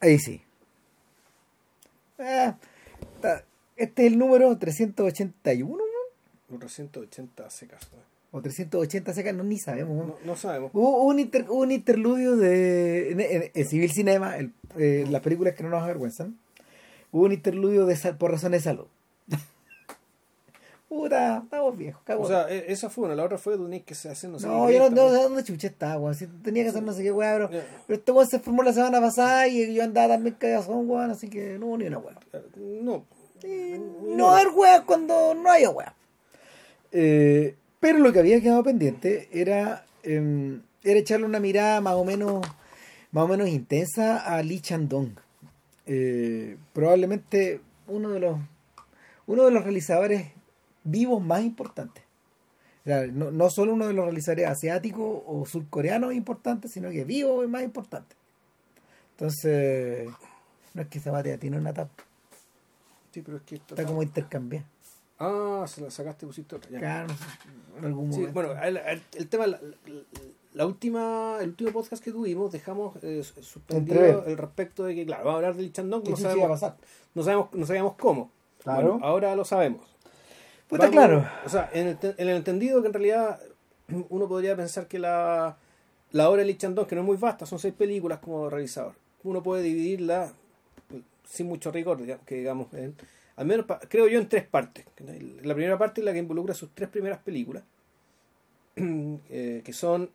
Ahí sí. Ah, este es el número 381, ¿no? Los 380 secas. ¿no? O 380 secas, no, ni sabemos. ¿no? No, sabemos. Hubo un, inter- un interludio de. En, en- en Civil Cinema, el- eh, las películas que no nos avergüenzan. Hubo un interludio de por razones de salud. Puta, estamos viejos, cago. O sea, e- esa fue una. La otra fue de un que se hace, no sé. no, qué yo no, no sé dónde chucha estaba, weón. Si tenía que hacer no sé qué, weón, pero, Ya. pero este weón se formó la semana pasada y yo andaba también cagazón, weón, así que no hubo ni una weón. No. No haber weas cuando no haya weas. Eh, pero lo que había quedado pendiente era, em, era echarle una mirada más o menos, más o menos intensa a Lee Chandong. Eh, probablemente uno de los uno de los realizadores vivos más importantes. No, no solo uno de los realizadores asiáticos o surcoreanos importantes, sino que vivo y más importante. Entonces, no es que esa batea tiene una tapa, Sí, pero es que está como intercambiada. Ah, se la sacaste y pusiste otra. ya. Claro, en algún Sí, bueno, el, el- el tema, la, última, el último podcast que tuvimos, dejamos eh, suspendido el respecto de que, claro, vamos a hablar del Chandong, ¿Qué no a sabemos, pasar? no sabemos, no sabíamos cómo. Claro. Bueno, ahora lo sabemos. Puta, Vamos- claro. O sea, en el, en el entendido que en realidad uno podría pensar que la, la obra de Lee que no es muy vasta, son seis películas como realizador, uno puede dividirla sin mucho rigor, que digamos, en- al menos creo yo en tres partes. La primera parte es la que involucra sus tres primeras películas, eh, que son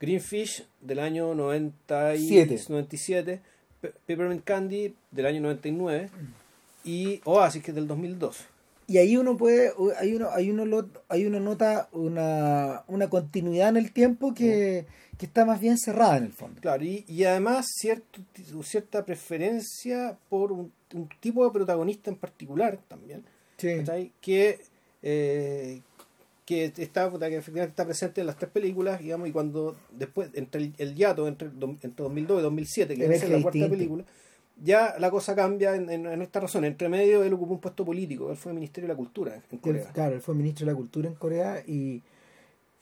Greenfish del año 90 y- Siete. 97, Pe- Peppermint Candy del año 99 y Oasis, que es del 2002. Y ahí uno puede, hay uno, hay uno, lo- hay uno nota una, una continuidad en el tiempo que, que está más bien cerrada en el fondo. Claro, y, y además cierto, cierta preferencia por un, un tipo de protagonista en particular también, Sí. que, eh, que está que efectivamente está presente en las tres películas, digamos, y cuando después, entre el, el hiato entre, entre 2002 y 2007, que es la cuarta película, ya la cosa cambia en, en, en esta razón. Entre medio él ocupó un puesto político, él fue Ministerio de la Cultura en Él- Corea. claro, él fue ministro de la Cultura en Corea y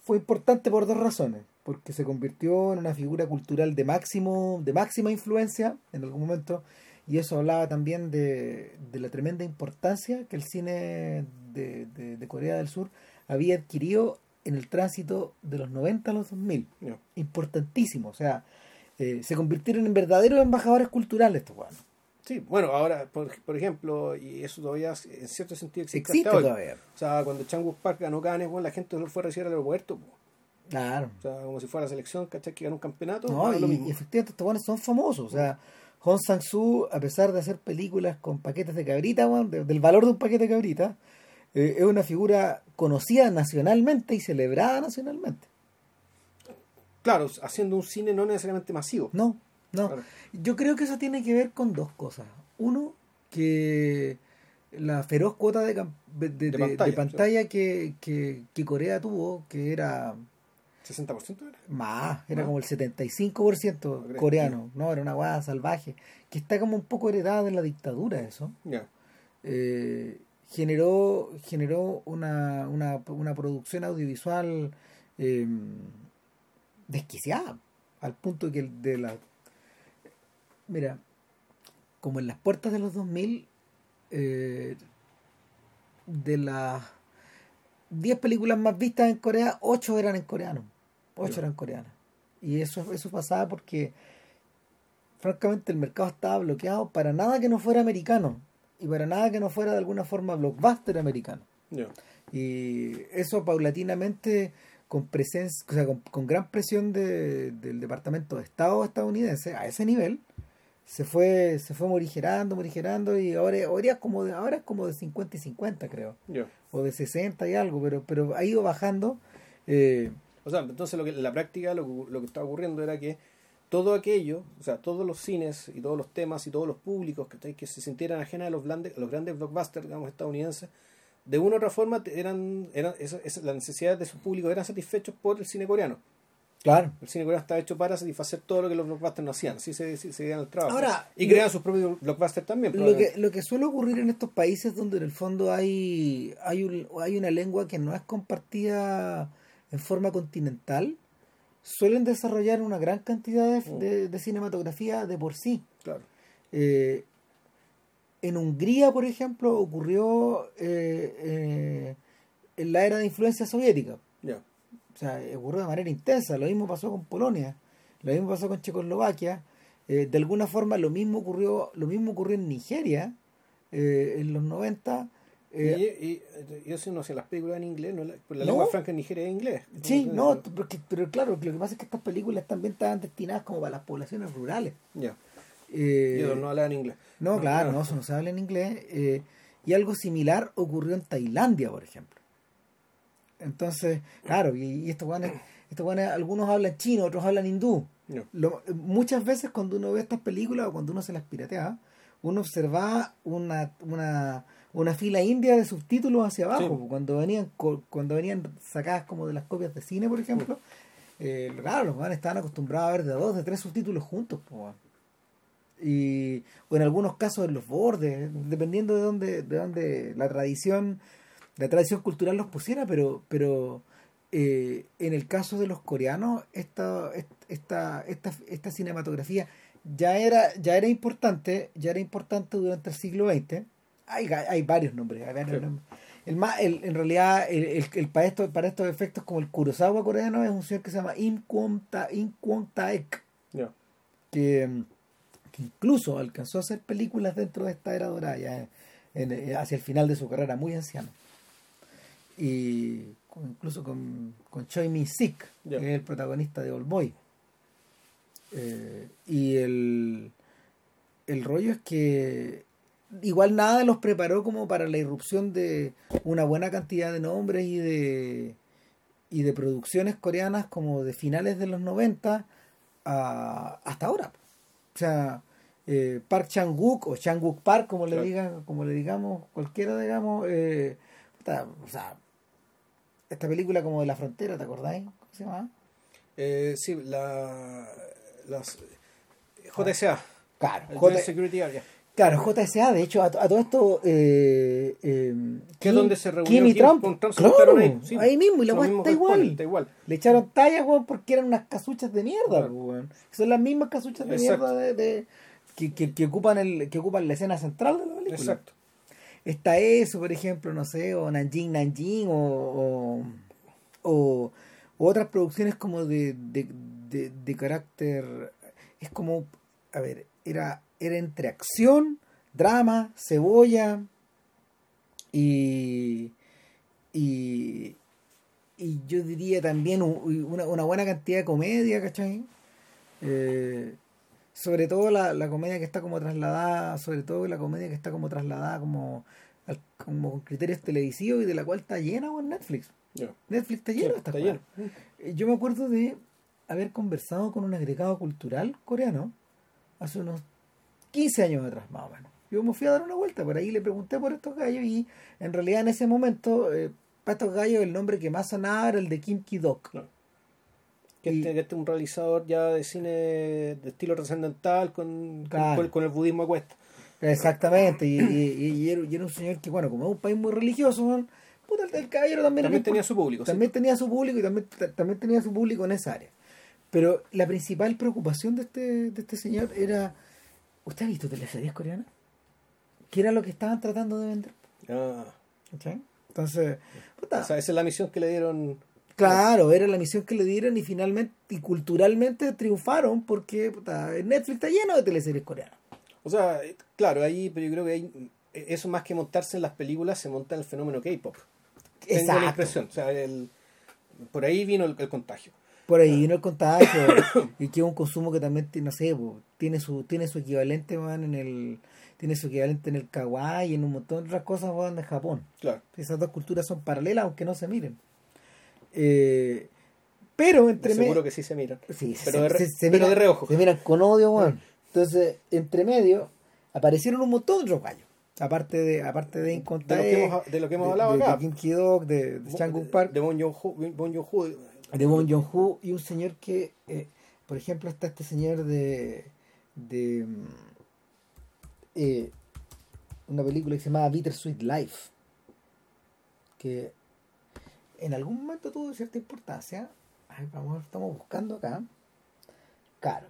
fue importante por dos razones. Porque se convirtió en una figura cultural de máximo, de máxima influencia en algún momento. Y eso hablaba también de, de la tremenda importancia que el cine de, de- de Corea del Sur había adquirido en el tránsito de los 90 a los 2000. Ya. Importantísimo. O sea, eh, se convirtieron en verdaderos embajadores culturales estos weones. Sí, bueno, ahora, por, por ejemplo, y eso todavía en cierto sentido existe, Existe hasta hoy. todavía. O sea, cuando Changwook Park ganó Cannes, bueno, la gente lo fue a recibir al aeropuerto. Claro. O sea, como si fuera la selección, ¿cachai? Que ganó un campeonato. No, lo y, mismo. y efectivamente estos buenos son famosos. O sea, Hong Sang-soo, a pesar de hacer películas con paquetes de cabrita, de- del valor de un paquete de cabrita, eh, es una figura conocida nacionalmente y celebrada nacionalmente. Claro, haciendo un cine no necesariamente masivo. No, no. Claro. Yo creo que eso tiene que ver con dos cosas. Uno, que la feroz cuota de, de, de- de- pantalla, que, que, que Corea tuvo, que era 60% era. Más, era como el 75% crees? coreano, no, era una guada salvaje, que está como un poco heredada de la dictadura eso. Ya. Eh, generó generó una, una, una producción audiovisual eh, desquiciada, al punto que el de la... Mira, como en las puertas de los 2000, eh, de las 10 películas más vistas en Corea, 8 eran en coreano. 8 Ya. eran coreanas. Y eso, eso pasaba porque, francamente, el mercado estaba bloqueado para nada que no fuera americano. Y para nada que no fuera de alguna forma blockbuster americano. Y eso paulatinamente, con presencia, o sea, con, con gran presión de- del Departamento de Estado estadounidense, a ese nivel, se fue, se fue morigerando, morigerando, y ahora, ahora es como de, ahora es como de 50 y 50, creo. Ya. O de 60 y algo, pero, pero ha ido bajando. eh, O sea, entonces lo que, en la práctica lo, que- lo que estaba ocurriendo era que todo aquello, o sea, todos los cines y todos los temas y todos los públicos que, que se sintieran ajenas a los, blande- a los grandes blockbusters, digamos, estadounidenses, de una u otra forma eran, eran esa- esa- las necesidades de sus públicos eran satisfechos por el cine coreano. claro. El cine coreano estaba hecho para satisfacer todo lo que los blockbusters no hacían. Así se, se, se dieron el trabajo. Ahora, y crean sus propios blockbusters también. Lo que, lo que suele ocurrir en estos países donde en el fondo hay, hay, un- hay una lengua que no es compartida en forma continental, suelen desarrollar una gran cantidad de, Mm. de- de cinematografía de por sí. Claro. Eh, en Hungría, por ejemplo, ocurrió eh, eh, en la era de influencia soviética. O sea, ocurrió de manera intensa. Lo mismo pasó con Polonia, lo mismo pasó con Checoslovaquia. Eh, de alguna forma lo mismo ocurrió, lo mismo ocurrió en Nigeria eh, en los 90. eh, y, y, y eso no sé, las películas en inglés, no, la, pues la No. lengua franca en Nigeria es inglés. sí, no, porque- pero claro, lo que pasa es que estas películas también estaban destinadas como para las poblaciones rurales. Ya. Eh, Yo no hablaba en inglés. No, claro, no, eso no se habla en inglés. eh, y algo similar ocurrió en Tailandia, por ejemplo. Entonces, claro, y, y estos guanes, estos guanes, algunos hablan chino, otros hablan hindú. No. Lo- muchas veces cuando uno ve estas películas o cuando uno se las piratea, uno observa una, una, una fila india de subtítulos hacia abajo. Sí. Cuando venían cuando venían sacadas como de las copias de cine, por ejemplo, eh, claro, los guanes estaban acostumbrados a ver de dos, de tres subtítulos juntos. po. Y o en algunos casos en los bordes, dependiendo de dónde, de dónde la tradición, la tradición cultural los pusiera, pero, pero eh, en el caso de los coreanos, esta, esta, esta, esta cinematografía ya era, ya era importante, ya era importante durante el siglo XX. Hay, hay varios nombres, hay varios Sí. nombres. El más, el, en realidad, el, el, el para, estos, para estos efectos, como el Kurosawa coreano, es un señor que se llama Im Kwon Ta, Im Kwon Taek Ya. que, que incluso alcanzó a hacer películas dentro de esta era dorada, ya en- en- hacia el final de su carrera, muy anciano. Y con- incluso con, con Choi Min-sik, que es el protagonista de Old Boy. Eh, y el, el rollo es que igual nada los preparó como para la irrupción de una buena cantidad de nombres y de y de producciones coreanas como de finales de los 90 a- hasta ahora. O sea, eh, Park Chang-wook o Chang-wook Park, como le Claro. digan, como le digamos, cualquiera digamos, eh, o sea, esta película como de la frontera, ¿te acordáis? ¿Cómo se llama? Eh, sí, la, las JSA, Claro, el J- Security Area, claro, JSA, de hecho, a, a todo esto, eh, eh, que es donde se reunió Kim y Trump, con Trump, se claro, juntaron ahí, sí. ahí mismo, y la weá está igual. respondes, Está igual. Le echaron tallas, weón, porque eran unas casuchas de mierda, weón. Son las mismas casuchas de Exacto. mierda de, de- que, que, que ocupan el, que ocupan la escena central de la película. Exacto. Está eso, por ejemplo, no sé, o Nanjing Nanjing, o, o, o- o otras producciones como de, de, de, de carácter. Es como, a ver, era, era entre acción, drama, cebolla y. y y yo diría también una, una buena cantidad de comedia, ¿cachai? Eh, sobre todo la, la comedia que está como trasladada, sobre todo la comedia que está como trasladada como, al- como con criterios televisivos y de la cual está llena con Netflix. Ya. Netflix está lleno estas está lleno. Eh, Yo me acuerdo de haber conversado con un agregado cultural coreano hace unos 15 años atrás, más o menos. Yo me fui a dar una vuelta por ahí, le pregunté por estos gallos y en realidad en ese momento, eh, para estos gallos el nombre que más sonaba era el de Kim Ki-dok. Claro. Que Y- este, es un realizador ya de cine de estilo trascendental con, Claro. con, con el budismo a cuesta. Exactamente, y, y- y era, un señor que, bueno, como es un país muy religioso, puta, el, el caballero también, tenía su público. sí. también tenía su público y también, ta- también tenía su público en esa área. Pero la principal preocupación de este, de este señor era, ¿usted ha visto teleseries coreanas? ¿Qué era lo que estaban tratando de vender? Ah, ¿cachai? Entonces, puta, o sea, esa es la misión que le dieron. claro, era la misión que le dieron y finalmente y culturalmente triunfaron porque puta, Netflix está lleno de teleseries coreanas. O sea, claro, ahí, pero yo creo que ahí, eh, eso más que montarse en las películas, se monta en el fenómeno K-pop. Tengo la impresión. O sea, el- por ahí vino el, el contagio. Por ahí vino el contagio y que es un consumo que también tiene, no sé po, tiene su tiene su equivalente man, en el tiene su equivalente en el kawaii y en un montón de otras cosas man, de Japón Claro. esas dos culturas son paralelas aunque no se miren Eh, pero entre me- Seguro que sí se miran. sí, se- pero de re- se- se pero miran- de reojo. se miran con odio man. entonces entre medio aparecieron un montón de otros gallos aparte de aparte de De lo que hemos, de lo que hemos de- hablado de, acá. de Kim Ki-dok de, de Park De Bon Joon-ho. De Bong Joon-ho y un señor que, eh, por ejemplo, está este señor de, de mm, eh, una película que se llama Bittersweet Life, que en algún momento tuvo cierta importancia. Ay, vamos, estamos buscando acá. Claro.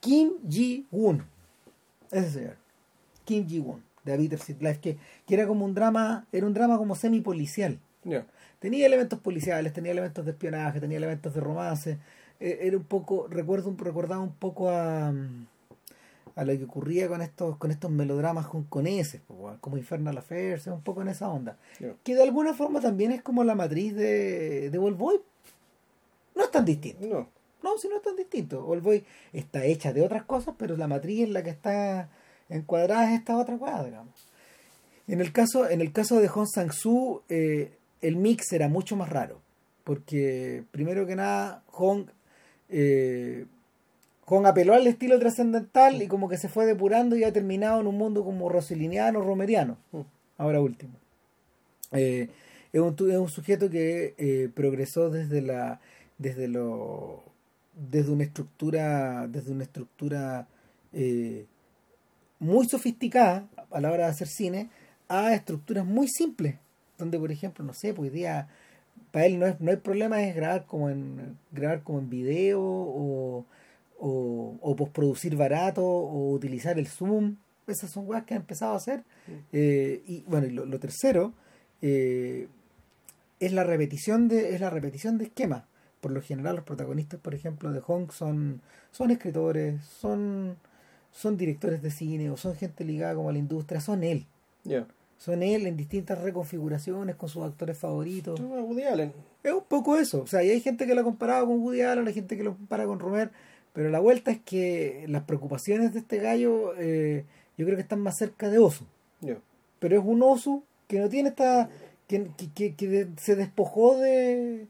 Kim Ji-woon, Ese señor. Kim Ji-won, de Bitter Seed Life, que, que era como un drama, era un drama como semi-policial. Tenía elementos policiales, tenía elementos de espionaje, tenía elementos de romance. Eh, era un poco, recuerdo, un- recordaba un poco a, mm, a lo que ocurría con estos, con estos melodramas hongkoneses, como Infernal Affairs, un poco en esa onda. Que de alguna forma también es como la matriz de, de Old Boy. No es tan distinto. No. No, si no es tan distinto. Old Boy está hecha de otras cosas, pero la matriz en la que está encuadrada es esta otra cosa, digamos. En el caso, en el caso de Hong Sang-soo, eh, el mix era mucho más raro. Porque, primero que nada, Hong, eh, Hong apeló al estilo trascendental y como que se fue depurando y ha terminado en un mundo como roseliniano, romeriano. Ahora último. Eh, es, un, es un sujeto que eh, progresó desde la desde lo desde una estructura desde una estructura muy sofisticada a la hora de hacer cine a estructuras muy simples donde por ejemplo no sé pues hoy día para él no es no hay problema es grabar como en grabar como en video o o, o postproducir barato o utilizar el zoom. Esas son cosas que han empezado a hacer. Eh, y bueno y lo, lo tercero eh, es la repetición de es la repetición de esquemas. Por lo general los protagonistas por ejemplo de Hong son son escritores son son directores de cine o son gente ligada como a la industria son él. Son él en distintas reconfiguraciones con sus actores favoritos. No, Woody Allen. es un poco eso o sea y hay gente que lo ha comparado con Woody Allen hay gente que lo compara con Romer pero la vuelta es que las preocupaciones de este gallo eh, yo creo que están más cerca de Osu pero es un oso que no tiene esta que, que, que- se despojó de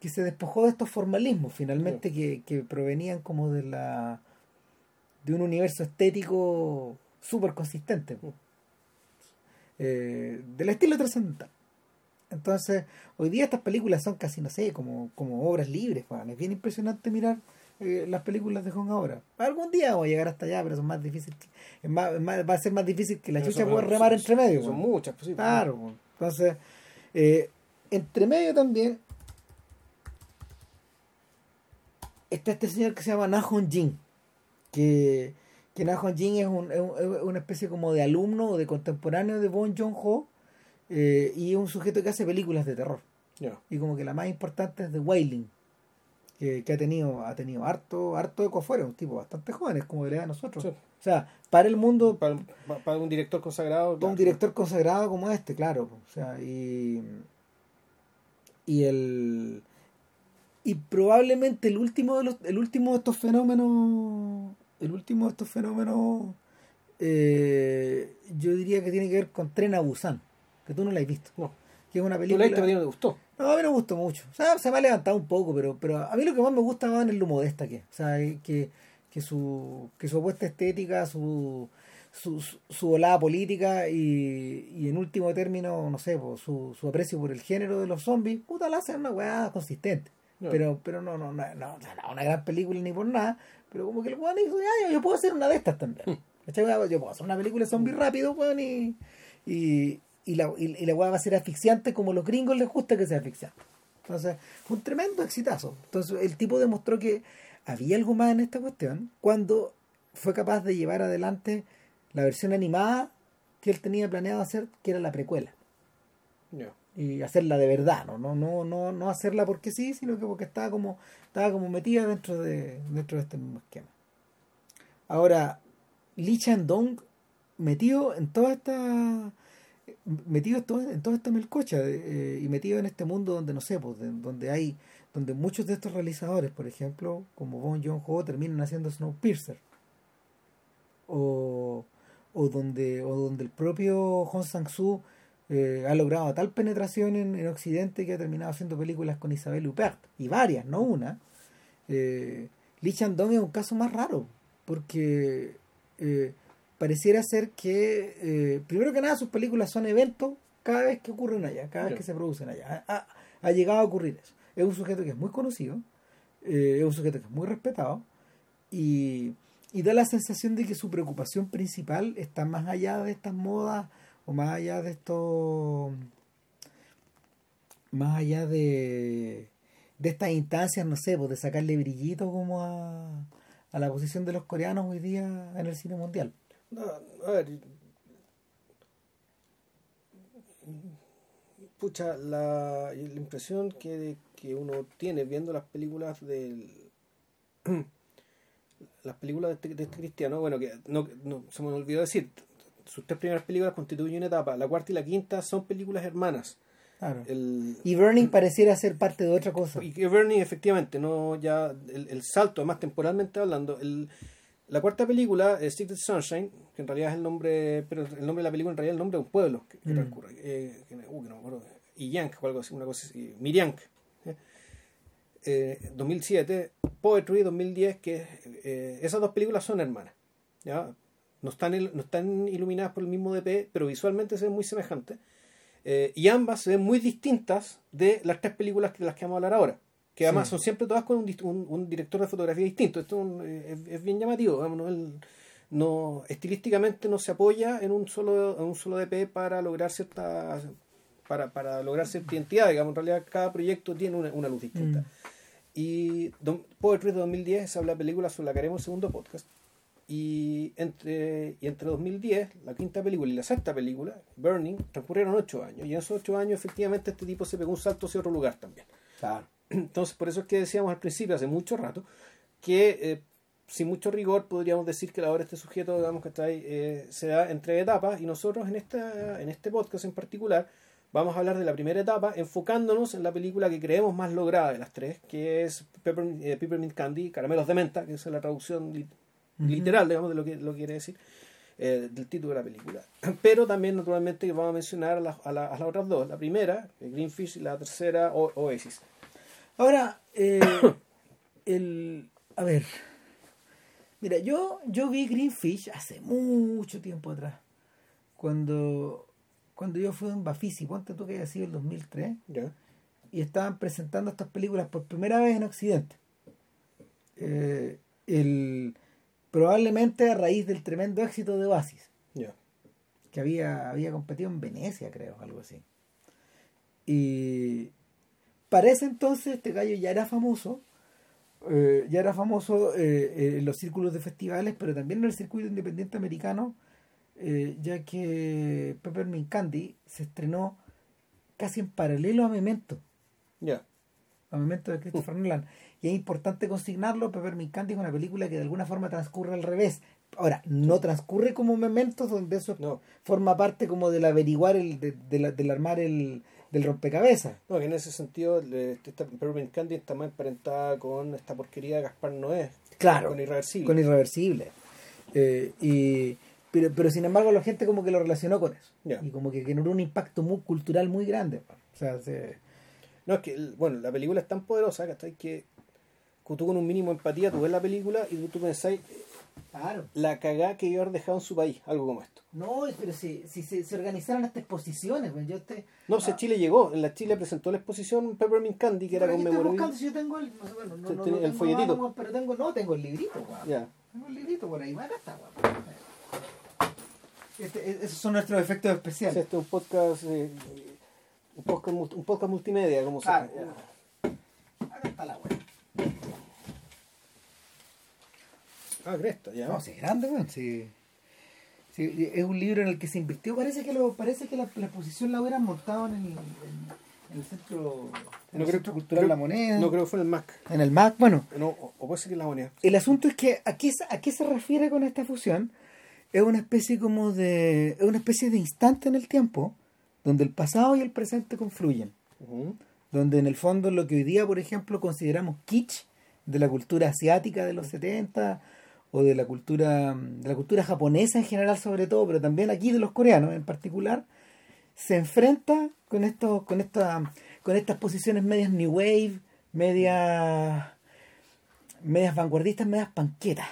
que se despojó de estos formalismos finalmente que, que provenían como de la de un universo estético súper consistente eh, del estilo trascendental. Entonces hoy día estas películas son casi no sé como, como obras libres weón. es bien impresionante mirar eh, las películas de Hong ahora. Algún día vamos a llegar hasta allá pero son más difíciles que- es más, es más- va a ser más difícil que la Pero chucha pueda remar son- entre medio Son muchas, pues pues. Claro, entonces, eh, entre medio también está este señor que se llama Nahon Jin, que, que Nahon Jin es, un- es un- es una especie como de alumno o de contemporáneo de Bon Joon-ho eh, y es un sujeto que hace películas de terror. Y como que la más importante es The Wailing, que, que ha tenido ha tenido harto harto eco afuera, un tipo bastante joven, es como de la edad de nosotros. Sí. O sea, para el mundo Para, pa- para un director consagrado. para claro. un director consagrado como este, claro. O sea, y. Y el. Y probablemente el último de los, el último de estos fenómenos. El último de estos fenómenos. eh, yo diría que tiene que ver con Tren a Busan. Que tú no la has visto. No. Que es una Tú película. leíste, pero a ti no te gustó. No, a mí no me gustó mucho. O sea, se me ha levantado un poco, pero, pero a mí lo que más me gusta más es lo modesta que es. O sea, que, que su, que su apuesta estética, su, su, su, volada política y, y en último término, no sé, pues, su, su aprecio por el género de los zombies, puta, la hacen una weá consistente. Ya. Pero, pero no, no, no, no, no una gran película ni por nada, pero como que el weón dijo, ya, yo, puedo hacer una de estas también. ¿Cachai? Yo puedo hacer una película de zombies rápido, weón, y, y, y la, y, y la weá va a ser asfixiante como los gringos les gusta que sea asfixiante. Entonces, fue un tremendo exitazo. Entonces, el tipo demostró que había algo más en esta cuestión cuando fue capaz de llevar adelante la versión animada que él tenía planeado hacer, que era la precuela. Ya. Y hacerla de verdad, ¿no? No, no, no, no hacerla porque sí, sino que porque estaba como, estaba como metida dentro de, dentro de este mismo esquema. Ahora, Lee Chan-dong metido en toda esta metido en toda esta melcocha eh, y metido en este mundo donde no sé pues de- donde hay donde muchos de estos realizadores por ejemplo como Bon Joon-ho terminan haciendo Snowpiercer o o donde o donde el propio Hong Sang-soo eh, ha logrado tal penetración en, en Occidente que ha terminado haciendo películas con Isabel Huppert y varias no una eh, Lee Chan-dong es un caso más raro porque eh, pareciera ser que, eh, primero que nada, sus películas son eventos cada vez que ocurren allá, cada vez que se producen allá. Ha, ha- llegado a ocurrir eso. Es un sujeto que es muy conocido, es un sujeto que es muy respetado y, y da la sensación de que su preocupación principal está más allá de estas modas o más allá de estos más allá de de estas instancias, no sé, pues de sacarle brillito como a, a la posición de los coreanos hoy día en el cine mundial. No, a ver. Pucha, la, la impresión que, que uno tiene viendo las películas del. las películas de este, de este cristiano, bueno, que no, no, se me olvidó decir, sus tres primeras películas constituyen una etapa, la cuarta y la quinta son películas hermanas. Claro. El, Y Burning pareciera ser parte de otra cosa. y Bernie, efectivamente, no ya el, el salto, además temporalmente hablando, el, la cuarta película, eh, Secret Sunshine, que en realidad es el nombre, pero el nombre de la película en realidad es el nombre de un pueblo que, que Mm. transcurre, eh, que, uh, que no me acuerdo, Iyank o algo así, una cosa así, Miriank. eh. Eh, 2007, Poetry 2010, que eh, esas dos películas son hermanas. ¿ya? No, están, no están iluminadas por el mismo DP, pero visualmente se ven muy semejantes. Eh, y ambas se ven muy distintas de las tres películas de las que vamos a hablar ahora. Que además Sí. son siempre todas con un, dist- un- un director de fotografía distinto. Esto es, un- es- es bien llamativo. digamos, ¿no? El- no, estilísticamente no se apoya en un solo, en un solo DP para lograr cierta para, para lograr cierta identidad. Digamos, en realidad cada proyecto tiene una, una luz distinta. Mm. Y Don- Poetry de 2010 esa es la película sobre la que haremos el segundo podcast. Y entre, y entre 2010, la quinta película y la sexta película, Burning, transcurrieron ocho años. Y en esos ocho años, efectivamente, este tipo se pegó un salto hacia otro lugar también. Claro. Entonces, por eso es que decíamos al principio, hace mucho rato, que eh, sin mucho rigor podríamos decir que la obra de este sujeto, digamos que está ahí, eh, se da en tres etapas. Y nosotros en, esta, en este podcast en particular vamos a hablar de la primera etapa, enfocándonos en la película que creemos más lograda de las tres, que es Pepper, eh, Peppermint Candy, Caramelos de Menta, que es la traducción literal, digamos, de lo que lo quiere decir, eh, del título de la película. Pero también, naturalmente, vamos a mencionar a, la- a las otras dos. La primera, eh, Greenfish, y la tercera, O- Oasis. Ahora, eh, el, a ver, mira, yo, yo vi Greenfish hace mucho tiempo atrás, cuando, cuando yo fui en Bafisi, ponte tú que haya sido el 2003, ¿Ya? y estaban presentando estas películas por primera vez en Occidente. Eh, el, probablemente a raíz del tremendo éxito de Oasis, que había, había competido en Venecia, creo, algo así. Y para ese entonces este gallo ya era famoso, eh, ya era famoso eh, eh, en los círculos de festivales, pero también en el circuito independiente americano, eh, ya que Peppermint Candy se estrenó casi en paralelo a Memento, Ya. a Memento de Christopher Nolan. Y es importante consignarlo, Peppermint Candy es una película que de alguna forma transcurre al revés. Ahora, no transcurre como Memento, donde eso No. forma parte como del averiguar, el, de, de la- del armar el del rompecabezas. No, que en ese sentido, esta Peppermint Candy está más emparentada con esta porquería de Gaspar Noé. Claro, Con Irreversible. con irreversible. Eh, y, pero, pero sin embargo la gente como que lo relacionó con eso. Y como que generó un impacto muy cultural muy grande. pa. O sea, se- No, es que, bueno, la película es tan poderosa ¿cachai? que tú con un mínimo de empatía, tú ves la película y tú, tú pensáis Claro. la cagá que iba a haber dejado en su país, algo como esto. No, pero si, si se, se organizaran estas exposiciones, pues, yo te... No, si Ah. Chile llegó, en la Chile presentó la exposición Peppermint Candy, que era conmemorable. si yo tengo el... bueno, no, no, el tengo folletito. pero tengo... No, tengo el librito. Ya. Tengo el librito por ahí. Acá está, weón. Este, esos son nuestros efectos especiales. Este es un podcast, eh, un podcast, un podcast multimedia, como se llama está la weón. Ah, Cresta, ya. No, sí, es grande, weón. Sí. Sí, es un libro en el que se invirtió. Parece que lo, parece que la, la exposición la hubieran montado en el, en, en el centro, en No el creo- centro cultural creo- La Moneda. No creo que fue en el Mac. En el MAC, bueno. No, o, o puede ser que en la moneda. El asunto es que a qué, se- a qué se refiere con esta fusión es una especie como de es una especie de instante en el tiempo donde el pasado y el presente confluyen, donde en el fondo lo que hoy día, por ejemplo, consideramos kitsch de la cultura asiática de los 70 o de la cultura de la cultura japonesa en general sobre todo, pero también aquí de los coreanos en particular, se enfrenta con estos con esta con estas posiciones medias new wave, medias medias vanguardistas, medias panquetas.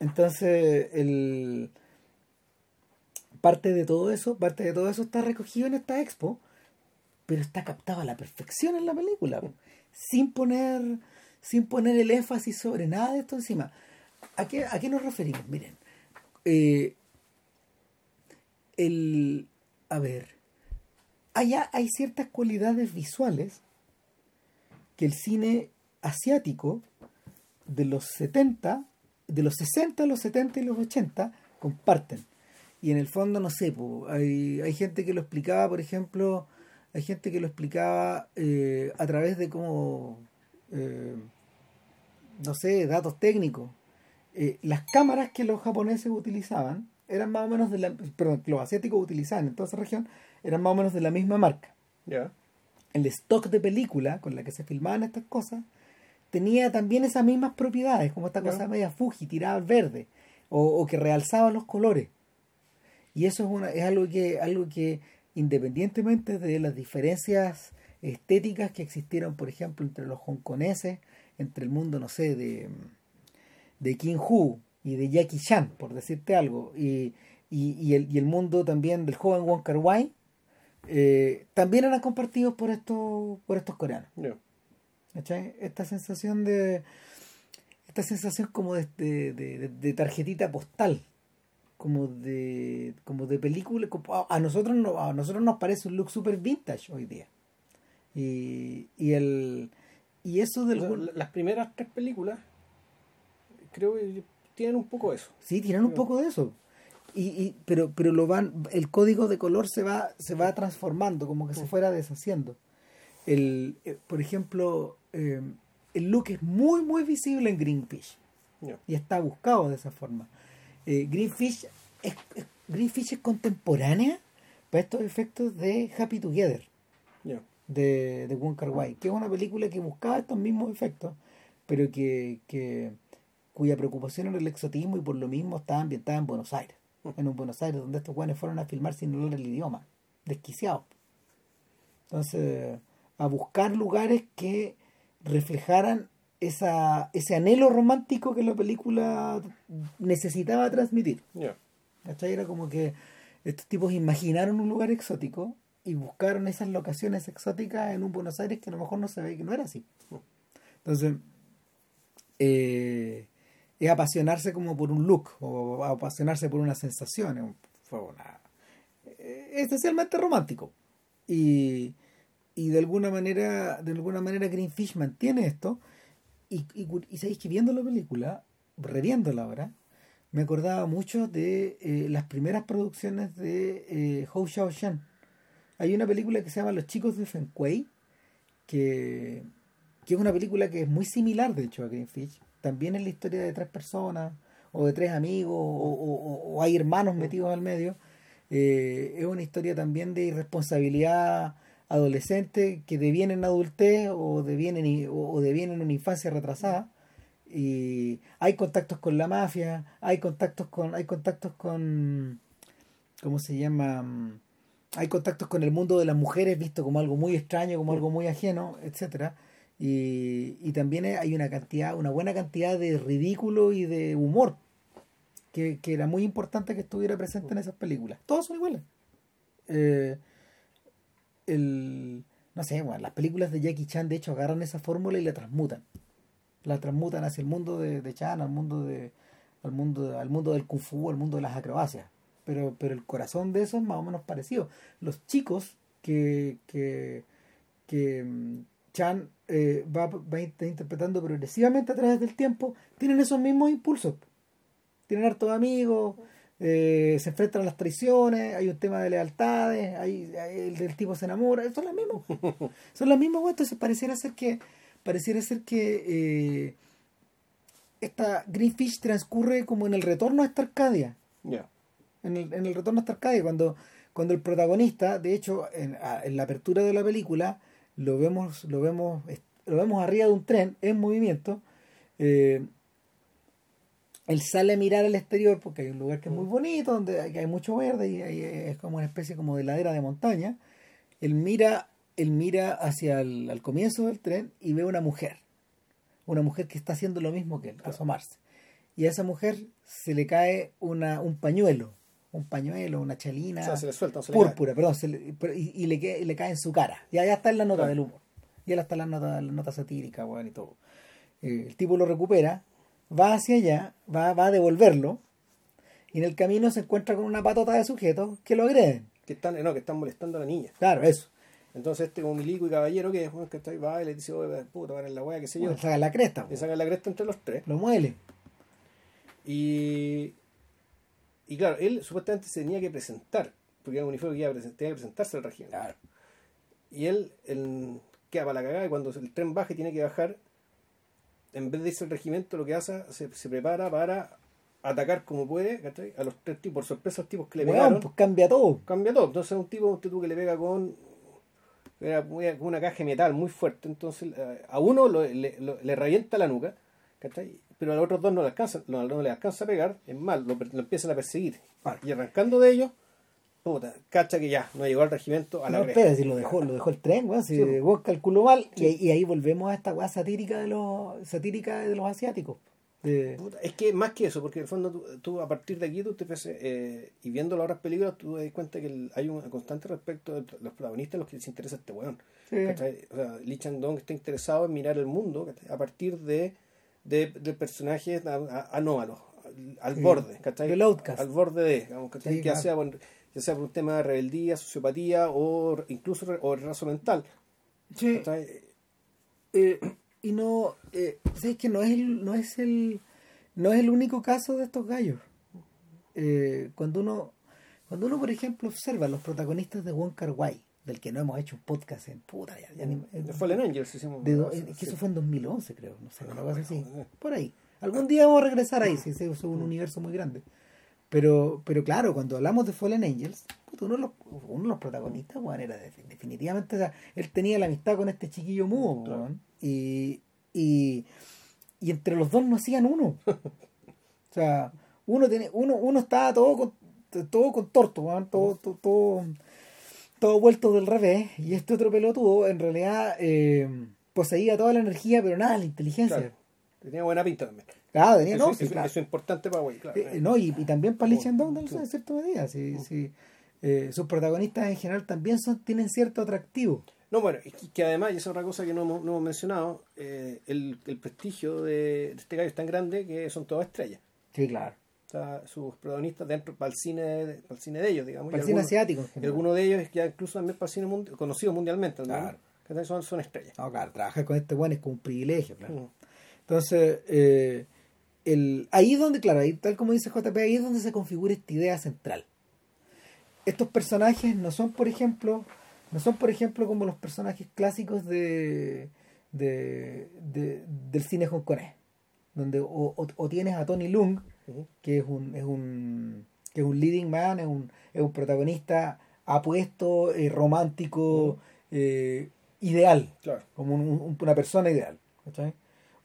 Entonces, el parte de todo eso, parte de todo eso está recogido en esta expo, pero está captado a la perfección en la película, sin poner sin poner el énfasis sobre nada de esto encima. ¿A qué, a qué nos referimos? Miren, eh, el, a ver, allá hay ciertas cualidades visuales que el cine asiático de los 70, de los 60, los 70 y los 80 comparten. Y en el fondo, no sé, hay, hay gente que lo explicaba, por ejemplo, hay gente que lo explicaba eh, a través de como, eh, no sé, datos técnicos. Eh, las cámaras que los japoneses utilizaban eran más o menos de la, perdón, que los asiáticos utilizaban en toda esa región, eran más o menos de la misma marca. El stock de película con la que se filmaban estas cosas tenía también esas mismas propiedades, como esta Ya. cosa media Fuji, tirada al verde, o, o que realzaba los colores. Y eso es, una, es algo que, algo que, independientemente de las diferencias estéticas que existieron, por ejemplo, entre los hongkoneses, entre el mundo, no sé, de, de King Hu y de Jackie Chan, por decirte algo, y, y, y el, y el mundo también del joven Wong Kar Wai, eh, también eran compartidos por estos, por estos coreanos. ¿cachai? Esta sensación de. Esta sensación como de, de, de- de tarjetita postal. Como de. como de película. a- nosotros no, a nosotros nos parece un look super vintage hoy día. Y, y el. Y eso del O sea, la- las primeras tres películas creo que tienen un poco eso. Sí, tienen un poco de eso. Y, y, pero pero lo van el código de color se va se va transformando como que se fuera deshaciendo. El eh, por ejemplo eh, el look es muy muy visible en Greenfish. Y está buscado de esa forma. Eh, Greenfish es, es- Greenfish es contemporánea para estos efectos de Happy Together. De, de Wong Kar Wai, que es una película que buscaba estos mismos efectos, pero que, que cuya preocupación era el exotismo y por lo mismo estaba ambientada en Buenos Aires, en un Buenos Aires donde estos guanes fueron a filmar sin hablar el idioma, desquiciados. Entonces, a buscar lugares que reflejaran esa, ese anhelo romántico que la película necesitaba transmitir. ¿Cachai? Era como que estos tipos imaginaron un lugar exótico y buscaron esas locaciones exóticas en un Buenos Aires que a lo mejor no se ve que no era así. Entonces, eh, es apasionarse como por un look o apasionarse por una sensación. Fue una, eh, esencialmente romántico. Y, y de alguna manera, de alguna manera Greenfish mantiene esto. Y, y, y viendo la película, reviéndola ahora, me acordaba mucho de eh, las primeras producciones de eh, Hou Xiaoshan. Hay una película que se llama Los chicos de Fenquei, que, que es una película que es muy similar, de hecho, a Greenfish. También es la historia de tres personas, o de tres amigos, o, o- o- hay hermanos metidos al medio. Eh, es una historia también de irresponsabilidad adolescente que deviene en adultez o deviene, en- o, o deviene en una infancia retrasada y hay contactos con la mafia, hay contactos con, hay contactos con, ¿cómo se llama? Mm, Hay contactos con el mundo de las mujeres visto como algo muy extraño, como algo muy ajeno, etcétera. Y, y también hay una cantidad, una buena cantidad de ridículo y de humor que, que era muy importante que estuviera presente en esas películas. Todos son iguales. Eh, el, no sé, bueno, las películas de Jackie Chan de hecho agarran esa fórmula y la transmutan la transmutan hacia el mundo de, de Chan, al mundo de, al mundo, al mundo del kung fu, al mundo de las acrobacias. Pero, pero el corazón de eso es más o menos parecido. Los chicos que, que, que mm, Chan eh, va, va interpretando progresivamente a través del tiempo, tienen esos mismos impulsos. Tienen hartos amigos, eh, se enfrentan a las traiciones, hay un tema de lealtades, hay, hay- el del tipo se enamora, son las mismas. son las mismas, entonces pareciera ser que pareciera ser que eh, esta Greenfish transcurre como en el retorno a esta Arcadia en el, en el retorno a esta Arcadia cuando cuando el protagonista de hecho en, en la apertura de la película lo vemos lo vemos lo vemos arriba de un tren en movimiento eh, él sale a mirar al exterior porque hay un lugar que es muy bonito donde hay, hay mucho verde y hay- es como una especie como de ladera de montaña. Él mira él mira hacia el al comienzo del tren y ve una mujer una mujer que está haciendo lo mismo que él asomarse. Y a esa mujer se le cae una, un pañuelo, un pañuelo, una chalina O sea, se le suelta, se le púrpura, perdón, se le- y, y le, y le cae en su cara. Ya, ya está en la nota Claro. del humor. Ya está en la nota, la nota satírica, weón, y todo. Eh, el tipo lo recupera, va hacia allá, va, va a devolverlo, y en el camino se encuentra con una patota de sujetos que lo agreden. Que están, no, que están molestando a la niña. Claro, eso. Entonces este como milico y caballero que, bueno, que está ahí, va y le dice, oye, puta, van en la wea, qué sé yo. Bueno, saca la cresta, Le sacan la cresta entre los tres. lo muele. Y, y claro, él supuestamente se tenía que presentar, porque era un uniforme que iba a tenía que presentarse al régimen. Claro. Y él, él queda para la cagada y cuando el tren baja y tiene que bajar, en vez de irse al regimiento, lo que hace, se, se prepara para atacar como puede, ¿cachai? A los tres tipos, por sorpresa, los tipos que le Weón, pegaron, pues cambia todo. cambia todo. Entonces un tipo, un tipo que le pega con era una caja de metal muy fuerte, entonces eh, a uno lo- le, lo- le revienta la nuca, ¿cachai? Pero a los otros dos no le alcanza, no, no le alcanza a pegar, es mal, lo, empiezan a perseguir. Vale. Y arrancando de ellos, puta, cacha que ya, no llegó al regimiento a la No, espera, si lo dejó, lo dejó el tren, weón, si Sí. vos calculó mal, y, y ahí volvemos a esta weá satírica de los satírica de los asiáticos. De- Puta, Es que más que eso, porque en el fondo tú, tú a partir de aquí tú te ves, eh, y viendo las otras películas tú te das cuenta que el- hay un constante respecto de los protagonistas los que les interesa este weón. Sí. O sea, Lee Chang-dong está interesado en mirar el mundo a partir de, de, de personajes anómalos, al, Sí. borde, ¿cachai? Del outcast. Al borde de, digamos, ¿cachai? Sí, claro. sea por, ya sea por un tema de rebeldía, sociopatía o incluso o retraso mental. Sí. Eh, y no, eh, ¿sabes que no es el, no es el, no es el único caso de estos gallos. Eh, cuando uno, cuando uno por ejemplo observa los protagonistas de Wong Kar Wai, del que no hemos hecho un podcast en puta ya, ya ni- De Fallen Angels hicimos. de do- sí, eh, que sí. eso fue en 2011 creo, no sé, una Ah, cosa así, bueno, por ahí. Algún día vamos a regresar ahí, si ese es un universo muy grande. Pero, pero claro, cuando hablamos de Fallen Angels, uno, de los, uno de los protagonistas, weón, era de- definitivamente, o sea, él tenía la amistad con este chiquillo mudo, Claro. weón, y, y, y entre los dos no hacían uno. O sea, uno tiene, uno, uno estaba todo con, todo con torto, todo, todo, todo, todo vuelto del revés, y este otro pelotudo en realidad eh, poseía toda la energía, pero nada, la inteligencia. Claro. Tenía buena pinta también. Claro, tenía, Eso, no, sí, eso- claro. eso es importante para claro. Eh, no, y, y también para Lee Sí. Chandong en Sí. cierta medida. Sí, sí. Eh, sus protagonistas en general también son, tienen cierto atractivo. No, bueno, y que- además, y esa es otra cosa que no hemos, no hemos mencionado, el, el prestigio de, de este gallo es tan grande que son todas estrellas. Sí, claro. Sus protagonistas dentro para el cine, para el cine de ellos, digamos. Para el cine algunos- asiático y algunos de ellos ya incluso también para el cine mundi- conocido mundialmente. Claro. son, son estrellas. No, claro, trabajar con este bueno es como un privilegio, claro. Mm. Entonces, eh, el, ahí es donde, claro, ahí, tal como dice JP, ahí es donde se configura esta idea central. Estos personajes no son, por ejemplo, no son, por ejemplo, como los personajes clásicos de, de, de- del cine hongkonés, donde o, o- o tienes a Tony Lung, Que es un, es un, que es un leading man, es un, es un protagonista apuesto, eh, romántico, eh, ideal Claro. como un- un- una persona ideal.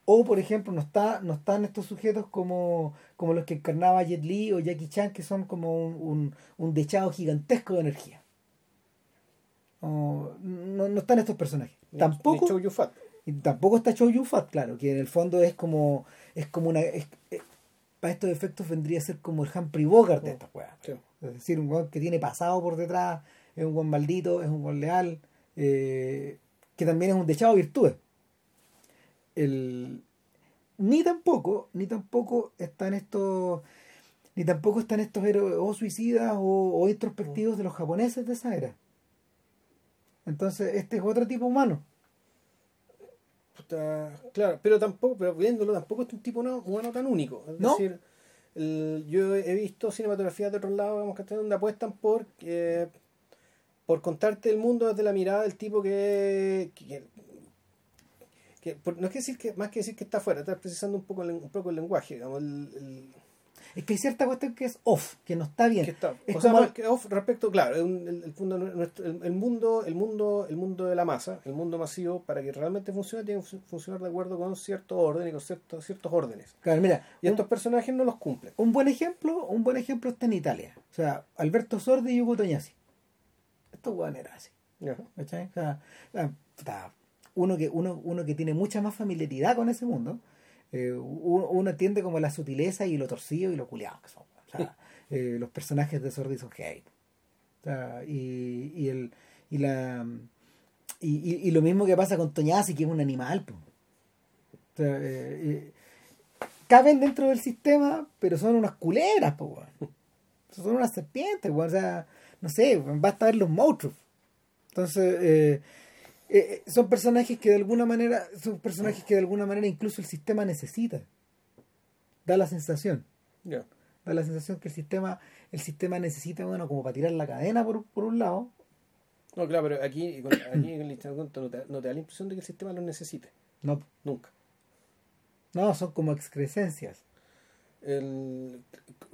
O, por ejemplo, no, está, no están estos sujetos como, como los que encarnaba Jet Li o Jackie Chan, que son como un, un, un dechado gigantesco de energía. O- no, no están estos personajes. Ni- Tampoco, ni Chow Yun-fat. y tampoco está Chow Yun-fat, claro, que en el fondo es como, es como una... es- eh, para estos efectos vendría a ser como el Humphrey Bogart de estas weas. Sí. Es decir, un weón que tiene pasado por detrás, es un buen maldito, es un buen leal, eh, que también es un dechado de virtudes. El, ni tampoco, ni tampoco están estos, ni tampoco están estos héroes o suicidas o, o introspectivos de los japoneses de esa era. Entonces, este es otro tipo humano. Puta, claro, pero tampoco, pero viéndolo, tampoco es un tipo no, humano tan único. Es ¿No? decir, el- yo he visto cinematografías de otros lados, digamos, que donde apuestan por eh, por contarte el mundo desde la mirada del tipo que, que, que- por- no es que decir que más que decir que está afuera, está precisando un poco el, un poco el lenguaje, digamos, el, el- Es que hay cierta cuestión que es off, que no está bien. que está, Es o sea, más que off respecto, claro, el, nuestro- el- mundo, el mundo, el mundo de la masa, el mundo masivo, para que realmente funcione, tiene que fu- funcionar de acuerdo con cierto orden y con ciertos, ciertos órdenes. Claro, mira, Y un- estos personajes no los cumplen. Un buen ejemplo, un buen ejemplo está en Italia. O sea, Alberto Sordi y Hugo Toñasi. Estos hueones eran así. O sea, ah, uno que, uno, uno que tiene mucha más familiaridad con ese mundo, eh, uno, uno entiende como la sutileza y lo torcido y lo culiado que son. O sea, eh, los personajes de Sordi son. O sea, y, y el y la y, y- lo mismo que pasa con Toñasi, que es un animal. po. O sea, eh, eh, caben dentro del sistema, pero son unas culebras, po, weón. Son unas serpientes. O sea, no sé, basta ver los monstruos. Entonces, eh, eh, son personajes que de alguna manera, son personajes que de alguna manera incluso el sistema necesita. Da la sensación. Da la sensación que el sistema, el sistema necesita, bueno, como para tirar la cadena por, por un lado. No, claro, pero aquí, aquí en el Lichtenstein no te, no te da la impresión de que el sistema lo necesite. No, Nunca. no, son como excrescencias. El,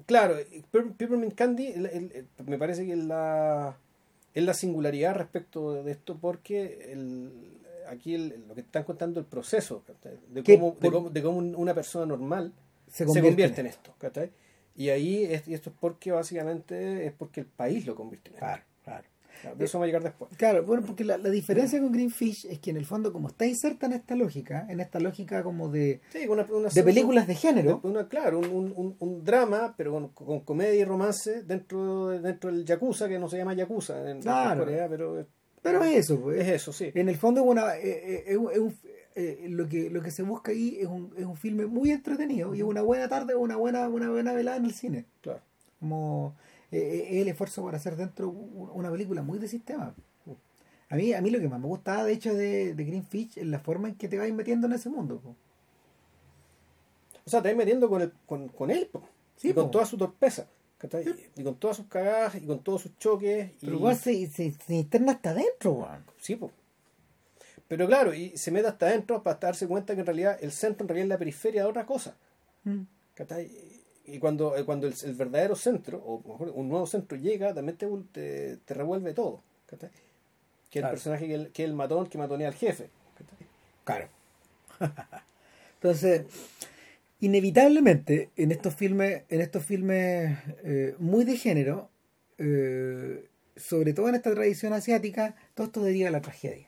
claro, Pep- Peppermint Candy el- me parece que es la, es la singularidad respecto de esto porque el, aquí el- lo que están contando el proceso de cómo, de cómo, de cómo una persona normal Se se convierte, en esto. Y ahí es, y esto es porque básicamente es porque el país lo convierte en esto. Claro, claro. De eso vamos a llegar después. Claro, bueno, porque la, la diferencia con Greenfish es que en el fondo, como está inserta en esta lógica, en esta lógica como de, Sí, una, una- de películas de género, una- claro, un, un- un- drama, pero con, con comedia y romance dentro, de- dentro del Yakuza, que no se llama Yakuza en, en Claro. Corea, pero es, pero es eso, pues. es eso, sí. En el fondo es una, eh, eh, es un- es un- eh, lo, que, lo que se busca ahí es un, es un filme muy entretenido y es una buena tarde o una buena, una buena velada en el cine. Claro. Como eh, eh, es el esfuerzo para hacer dentro una película muy de sistema. A mí, a mí lo que más me gustaba de hecho de, de Greenfish es la forma en que te vas metiendo en ese mundo. po. O sea, te vas metiendo con, el, con, con él, po. Sí, y con toda su torpeza. Y con todas sus cagadas y con todos sus choques. Pero y, igual se, se, se interna hasta adentro, weón. Sí, po. Pero claro, y se mete hasta adentro para darse cuenta que en realidad el centro en realidad es la periferia de otra cosa. Mm. Y cuando, eh, cuando el, el verdadero centro, o mejor, un nuevo centro llega, también te, te, te revuelve todo. Que Claro. el personaje que, el- que el matón que matonea al jefe. ¿cachai? Claro. Entonces, inevitablemente, en estos filmes, en estos filmes eh, muy de género, eh, sobre todo en esta tradición asiática, todo esto deriva de la tragedia.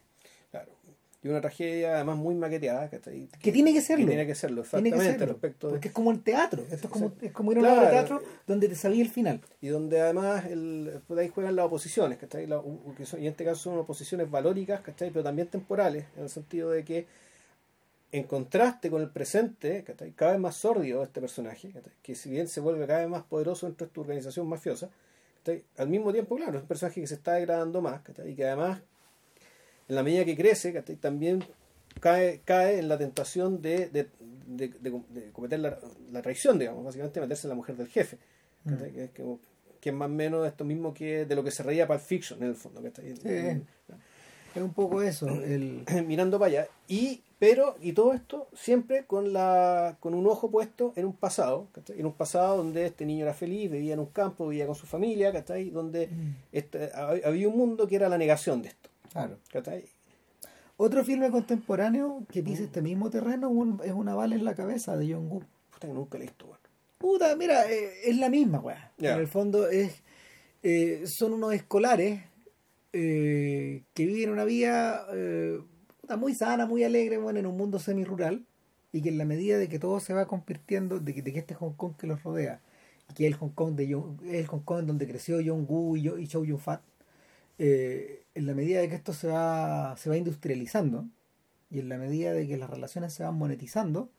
Y una tragedia además muy maqueteada. ¿cachai? Que tiene que serlo. Que tiene que serlo, Tiene que exactamente. serlo, respecto de- porque es como el teatro. Esto es como, es como ir a Claro. teatro donde te sabía el final. y donde además el, pues ahí juegan las oposiciones, que son- y en este caso son oposiciones valóricas, ¿cachai? Pero también temporales, en el sentido de que en contraste con el presente, ¿cachai? cada vez más sordio este personaje, ¿cachai? que si bien se vuelve cada vez más poderoso dentro de tu organización mafiosa, al mismo tiempo, claro, es un personaje que se está degradando más, y que además, en la medida que crece, también cae, cae en la tentación de, de, de- cometer la, la traición, digamos, básicamente meterse en la mujer del jefe. ¿cachai? Que, es como- que es más o menos esto mismo que de lo que se reía Pulp Fiction en el fondo. ¿cachai? Es un poco eso. El, Mirando para allá. Y, pero, y todo esto siempre con la con un ojo puesto en un pasado, en un pasado donde este niño era feliz, vivía en un campo, vivía con su familia, ¿cachai? donde este, hab- había un mundo que era la negación de esto. Claro. ¿cachai? Otro filme contemporáneo que pisa este mismo terreno un- es Una bala en la cabeza de John Woo. Puta que nunca weón. Puta, mira, eh, es la misma. Ya. En el fondo es eh, son unos escolares eh, que viven una vida eh, muy sana, muy alegre, bueno, en un mundo semi-rural y que en la medida de que todo se va convirtiendo, de que, de que este Hong Kong que los rodea, y que es el Hong Kong, de John- el Hong Kong donde creció John Woo y, y Chow Yun-fat, eh, en la medida de que esto se va, se va industrializando y en la medida de que las relaciones se van monetizando,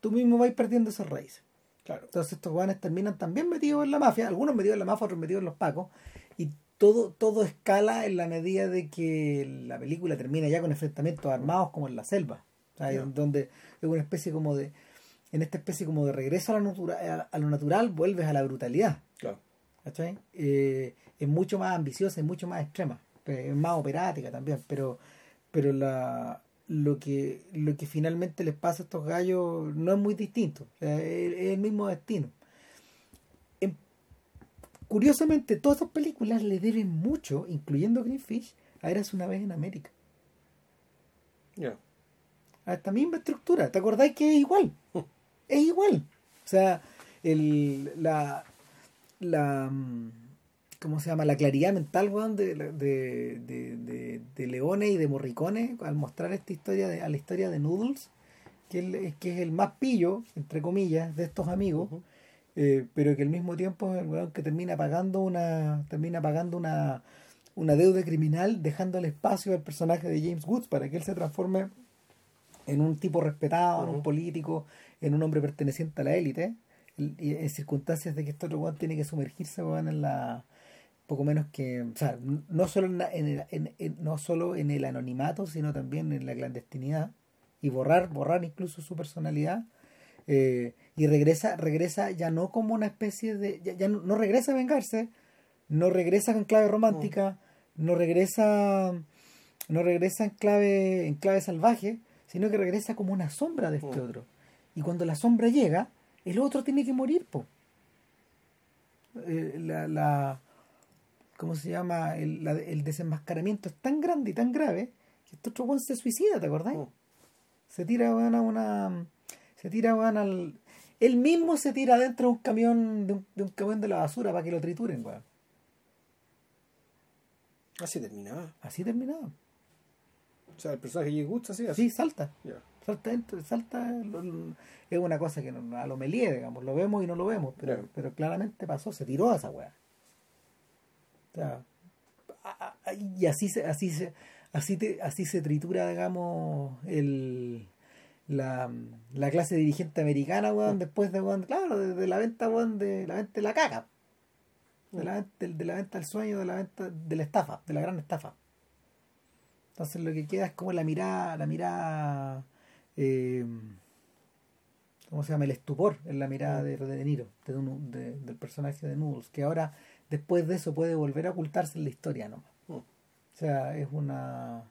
tú mismo vas perdiendo esas raíces. Claro. Entonces estos guanes terminan también metidos en la mafia, algunos metidos en la mafia, otros metidos en los pacos, y todo, todo escala en la medida de que la película termina ya con enfrentamientos armados como en la selva, o sea, donde es una especie como de, en esta especie como de regreso a, la natura- a, a lo natural, vuelves a la brutalidad, Claro. ¿cachai? Eh, es mucho más ambiciosa, es mucho más extrema, es más operática también, pero, pero la, lo que lo que finalmente les pasa a estos gallos no es muy distinto, o sea, es, es el mismo destino. En- curiosamente, todas estas películas le deben mucho, incluyendo Greenfish, a Eras una vez en América, Ya. a esta misma estructura. ¿Te acordáis que es igual? Es igual. O sea, el, la, la, mm, ¿cómo se llama? La claridad mental, weón, de, de, de, de, de Leone y de Morricone al mostrar esta historia, de, a la historia de Noodles, que, el- que es el más pillo, entre comillas, de estos amigos, eh, pero que al mismo tiempo es el weón que termina pagando una, termina pagando una, una deuda criminal, dejando el espacio al personaje de James Woods para que él se transforme en un tipo respetado, en un político, en un hombre perteneciente a la élite, en circunstancias de que este otro weón tiene que sumergirse weón, en la poco menos que, o sea, no solo en, la- en el, en- en- no solo en el anonimato, sino también en la clandestinidad y borrar, borrar incluso su personalidad, Eh, y regresa, regresa ya no como una especie de. Ya, ya no, no regresa a vengarse, no regresa con clave romántica, no regresa. No regresa en clave, en clave salvaje, sino que regresa como una sombra de este otro. Y cuando la sombra llega, el otro tiene que morir, po. Eh, la, la- ¿cómo se llama? El, la- el desenmascaramiento es tan grande y tan grave que este otro weón se suicida, ¿te acordás? Mm. Se tira weón, a una. Se tira weón, al. Él mismo se tira dentro de un camión, de un, de un camión de la basura para que lo trituren, weón. Así terminaba. Así terminaba. O sea, el personaje que gusta así, así. Sí, salta. Ya. Salta dentro, salta. lo- lo- es una cosa que no, a lo melie, digamos. Lo vemos y no lo vemos, pero, pero claramente pasó, se tiró a esa weá. O sea, y así se, así se, así te, así se tritura, digamos, el la, la clase dirigente americana, weón, después de weón, claro, de, de la venta, weón, de la venta de la caca. De la, venta- de, de la venta del sueño, de la venta, de la estafa, de la gran estafa. Entonces lo que queda es como la mirada, la mirada, eh, ¿cómo se llama? El estupor en la mirada de, de Niro, de, de- del personaje de Noodles, que ahora después de eso puede volver a ocultarse en la historia, ¿no? Mm. O sea, es una...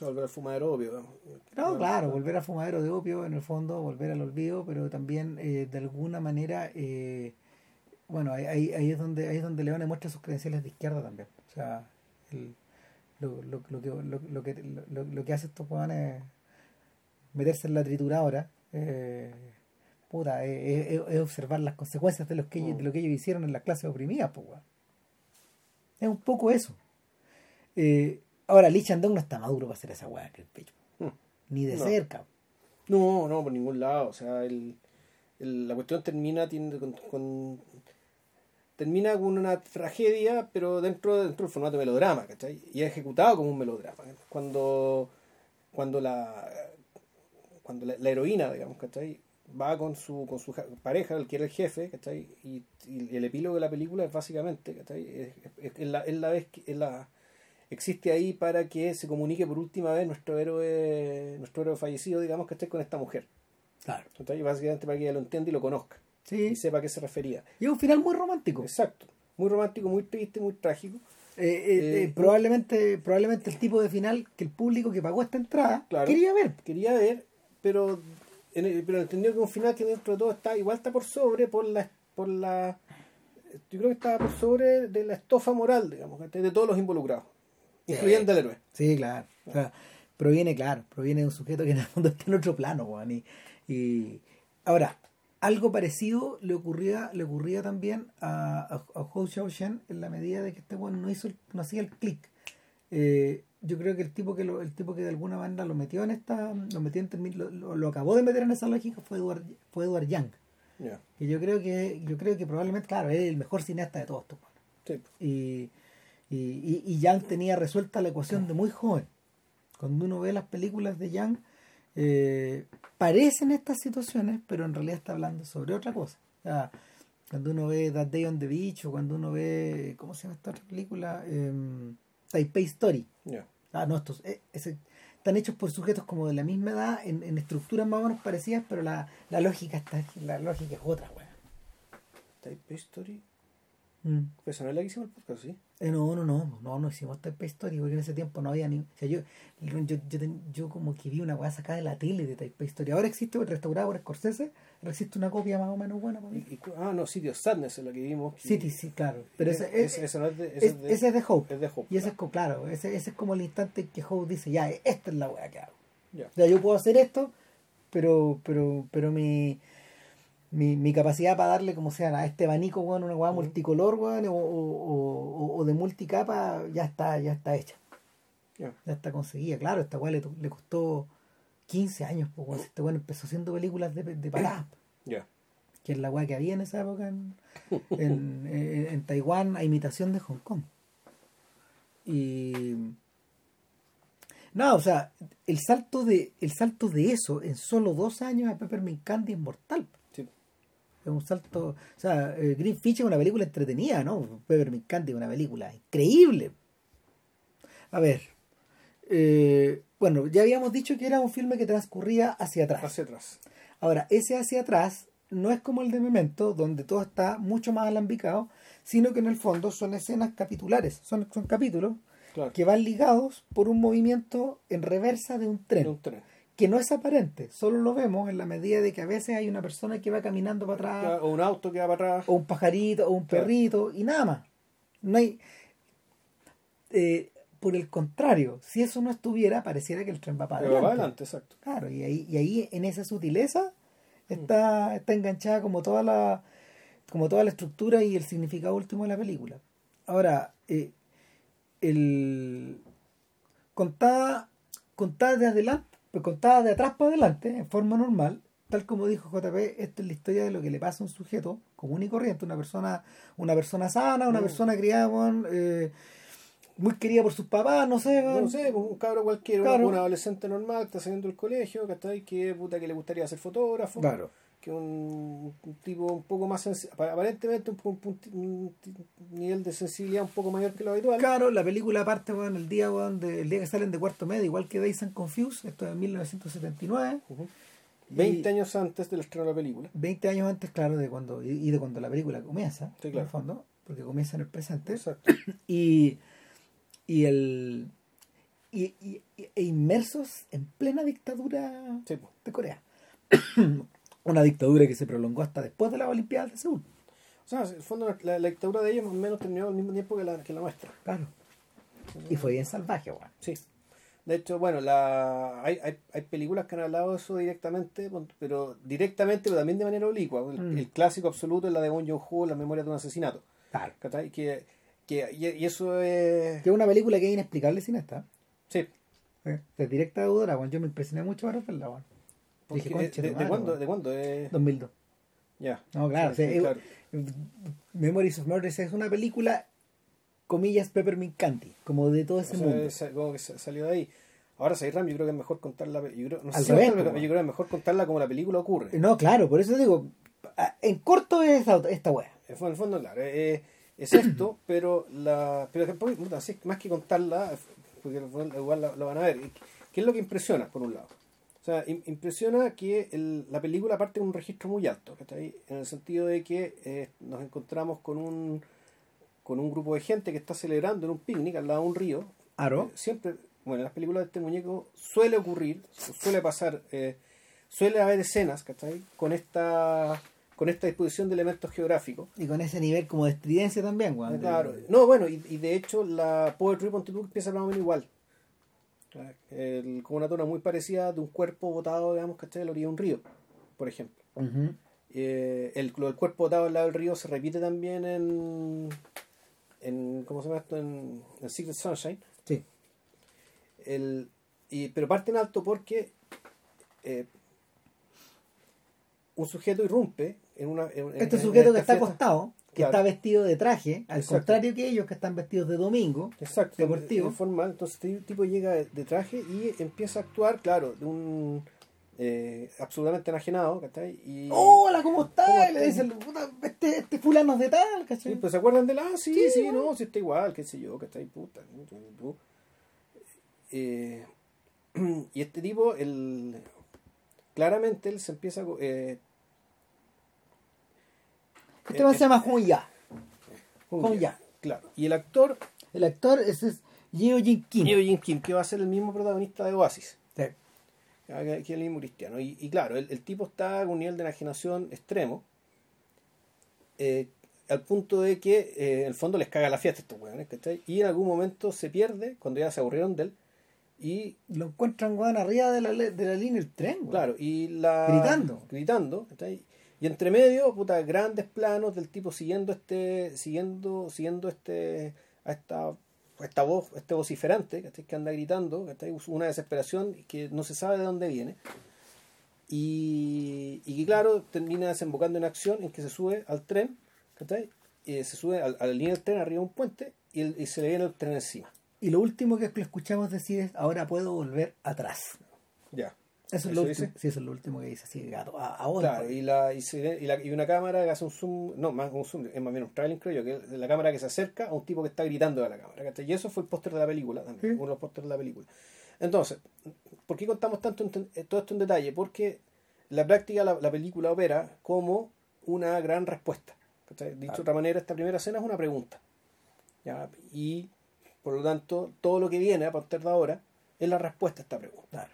Volver al fumadero obvio. No, Bueno, claro, volver a fumadero de opio, en el fondo, volver al olvido, pero también eh, de alguna manera, eh, bueno, ahí, ahí, es donde ahí es donde Leone muestra sus credenciales de izquierda también. O sea, el- lo, lo, lo que, lo, lo que, lo, lo que hace estos hueones es meterse en la trituradora, eh, puta, es, es- es observar las consecuencias de, los que ellos- de lo que ellos hicieron en las clases oprimidas, pues, weón. Es un poco eso. Eh, ahora, Lee Chandong no está maduro para hacer esa weá, que el pecho. Mm. Ni de No. cerca. No, no, por ningún lado. O sea, el, el- la cuestión termina tiene con, con- termina con una tragedia, pero dentro, dentro del formato de melodrama, ¿cachai? Y es ejecutado como un melodrama. Cuando, cuando la cuando la, la heroína, digamos, ¿cachai? Va con su, con su ja- pareja, el que era el jefe, ¿cachai? Y, y el epílogo de la película es básicamente, ¿cachai? Es, es- es la, es la vez que es la, existe ahí para que se comunique por última vez nuestro héroe, nuestro héroe fallecido, digamos, que esté con esta mujer. Claro. ¿cachai? Básicamente para que ella lo entienda y lo conozca. Sí. Y sepa a qué se refería. Y es un final muy romántico. Exacto. Muy romántico, muy triste, muy trágico. Eh, eh, Eh, probablemente, probablemente el tipo de final que el público que pagó esta entrada Claro. quería ver. Quería ver, pero, pero entendió que un final que dentro de todo está igual está por sobre por la por la yo creo que estaba por sobre de la estofa moral, digamos, de todos los involucrados, incluyendo al héroe. Sí, claro. O sea, proviene, claro, proviene de un sujeto que en el fondo está en otro plano, weón. Y, y- ahora, algo parecido le ocurría, le ocurría también a, a, a Hou Xiaoshen en la medida de que este weón no hizo el- no hacía el clic. Eh, yo creo que el tipo que lo, el tipo que de alguna manera lo metió en esta, lo metió en lo, lo- lo acabó de meter en esa lógica fue Edward, fue Edward Yang. Ya. Que yo creo que, yo creo que probablemente, claro, es el mejor cineasta de todos estos. Sí. Y, y, y, y Yang tenía resuelta la ecuación de muy joven. Cuando uno ve las películas de Yang, eh, parecen estas situaciones, pero en realidad está hablando sobre otra cosa. O sea, cuando uno ve That Day on the Beach o cuando uno ve, ¿cómo se llama esta otra película? Em, Taipei Story. Ah, no, estos eh, ese- están hechos por sujetos como de la misma edad, en, en estructuras más o menos parecidas, pero la, la lógica está, la lógica es otra, weón. Type Story. Mm. Pues no es la que hicimos el podcast, ¿sí? Eh, no, no, no, no, no hicimos Taipei Story porque en ese tiempo no había ni. O sea, yo, yo, yo, yo como que vi una weá sacada de la tele de Taipei Story. Ahora existe, restaurada por Scorsese, existe una copia más o menos buena para mí. Y- y cu- ah, no, City of Sadness es la que vimos. City, sí, claro. Pero ese, es, no es de, ese es- es de, ese es de Hope. es de Hope, Y ese es, claro. co- claro, ese, ese es como el instante en que Hope dice, ya, esta es la weá que hago. Ya. O sea, yo puedo hacer esto, pero, pero, pero mi, mi, mi capacidad para darle como sea a este abanico, weón, una weá multicolor, weón, o, o, o- o de multicapa, ya está, ya está hecha. Ya. Ya está conseguida. Claro, esta weá le, le costó 15 años, pues. Este weón empezó haciendo películas de, de paradas, Ya. que es la weá que había en esa época en, en, en- en Taiwán a imitación de Hong Kong. Y no, o sea, el salto de, el salto de eso en solo dos años a Peppermint Candy es mortal. Sí. Es un salto, o sea, eh, Green Fish es una película entretenida, ¿no? Peppermint Candy es una película increíble. A ver, eh, bueno, ya habíamos dicho que era un filme que transcurría hacia atrás. Hacia atrás. Ahora, ese hacia atrás no es como el de Memento, donde todo está mucho más alambicado, sino que en el fondo son escenas capitulares, son, son capítulos Claro. que van ligados por un movimiento en reversa de un tren, De un tren. que no es aparente, solo lo vemos en la medida de que a veces hay una persona que va caminando para atrás, Claro, O un auto que va para atrás. o un pajarito, o un Claro. perrito, y nada más. No hay. eh, por el contrario, si eso no estuviera, pareciera que el tren va para Pero va adelante. adelante, exacto. Claro, y ahí, y ahí en esa sutileza Mm. está, está enganchada como toda la como toda la estructura y el significado último de la película. Ahora, eh, el contada, contada de adelante, pues contada de atrás para adelante, en forma normal, tal como dijo JP, esta es la historia de lo que le pasa a un sujeto común y corriente, una persona, una persona sana, una Mm. persona criada con, eh, muy querida por sus papás, no sé, No sé, un cabro cualquiera, Claro. un adolescente normal que está saliendo del colegio, ¿cachai? Que puta que le gustaría ser fotógrafo. Claro. Que un, un tipo un poco más aparentemente un, un- un- nivel de sensibilidad un poco mayor que lo habitual. Claro, la película parte weón, el día de- el día que salen de cuarto medio, igual que Days and Confused, esto es en 1979, Ujú. 20 Y- años antes del estreno de la película. 20 años antes, claro, de cuando y de cuando la película comienza, Sí, en claro. el fondo, porque comienza en el presente, Exacto. y, y el y, y- e inmersos en plena dictadura Sí, de Corea. Una dictadura que se prolongó hasta después de las Olimpiadas de Seúl. O sea, en el fondo la, la dictadura de ellos más o menos terminó al mismo tiempo que la, que la nuestra. Claro. Y fue bien salvaje, weón. Sí. De hecho, bueno, la, hay, hay, hay películas que han hablado de eso directamente, pero directamente, pero también de manera oblicua. El, Mm. el clásico absoluto es la de Bong Joon-ho, La memoria de un asesinato. Claro. Que, que, y, y eso es... Que es una película que es inexplicable sin esta. Sí. ¿eh? De directa deudora, weón. Yo me impresioné mucho para verla. Porque, Dije, de, "Conche de- de cuándo? weón". ¿De cuándo? Eh, 2002. ya. No, claro. Sí, o sea, sí, es- claro. Memories of Murders es una película, comillas, Peppermint Candy, como de todo O ese sea, mundo. es como que sa- salió de ahí. Ahora, Ram yo creo que es mejor contarla. Yo creo, no sé si revés, yo creo que es mejor contarla como la película ocurre. No, claro, por eso digo, en corto es esta, esta wea. En el fondo, claro, eh, es esto, pero la pero después, más que contarla, porque igual la- van a ver, ¿qué es lo que impresiona, por un lado? O sea, im- impresiona que el- la película parte de un registro muy alto, ¿cachai? En el sentido de que eh, nos encontramos con un, con un grupo de gente que está celebrando en un picnic al lado de un río. Aro. Eh, siempre, bueno, en las películas de este muñeco suele ocurrir, su- suele pasar, eh, suele haber escenas, ¿cachai? Con esta, con esta disposición de elementos geográficos. Y con ese nivel como de estridencia también, weón. Ah, Claro, no, bueno, y, y de hecho la Poetry Ponte tú empieza más o menos igual. El- con una tona muy parecida de un cuerpo botado, digamos, que está en la orilla de un río, por ejemplo. Ujú. Eh, el, lo del cuerpo botado al lado del río se repite también en, en ¿cómo se llama esto? En, en Secret Sunshine. Sí. El, y, pero parte en alto porque eh, un sujeto irrumpe en una... en- en- Este en sujeto que está acostado, que Claro. está vestido de traje, al Exacto. contrario que ellos que están vestidos de domingo, Exacto, deportivo. formal. Entonces este tipo llega de, traje y empieza a actuar, claro, de un eh, absolutamente enajenado, ¿cachai? Y, hola, ¿cómo está? ¿Cómo Y le dicen, "Puta, este, este fulano es de tal, Sí, ¿cachai? pues se acuerdan de la, ah, sí, Sí, sí, bueno. no, sí está igual, qué sé yo, que está ahí, puta. ¿no? Eh, y este tipo, el, claramente él se empieza a... Eh, este man eh, se llama Jun Ya. Jung Jung Ya, Ya. Claro. Y el actor, El actor ese es Yeo Jin Kim. Yeo Jin Kim, que va a ser el mismo protagonista de Oasis. Sí. Que es el mismo cristiano. Y, y claro, el, el tipo está con un nivel de enajenación extremo, eh, al punto de que eh, en el fondo les caga la fiesta a estos weones, ¿cachai? Y en algún momento se pierde, cuando ya se aburrieron de él, y Lo encuentran, weón, arriba de la, de la línea del tren, weón. claro, y la... Gritando. Gritando, ¿cachai? Y entre medio, puta, grandes planos del tipo siguiendo este, siguiendo, siguiendo este, a esta, a esta voz, este vociferante, ¿cachai? Que anda gritando, ¿cachai? Una desesperación que no se sabe de dónde viene. Y, y que claro, termina desembocando en acción en que se sube al tren, ¿cachai? Y se sube al- a, la línea del tren arriba de un puente y, el- y se le viene el tren encima. Y lo último que escuchamos decir es, ahora puedo volver atrás. Ya. Eso, es ¿Eso lo dice? último. Sí, eso es lo último que dice así, gato. A, ahora. Claro, y, la, y, se y, la- y una cámara que hace un zoom, no, más un zoom, es más bien un trailing, creo yo, que la cámara que se acerca a un tipo que está gritando de la cámara. ¿cachai? Y eso fue el póster de la película también, Sí. uno de los pósteres de la película. Entonces, ¿por qué contamos tanto en- eh, todo esto en detalle? Porque En la práctica la, la película opera como una gran respuesta. ¿cachai? Dicho de otra manera, esta primera escena es una pregunta. ¿ya? Y por lo tanto, todo lo que viene a partir de ahora es la respuesta a esta pregunta. Claro.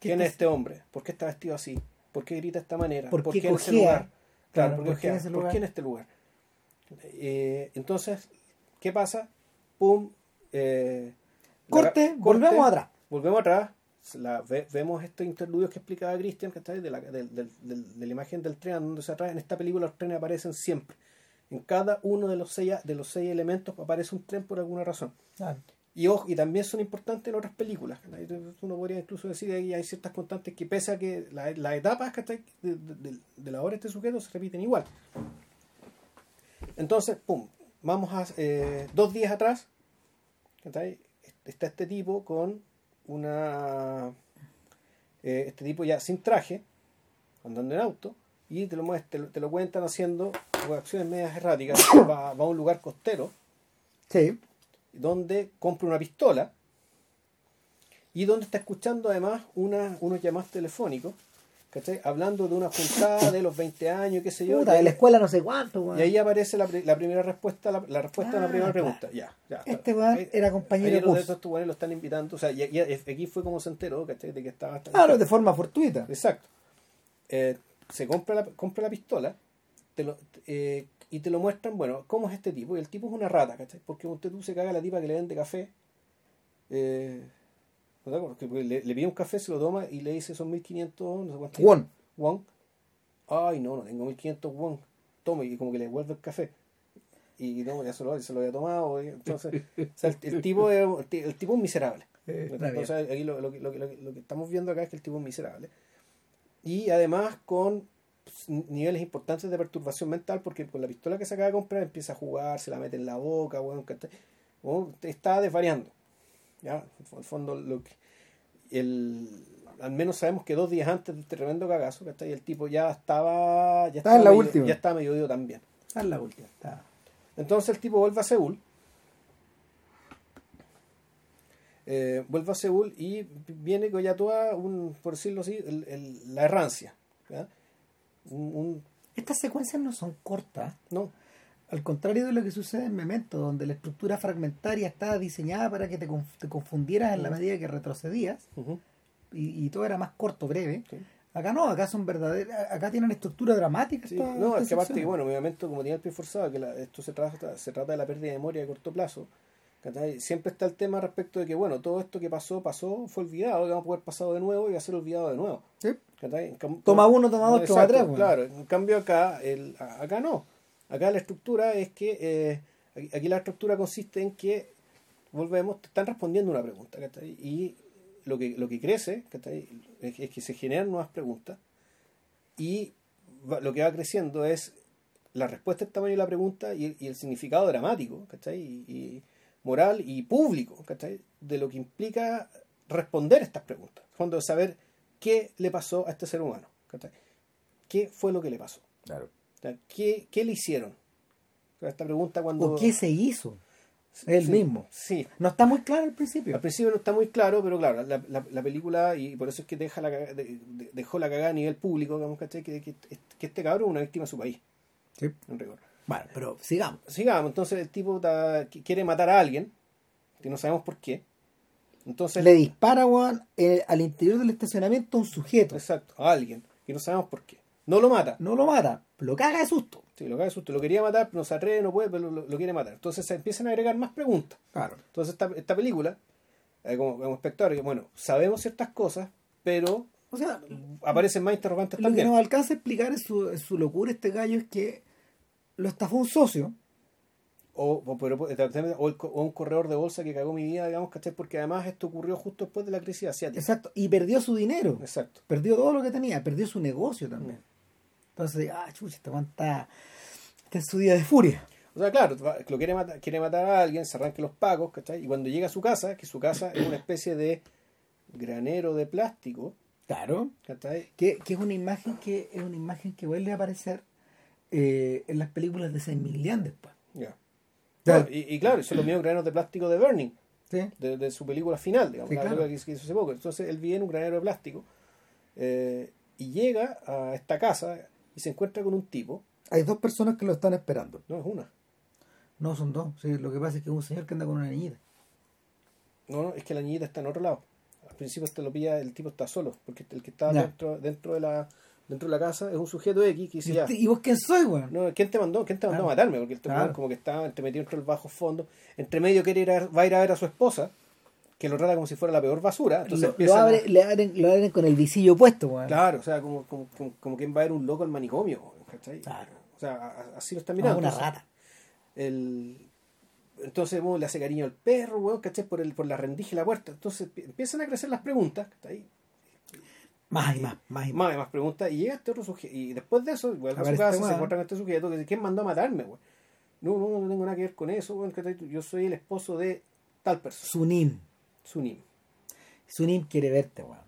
¿Quién ¿Qué es este hombre? ¿Por qué está vestido así? ¿Por qué grita de esta manera? ¿Por qué en ese lugar? Claro, ¿por qué ¿por qué en ¿Por qué este lugar? Eh, entonces, ¿qué pasa? Pum. eh, Corte, volvemos atrás. Volvemos atrás. La- ve- vemos estos interludios que explicaba Christian, que está de la, de la imagen del tren donde se atrae. En esta película los trenes aparecen siempre. En cada uno de los seis, de los seis elementos aparece un tren por alguna razón. Claro. Y, ojo, y también son importantes en otras películas. Uno podría incluso decir que hay ciertas constantes que pese a que la- las etapas ¿cachai? de, de, de- la obra de este sujeto se repiten igual. Entonces, pum, vamos a eh, dos días atrás, ¿cachai? está este tipo con una... eh, este tipo ya sin traje, andando en auto, y te lo, te te lo cuentan haciendo acciones medias erráticas. Va a un lugar costero Sí. Donde compra una pistola y donde está escuchando además una, unos llamados telefónicos, ¿cachai? Hablando de una juntada de los 20 años, qué sé yo. Puta, de la escuela no sé cuánto, weón. y ahí aparece la, la primera respuesta, la, la respuesta a la Ah, primera claro. pregunta. Ya, ya. Este weón era compañero de estos weones lo están invitando. O sea, y, y aquí fue como se enteró, ¿cachai? De que estaba. Claro, de forma fortuita. Exacto. Eh, se compra la, compra la pistola te lo, eh, y te lo muestran, bueno, ¿cómo es este tipo? Y el tipo es una rata, ¿cachai? Porque usted tú se caga a la tipa que le vende café. Eh, ¿no te? Que le, le pide un café, se lo toma y le dice son 1500, no sé cuánto. Won. Won. Ay, no, no tengo 1500 won. Tome, y como que le devuelve el café. Y no, ya se lo, se lo había tomado. y entonces, o sea, el, el tipo es, el, ti- el tipo es miserable. Eh. Entonces, aquí lo, lo, que- lo, lo que- lo que estamos viendo acá es que el tipo es miserable. Y además con pues, niveles importantes de perturbación mental, porque con la pistola que se acaba de comprar empieza a jugar, se la mete en la boca, bueno, está desvariando. ¿ya? El fondo, lo que, el, al menos sabemos que dos días antes del tremendo cagazo, ¿cachai? el tipo ya estaba. Ya Estaba en la medio- última. Ya estaba medio ido también. La última. Está. Entonces el tipo vuelve a Seúl. Eh, vuelve a Seúl y viene con ya toda, un, por decirlo así, el- el- la errancia. ¿ya? Un, un- Estas secuencias no son cortas. no, Al contrario de lo que sucede en Memento, donde la estructura fragmentaria está diseñada para que te, conf- te confundieras en la medida que retrocedías y, y todo era más corto, breve. sí. Acá no, acá son verdaderas, acá tienen estructura dramática. Sí, no, es que aparte bueno, mi momento como tiene el pie forzado, que la- esto se trata, se trata de la pérdida de memoria a corto plazo. ¿Cachai? Siempre está el tema respecto de que, bueno, todo esto que pasó, pasó, fue olvidado, que vamos a poder pasado de nuevo y va a ser olvidado de nuevo. Toma uno, toma dos, toma tres, bueno. Claro, en cambio acá, el, acá no. Acá la estructura es que, eh, aquí, aquí la estructura consiste en que, volvemos, te están respondiendo una pregunta, ¿cachai? Y lo que, lo que crece, ¿cachai? Es, es que se generan nuevas preguntas y va- lo que va creciendo es la respuesta del tamaño de la pregunta y, y el significado dramático, ¿cachai? Y, y moral y público, ¿cachai? De lo que implica responder estas preguntas. Cuando de saber qué le pasó a este ser humano, ¿cachai? ¿Qué fue lo que le pasó? Claro. O sea, ¿Qué, qué le hicieron? Esta pregunta cuando... ¿O qué se hizo? Él Sí, mismo. Sí, No está muy claro al principio. al principio no está muy claro, pero claro, la, la- la película, y por eso es que deja la, caga- de- de- dejó la cagada a nivel público, digamos, ¿cachai? Que, que, que este cabrón es una víctima de su país, Sí. en rigor. Bueno, pero sigamos. Sigamos, entonces el tipo ta- quiere matar a alguien, que no sabemos por qué. Entonces, Le dispara, weón, eh, al interior del estacionamiento a un sujeto. exacto, a alguien, que no sabemos por qué. No lo mata, No lo mata, lo caga de susto. sí, lo caga de susto, lo quería matar, pero no se atreve, no puede, pero lo, lo quiere matar. Entonces se empiezan a agregar más preguntas. Claro. Entonces esta, esta película, eh, como, como espectador, que, bueno, sabemos ciertas cosas, pero O sea, aparecen más interrogantes lo que también. nos alcanza a explicar en su, en su locura este gallo es que lo estafó un socio. O, o, pero- o un corredor de bolsa que cagó mi vida, digamos, ¿cachai? Porque además esto ocurrió justo después de la crisis asiática. Exacto. Y perdió su dinero. Exacto. Perdió todo lo que tenía. Perdió su negocio también. Mm. Entonces, ah, chucha, este está, está en su día de furia. O sea, claro, lo quiere matar, quiere matar a alguien, se arranque los pacos, ¿cachai? Y cuando llega a su casa, que su casa es una especie de granero de plástico, Claro. ¿cachai? Que, que es una imagen que es una imagen que vuelve a aparecer eh, en las películas de Saint Milian después. Ya. Ya. Bueno, y, y claro, son los mismos graneros de plástico de Burning, ¿Sí? de, de su película final, digamos, Sí, la claro. película que, hizo hace poco. Entonces él vive en un granero de plástico eh, y llega a esta casa y se encuentra con un tipo. Hay dos personas que lo están esperando. No, es una. No, son dos. Sí, lo que pasa es que es un señor que anda con una niñita. No, no, es que la niñita está en otro lado. Al principio te lo pilla, el tipo está solo, porque el que está dentro, dentro de la dentro de la casa es un sujeto X que dice ¿Y, ya. ¿y vos quién soy, weón? No, ¿quién te mandó? ¿Quién te mandó Claro. a matarme? Porque el tipo Claro. como que está entre metido entre el bajo fondo. Entre medio quiere ir a, va a ir a ver a su esposa, que lo trata como si fuera la peor basura. Entonces Lo, lo empiezan a- abre- le abren, lo abren con el visillo puesto, weón. Claro, o sea, como, como, como, como quien va a ver un loco al manicomio, ¿cachai? Claro. O sea, así lo está Como mirando. una Entonces, rata. el entonces bueno, le hace cariño al perro, weón, ¿cachai? Por, el, por la rendija y la puerta. Entonces pi- empiezan a crecer las preguntas, ¿cachai? Más y más, más y más. Más y más preguntas. Y llega este otro sujeto. Y después de eso, vuelve a su casa, este se encuentra con este sujeto que dice, ¿quién mandó a matarme, weón? No, no, no tengo nada que ver con eso, ¿cachai? Yo soy el esposo de tal persona, Sunim. Sunim. Sunim quiere verte, weón.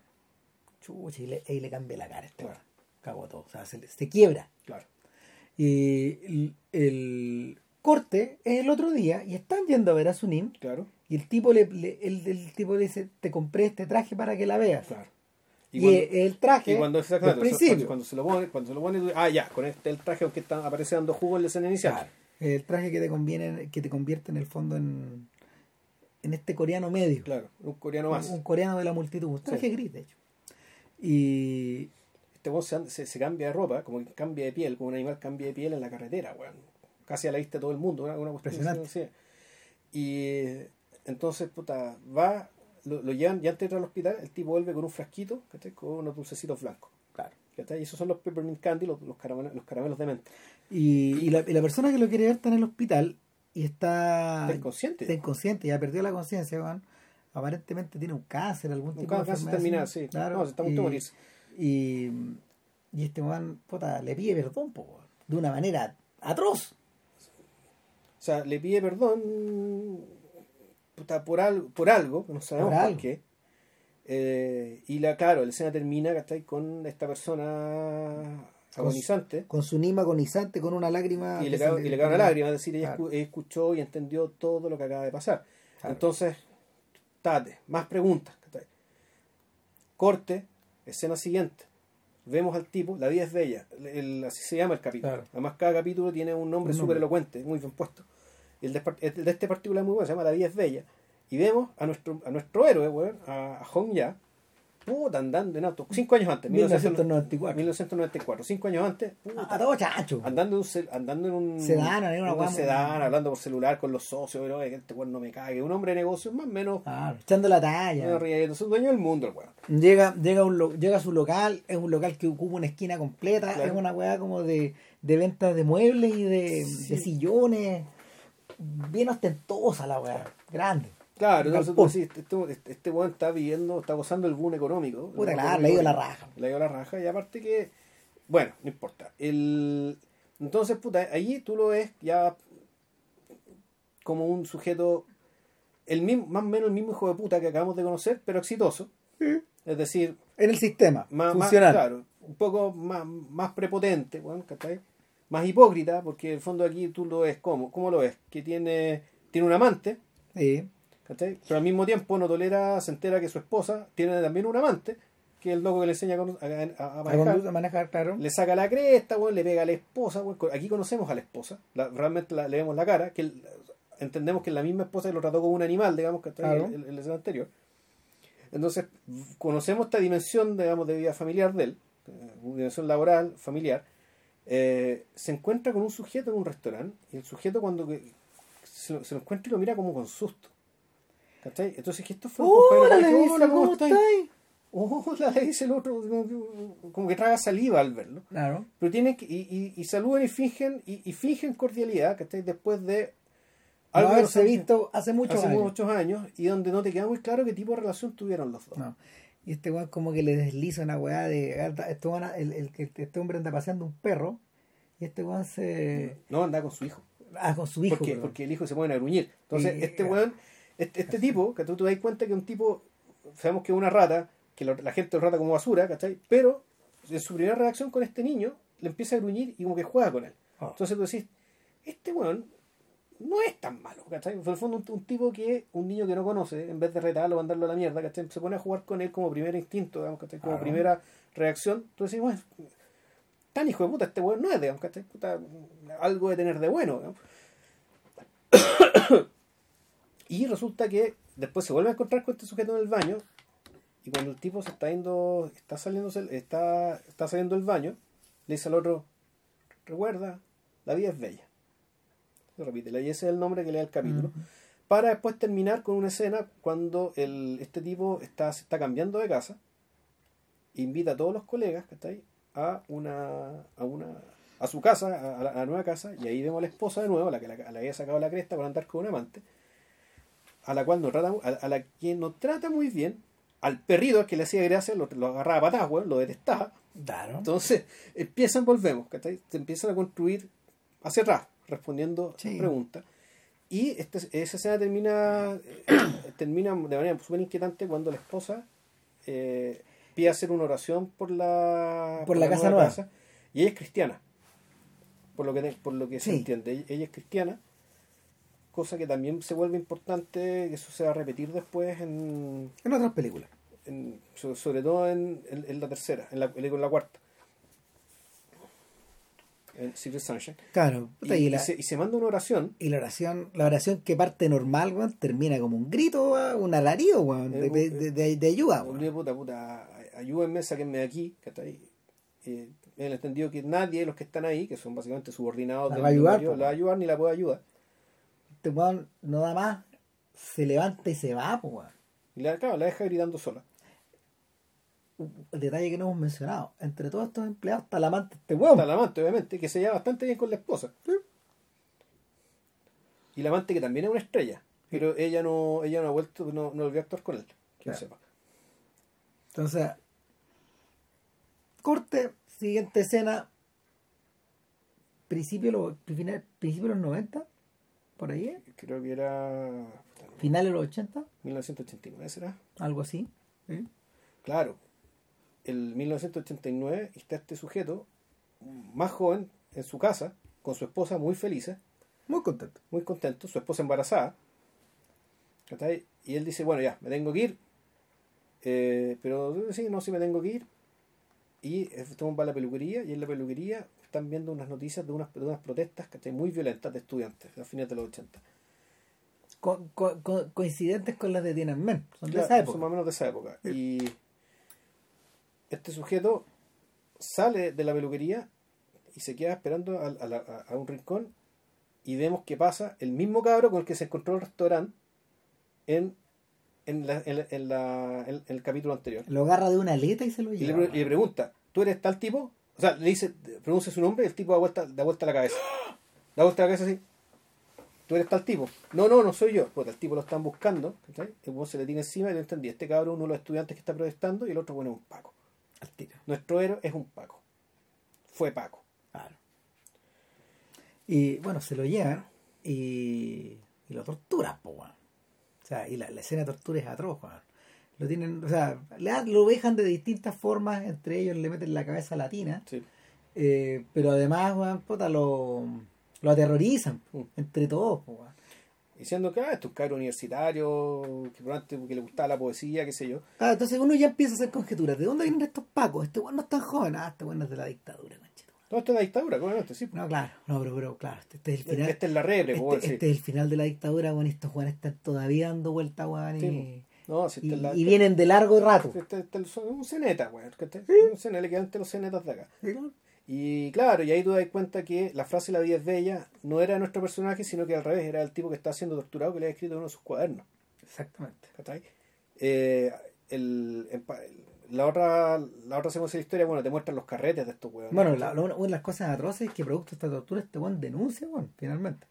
Chucha, y le, y le cambia la cara a este Claro. weón. Cago todo. O sea, se, se quiebra. Claro. Y el, el corte es el otro día y están yendo a ver a Sunim Claro, y el tipo le, le- el, el tipo le dice, te compré este traje para que la veas. claro. Y, cuando- el traje Y cuando, exactamente, principio. cuando, se lo pone, cuando se lo pone, ah, ya, con este el traje aunque está, aparece dando jugo en la escena inicial. Claro. El traje que te conviene, que te convierte en el fondo en, en este coreano medio. Claro, un coreano más. Un, un coreano de la multitud. Un traje Sí. gris, de hecho. Y Este weón se, se, se cambia de ropa, como que cambia de piel, como un animal cambia de piel en la carretera, weón. Casi a la vista de todo el mundo, una, una cuestión Impresionante. Y entonces, puta, va, lo, lo llevan, ya antes de entrar al hospital, el tipo vuelve con un frasquito, ¿cachai? Con unos dulcecitos blancos. Claro. ¿cachai? Y esos son los peppermint candy, los, los, caramelos, los caramelos de menta. Y, y la, y la persona que lo quiere ver está en el hospital y está, ¿Está inconsciente? está inconsciente, ya perdió la conciencia, weón. Aparentemente tiene un cáncer, algún Un tipo de cáncer terminal, sí. Claro. No, se está a punto de y, morirse. y, y este weón, puta, le pide perdón, po, de una manera atroz. O sea, le pide perdón puta, por, algo, por algo, no sabemos Por qué. Eh, y la, claro, la escena termina ¿cachai? con esta persona agonizante Con su nima agonizante, con una lágrima. y le, cae, y le cae una lágrima, es decir, ella Claro. escuchó y entendió todo lo que acaba de pasar. Claro. Entonces, tate, más preguntas. ¿cachai? Corte, escena siguiente. Vemos al tipo, la vida es bella, el- así se llama el capítulo. Claro. Además, cada capítulo tiene un nombre Un súper nombre. elocuente, muy bien puesto. El de, el de este particular muy bueno, se llama La vida es bella. Y vemos a nuestro, a nuestro héroe, weón, a, Hong Ya, puta, andando en auto, cinco años antes, 1994. 1994, cinco años antes, puta, A todo chacho. andando en un, andando en un Sedán, en una un sedán, hablando por celular con los socios, pero que este weón no me cague, un hombre de negocios más o menos echando la talla. es un dueño del mundo el weón. Llega, llega, un lo- llega a su local, es un local que ocupa una esquina completa, Claro. es una weá como de, de ventas de muebles y de, Sí. de sillones. Bien ostentosa la weá, grande. Claro, entonces tú decís, este, este, weón está viviendo, está gozando el boom económico. Puta, claro, le ido la raja. Le ido la raja, y aparte que, bueno, no importa. El, entonces, puta, allí tú lo ves ya como un sujeto, el mismo, más o menos el mismo hijo de puta que acabamos de conocer, pero exitoso. Es decir, En el sistema, más, más- funcional. claro, un poco más, más prepotente, weón, ¿cachai? Más hipócrita, porque en el fondo aquí tú lo ves como, ¿cómo lo ves? Que tiene, tiene un amante, Sí. ¿cachai? Pero al mismo tiempo no tolera, se entera que su esposa tiene también un amante, que es el loco que le enseña a, manejar. conducir, a manejar, claro. Le saca la cresta, weón, le pega a la esposa. Aquí conocemos a la esposa, la- realmente la- le vemos la cara, que el- entendemos que es la misma esposa que lo trató como un animal, digamos, que está Claro. en el, el escena anterior. Entonces, conocemos esta dimensión, digamos, de vida familiar de él, eh, dimensión laboral, familiar. Eh, se encuentra con un sujeto en un restaurante, y el sujeto cuando que- se, lo, se lo encuentra y lo mira como con susto. ¿Cachai? Entonces, que esto fue un ¡Hola, le dice, "Hola, ¿cómo ¿cómo estáis?". Hola, le dice el otro, como que, como que traga saliva al verlo. Claro. Pero tienen que, y, y, y saludan y fingen, y, y fingen cordialidad, estáis después de No que nos- visto hace muchos hace años. muchos años, y donde no te queda muy claro qué tipo de relación tuvieron los dos. No. Y este weón como que le desliza una weá de... Este, weón, el, el, que- este hombre anda paseando un perro y este weón se... No, anda con su hijo. Ah, con su hijo. porque, el hijo se pone a gruñir. Entonces, Y- este weón, este, este tipo, que tú te das cuenta que un tipo, sabemos que es una rata, que la gente lo trata como basura, ¿cachai? Pero en su primera reacción con este niño, le empieza a gruñir y como que juega con él. Ah. Entonces tú decís, este weón no es tan malo, ¿cachai? En el fondo, un, un tipo que, un niño que no conoce, en vez de retarlo, mandarlo a la mierda, ¿cachai? Se pone a jugar con él como primer instinto, digamos, ¿cachai? Como Claro. primera reacción. Entonces, bueno, tan hijo de puta, este weón no es, digamos, ¿cachai? Puta, algo de tener de bueno, digamos. y resulta que después se vuelve a encontrar con este sujeto en el baño y cuando el tipo se está yendo, está saliendo, está, está saliendo del baño, le dice al otro, recuerda, la vida es bella. Lo repite, y ese es el nombre que le da el capítulo. Para después terminar con una escena cuando el, este tipo está, se está cambiando de casa, invita a todos los colegas que está ahí a una, a una a su casa, a la, a la nueva casa, y ahí vemos a la esposa de nuevo, a la que la, la había sacado la cresta por andar con un amante, a la cual no trata, a, a la que no trata muy bien, al perrito que le hacía gracia, lo, lo agarraba a weón, lo detestaba. Claro. Entonces, empiezan, volvemos, ¿cachai? Se empiezan a construir hacia atrás, respondiendo Sí. preguntas. Y este, esa escena termina, eh, termina de manera súper inquietante cuando la esposa eh, pide hacer una oración por la, Por la casa nueva y ella es cristiana. Por lo que, por lo que se entiende. Ella, es cristiana, cosa que también se vuelve importante, que eso se va a repetir después en, En otras películas. en- so- sobre todo en, en- en la tercera, en la, en la cuarta. En Secret Sunshine. Claro. Y, puta, y, y la, se, y se manda una oración. y la oración, la oración que parte normal, weón, termina como un grito, weón, un alarido, weón, de, de, de- de- ayuda, weón. puta, puta, ayúdenme, sáquenme de aquí. que está ahí. Eh, el entendido que nadie de los que están ahí, que son básicamente subordinados La del va a ayudar, la va a ayudar ni la puede ayudar. Este weón no da más, se levanta y se va, weón. Y la, claro, la deja gritando sola. El detalle que no hemos mencionado, entre todos estos empleados está la amante este weón. Está la amante, obviamente, que se lleva bastante bien con la esposa. Y la amante que también es una estrella. Pero ella no, ella no ha vuelto, no, no volvió a actuar con él. Que sepa. Entonces, corte, siguiente escena, principio, los- final, principio de los 90, por ahí, ¿eh? Creo que era finales de los 80, 1989, ¿será? algo así. ¿eh? Claro, el 1989 está este sujeto más joven en su casa, con su esposa muy felices, Muy contento. muy contento, su esposa embarazada. Y él dice, bueno, ya, me tengo que ir. eh, pero sí, no, sí me tengo que ir. Y estamos para la peluquería y en la peluquería están viendo unas noticias de unas, de unas protestas ¿cachai? muy violentas de estudiantes a fines de los 80. Co- co- co- coincidentes con las de Tiananmen, son de esa son época. más o menos de esa época. Y este sujeto sale de la peluquería y se queda esperando a, a la- a un rincón y vemos que pasa el mismo cabro con el que se encontró en el restaurante en, en, la- en la- en la- en- en el capítulo anterior. Lo agarra de una aleta y se lo Y le, lleva. y le pregunta, ¿tú eres tal tipo? O sea, le dice, pronuncia su nombre y el tipo da vuelta, da vuelta la cabeza. Da vuelta la cabeza así. ¿Tú eres tal tipo? No, no, no soy yo. Pues el tipo lo están buscando. ¿cachai? El se le tiene encima y le entendí. Este cabrón es uno de los estudiantes que está protestando y el otro, bueno, es un Paco. Al tiro. Nuestro héroe es un Paco. Fue Paco. Claro. Y bueno, se lo llevan y, y lo torturan, po, weón. O sea, y la, la escena de tortura es atroz, weón. Lo tienen, o sea, lo dejan de distintas formas, entre ellos le meten la cabeza latina, Sí. eh, pero además, weón, puta, lo, lo aterrorizan, Mm. entre todos. Diciendo que ah, este es un cabro universitario, que probablemente que le gustaba la poesía, qué sé yo. Ah, entonces uno ya empieza a hacer conjeturas. ¿De dónde vienen estos pacos? Este weón no es tan joven. Ah, este weón es de la dictadura, conchito. Todo esto es la dictadura, obviamente, sí. No, claro, no, pero, pero claro, este, este es el final. Esta es la rebre, Este, este es el final de la dictadura, y Estos weones están todavía dando vuelta. Sí, Y, No, si y- es la, y vienen de largo rato. Este, este es un ceneta, weón. este- Un ceneta, le quedan los cenetas de acá. Sí, ¿no? Y claro, y ahí tú das cuenta que la frase La vida es bella no era nuestro personaje, sino que al revés, era el tipo que está siendo torturado que le ha escrito en uno de sus cuadernos. Exactamente. Eh, el, pa- la otra la otra secuencia de la historia, bueno, te muestran los carretes de estos weones. Bueno, la- la- una de las cosas atroces es que producto de esta tortura este weón denuncia, weón, finalmente.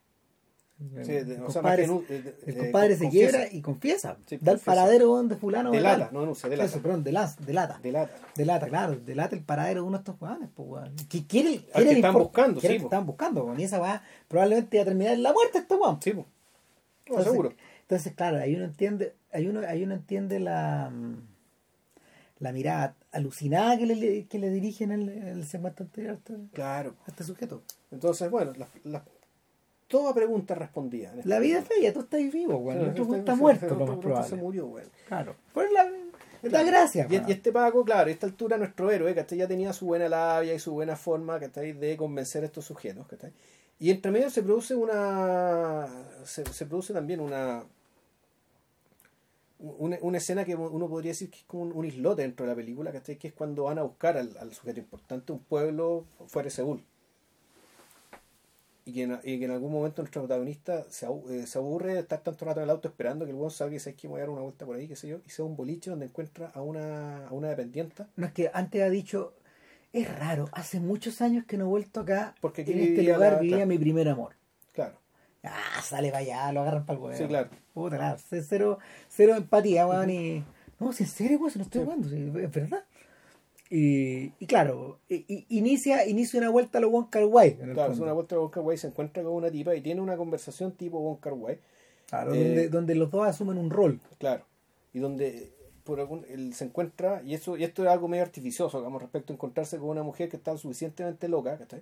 Sí, el o compadre, más que nu- el compadre se quiebra y confiesa. Sí, da el paradero de fulano. de Delata, tal. no denuncia, Eso, delata. perdón, delata. delata. Delata. Delata, claro, delata el paradero de uno de estos weones, pues weón. Que quiere, Al que están buscando, quiere sí, que po. estaban buscando, weón. Y esa weá probablemente iba a terminar en la muerte este weón. Sí, pues. No, Entonces, seguro. Entonces, claro, ahí uno entiende, ahí uno, ahí uno entiende la, mm, la mirada alucinada que le, que le dirigen en el, en el segmento anterior a este, Claro. a este sujeto. Entonces, bueno, las- las- toda pregunta respondida. en esta La vida es bella, tú estás vivo, weón. Sí, El otro este- está este- muerto, este- lo más este- este se probable. murió, weón. Claro. Pues la, la gracia, Y, y este Paco, claro, a esta altura nuestro héroe, ¿cachai? Ya tenía su buena labia y su buena forma, ¿cachai? De convencer a estos sujetos, ¿cachai? Y entre medio se produce una... Se, se produce también una, una... Una escena que uno podría decir que es como un, un islote dentro de la película, ¿cachai? Que es cuando van a buscar al, al sujeto importante, un pueblo fuera de Seúl. Y que, en, y que en algún momento nuestro protagonista se, eh, se aburre de estar tanto rato en el auto esperando que el buen salga y se que voy a dar una vuelta por ahí, qué sé yo, y se va a un boliche donde encuentra a una, a una dependienta. No es que antes ha dicho, es raro, hace muchos años que no he vuelto acá. Porque aquí en este lugar la- vivía claro. mi primer amor. Claro, Ah, sale para allá, lo agarran para el huevo. Sí, claro. Puta, claro, cero, cero empatía, weón, y... No, si en serio, weón, si no estoy Sí. jugando, si es verdad. Y, y claro, i- inicia, inicia una vuelta a lo Wong Kar Wai. claro, es una vuelta a Kar Wai, se encuentra con una tipa y tiene una conversación tipo Wong Kar Wai, Claro, eh, donde, donde los dos asumen un rol. claro, y donde por algún, él se encuentra, y eso y esto es algo medio artificioso, digamos, respecto a encontrarse con una mujer que está suficientemente loca, ¿cachai?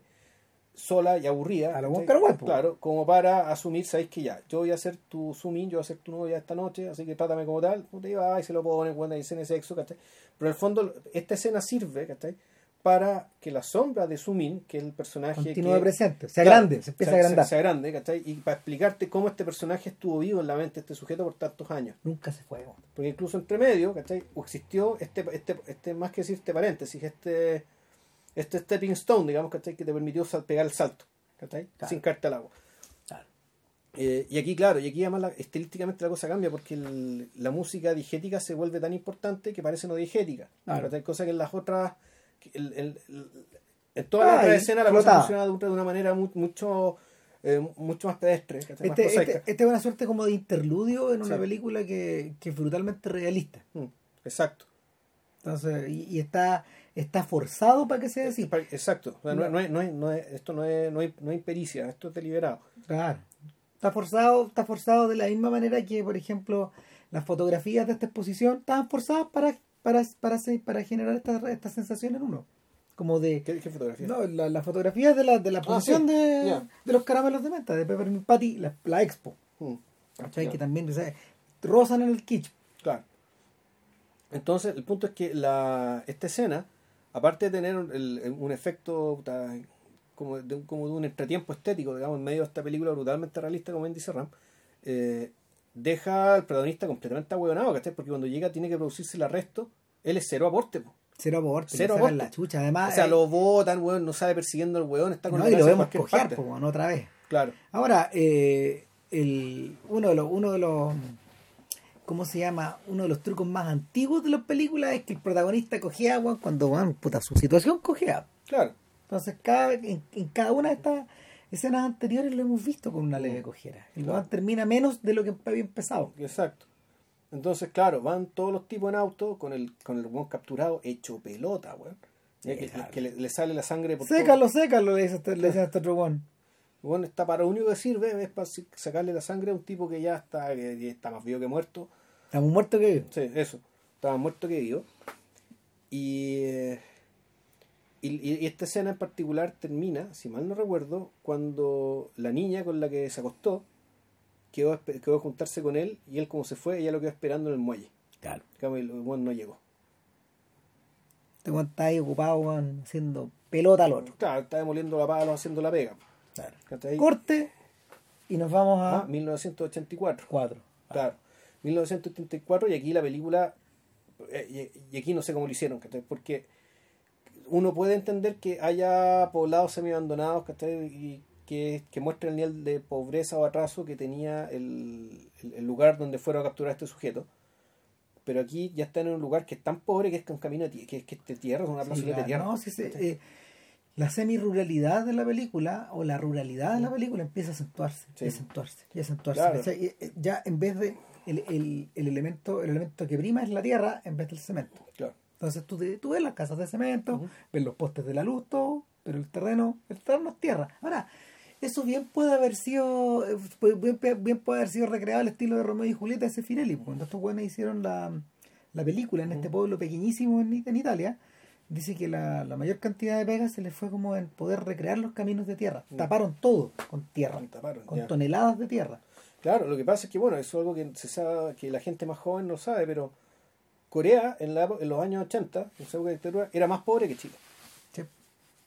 Sola y aburrida, A lo po. claro, como para asumir, sabéis que ya, yo voy a ser tu sumin, yo voy a ser tu novia esta noche, así que trátame como tal, y va, y se lo pone, buena y escena de sexo, ¿cachai? Pero en el fondo, esta escena sirve, ¿cachai? Para que la sombra de Sumin, que es el personaje Continúa que, presente, sea Claro, grande, se empieza a agrandar. Se, agrande, ¿cachai? Y para explicarte cómo este personaje estuvo vivo en la mente de este sujeto por tantos años. Nunca se fue. Porque incluso entre medio, ¿cachai? Existió este, este, este más que decir este paréntesis, este, este stepping stone, digamos, ¿cachai? Que te permitió pegar el salto, ¿cachai? Claro. Sin caerte al agua. Claro. Eh, y aquí, claro, y aquí además la- estilísticamente la cosa cambia porque el- la música digética se vuelve tan importante que parece no digética. Claro. ¿cachai? Cosa que en las otras. el- el- en todas las otras escenas la cosa funciona de, un- de una manera mu- mucho, eh, mucho más pedestre, Este, este, este es una suerte como de interludio en una película que, que es brutalmente realista. Mm, exacto. Entonces, y, y está, está forzado para que sea así. Pa- Exacto. No, no no es- no es- esto no es, no, hay, no hay impericia, esto es deliberado. Claro. Está forzado, está forzado de la misma manera que, por ejemplo, las fotografías de esta exposición estaban forzadas para, para, para, para generar esta, esta sensación en uno. Como de. ¿Qué, qué fotografía? No, la- las fotografías de la, de la exposición sí, de, de los caramelos de menta, de Peppermint Patty, la, la expo. Mm. Ya. Que también o sea, rozan en el kitsch. Claro. Entonces, el punto es que la, esta escena, aparte de tener un, el- un efecto como, de, un- como de un entretiempo estético, digamos, en medio de esta película brutalmente realista, como bien dice Ram, eh, deja al protagonista completamente ahueonado, ¿cachai? Porque cuando llega tiene que producirse el arresto, él es cero aporte, po. Cero aborto, Cero aborto. la chucha. Además, O sea, eh, lo botan, weón, no sale persiguiendo al weón, está con no, y lo vemos cojear, po, otra vez. Claro. Ahora, eh, el, uno, de los, uno de los. ¿Cómo se llama? Uno de los trucos más antiguos de las películas es que el protagonista cogea, weón, cuando, weón, puta, su situación cogea. Claro. Entonces, cada, en, en cada una de estas escenas anteriores lo hemos visto con una leve cojera. El Claro. termina menos de lo que había empezado. Exacto. Entonces, claro, van todos los tipos en auto con el con el weón capturado hecho pelota, weón. Ya que, claro. que le, le sale la sangre por todo. Sécalo, sécalo, le dice este, le dice este otro weón. Bueno, está para lo único que sirve es para sacarle la sangre a un tipo que ya está, que, que está más vivo que muerto. Estamos muertos que vivo. Sí, eso. Estaba muerto que vivo. Y, eh, y, y esta escena en particular termina, si mal no recuerdo, cuando la niña con la que se acostó quedó, quedó a juntarse con él y él como se fue, ella lo quedó esperando en el muelle. Claro. El weón no llegó. Este weón está ahí ocupado, weón, haciendo pelota al otro. Claro, está demoliendo la pala, haciendo la pega. Claro. Corte y nos vamos a Ah, 1984. cuatro. Claro. 1984 y aquí la película, eh, y, aquí no sé cómo lo hicieron. Porque uno puede entender que haya poblados semi abandonados, ¿cachai? Y que, que muestren el nivel de pobreza o atraso que tenía el, el- el lugar donde fueron a capturar a este sujeto. Pero aquí ya están en un lugar que es tan pobre que es que un camino de que es que es de tierra, es una Sí, plaza de claro. tierra. No, sí, sí, eh, la semi-ruralidad de la película o la ruralidad de la película empieza a acentuarse, Sí. y acentuarse, y acentuarse. Claro. eh, Ya en vez de el, el, el elemento el elemento que prima es la tierra en vez del cemento. Claro. Entonces tú, tú ves las casas de cemento, ves los postes de la luz, todo, pero el terreno, el terreno es tierra. Ahora, eso bien puede haber sido, eh, bien, bien puede haber sido recreado al estilo de Romeo y Julieta de Sefirelli, cuando estos buenos hicieron la, la película en este pueblo pequeñísimo en, en Italia, dice que la, la mayor cantidad de pegas se les fue como en poder recrear los caminos de tierra. Taparon todo con tierra, Taparon, con ya. toneladas de tierra. Claro, lo que pasa es que, bueno, eso es algo que se sabe, que la gente más joven no sabe, pero Corea en, la, en los años 80, en época de dictadura, era más pobre que Chile. Sí.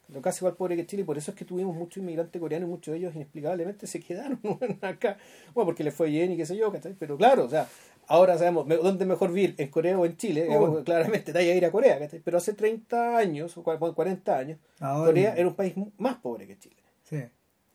Lo casi igual pobre que Chile, y por eso es que tuvimos muchos inmigrantes coreanos y muchos de ellos inexplicablemente se quedaron acá. Bueno, porque les fue bien y qué sé yo. Pero claro, o sea, ahora sabemos dónde mejor vivir, en Corea o en Chile. Oh. digamos, claramente te a ir a Corea. Pero hace 30 años, o cua- 40 años, Ahora- Corea era un país más pobre que Chile. Sí.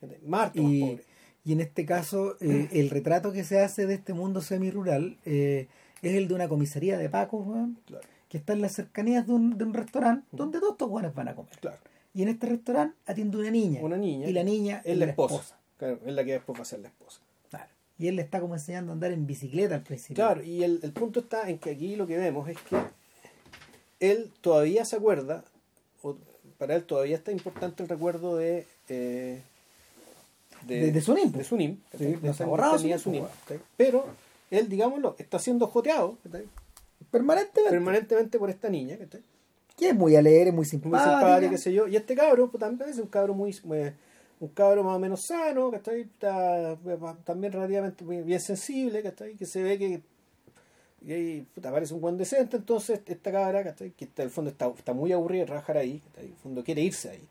¿cachai? Más, harto más Y, pobre. Y en este caso, eh, el retrato que se hace de este mundo semi-rural eh, es el de una comisaría de weón, Claro, que está en las cercanías de un, de un restaurante donde todos estos buenos van a comer. claro. Y en este restaurante atiende una niña. Una niña. Y la niña es la esposa. Claro, es la que después va a ser la esposa. Claro. Y él le está como enseñando a andar en bicicleta al principio. Claro, y el, el punto está en que aquí lo que vemos es que él todavía se acuerda, o para él todavía está importante el recuerdo de. eh, De- de Sunim, De Sunim. Sí, no de esa borrado etnia Sunim, Sunim. Pero él, digámoslo, está siendo joteado. Permanentemente. permanentemente por esta niña. que es muy alegre, muy muy simpática. qué sé yo. Y este cabro, pues, también es un cabro muy, muy- un cabro más o menos sano, ¿cachai? Está, eh, también relativamente bien sensible, ¿cachai? Que se ve que ahí, puta, parece un buen decente, entonces esta cabra. Que está, en el fondo está, está muy aburrida de trabajar ahí, ¿cachai? En el fondo quiere irse ahí.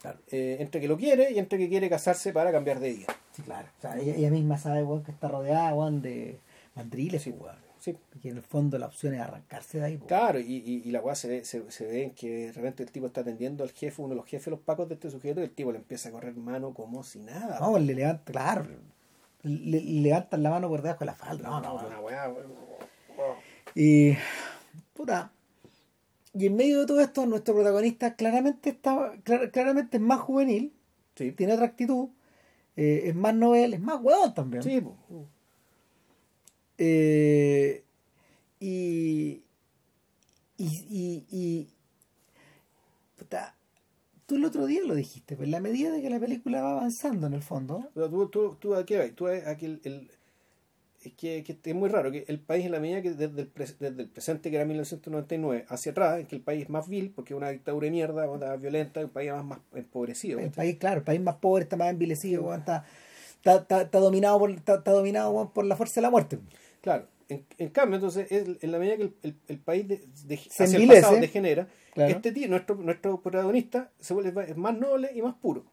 Claro. Eh, entre que lo quiere y entre que quiere casarse para cambiar de vida. Sí, claro. O sea, ella, ella misma sabe, weón, que está rodeada, weón, de mandriles, Sí, weón. Sí, Que en el fondo la opción es arrancarse de ahí, weón. Claro, y, y, y la weá se ve, se, se ve en que de repente el tipo está atendiendo al jefe, uno de los jefes los pacos de este sujeto, y el tipo le empieza a correr mano como si nada. No, le levanta, claro. Le, le levantan la mano por debajo de la falda. No, no, una weá. Y. Puta. Y en medio de todo esto, nuestro protagonista claramente está. clar- claramente es más juvenil, Sí, tiene otra actitud, eh, es más novel, es más huevón también. sí. Eh, y, y, y, y- puta, tú el otro día lo dijiste, pues en la medida de que la película va avanzando en el fondo, Pero tú, tú, tú a qué vas? Tú a, a que el, el- es que, que es muy raro que el país en la medida que desde el, pres- desde el presente que era 1999 hacia atrás, en que el país es más vil, porque es una dictadura de mierda, onda violenta, el país más, más empobrecido. el país, claro, el país más pobre está más envilecido, está, está, está, está dominado por está, está dominado por la fuerza de la muerte. Claro, en, en cambio, entonces, es- en la medida que el, el- el país de, de- Se hacia el envilece. pasado degenera, Claro. este tío, nuestro, nuestro protagonista, se vuelve es más noble y más puro.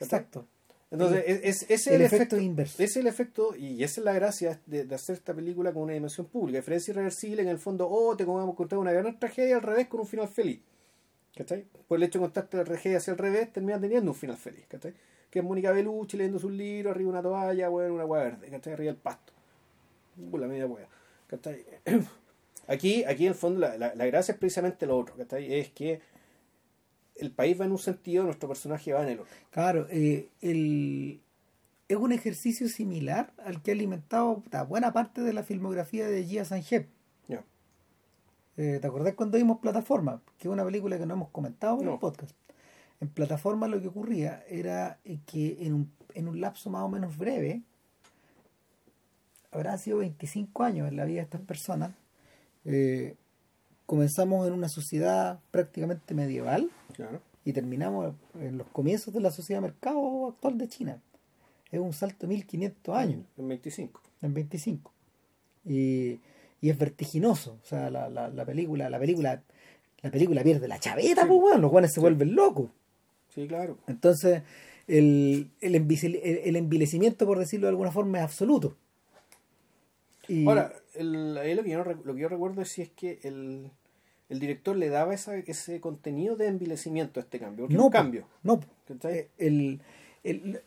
Exacto. Entonces, es, es- ese es el el, efecto efecto, inverso. Es el efecto, y esa es la gracia de, de hacer esta película con una dimensión pública. Diferencia irreversible, en el fondo, oh, te vamos a contar una gran tragedia al revés con un final feliz. ¿Cachai? Por el hecho de contarte la tragedia hacia el revés, termina teniendo un final feliz. ¿Cachai? Que es Mónica Bellucci leyendo sus libros, arriba una toalla, weón, una hueá verde, ¿cachai? Arriba el pasto. Uh, la media hueá. ¿Cachai? Aquí, aquí en el fondo, la, la- la gracia es precisamente lo otro, ¿cachai? Es que el país va en un sentido, nuestro personaje va en el otro. Claro, eh, el, es un ejercicio similar al que ha alimentado puta, buena parte de la filmografía de Gia Sanjep. Ya. Eh, ¿Te acordás cuando vimos Plataforma? Que es una película que no hemos comentado en No. el podcast. En Plataforma lo que ocurría era eh, que en un, en un lapso más o menos breve, habrá sido 25 años en la vida de estas personas, eh, comenzamos en una sociedad prácticamente medieval Claro. y terminamos en los comienzos de la sociedad de mercado actual de China. Es un salto de 1500 años En 25. en 25. Y, y es vertiginoso. O sea, la, la, la película, la película, la película pierde la chaveta, Sí. pues weón, los guanes se Sí. vuelven locos. Sí, claro. Entonces, el, el, el, el envilecimiento, por decirlo de alguna forma, es absoluto. Y, Ahora, el, ahí lo, que yo, lo que yo recuerdo es si es que el, el director le daba esa, ese contenido de envilecimiento a este cambio. No, un cambio. No. Eh, el, el-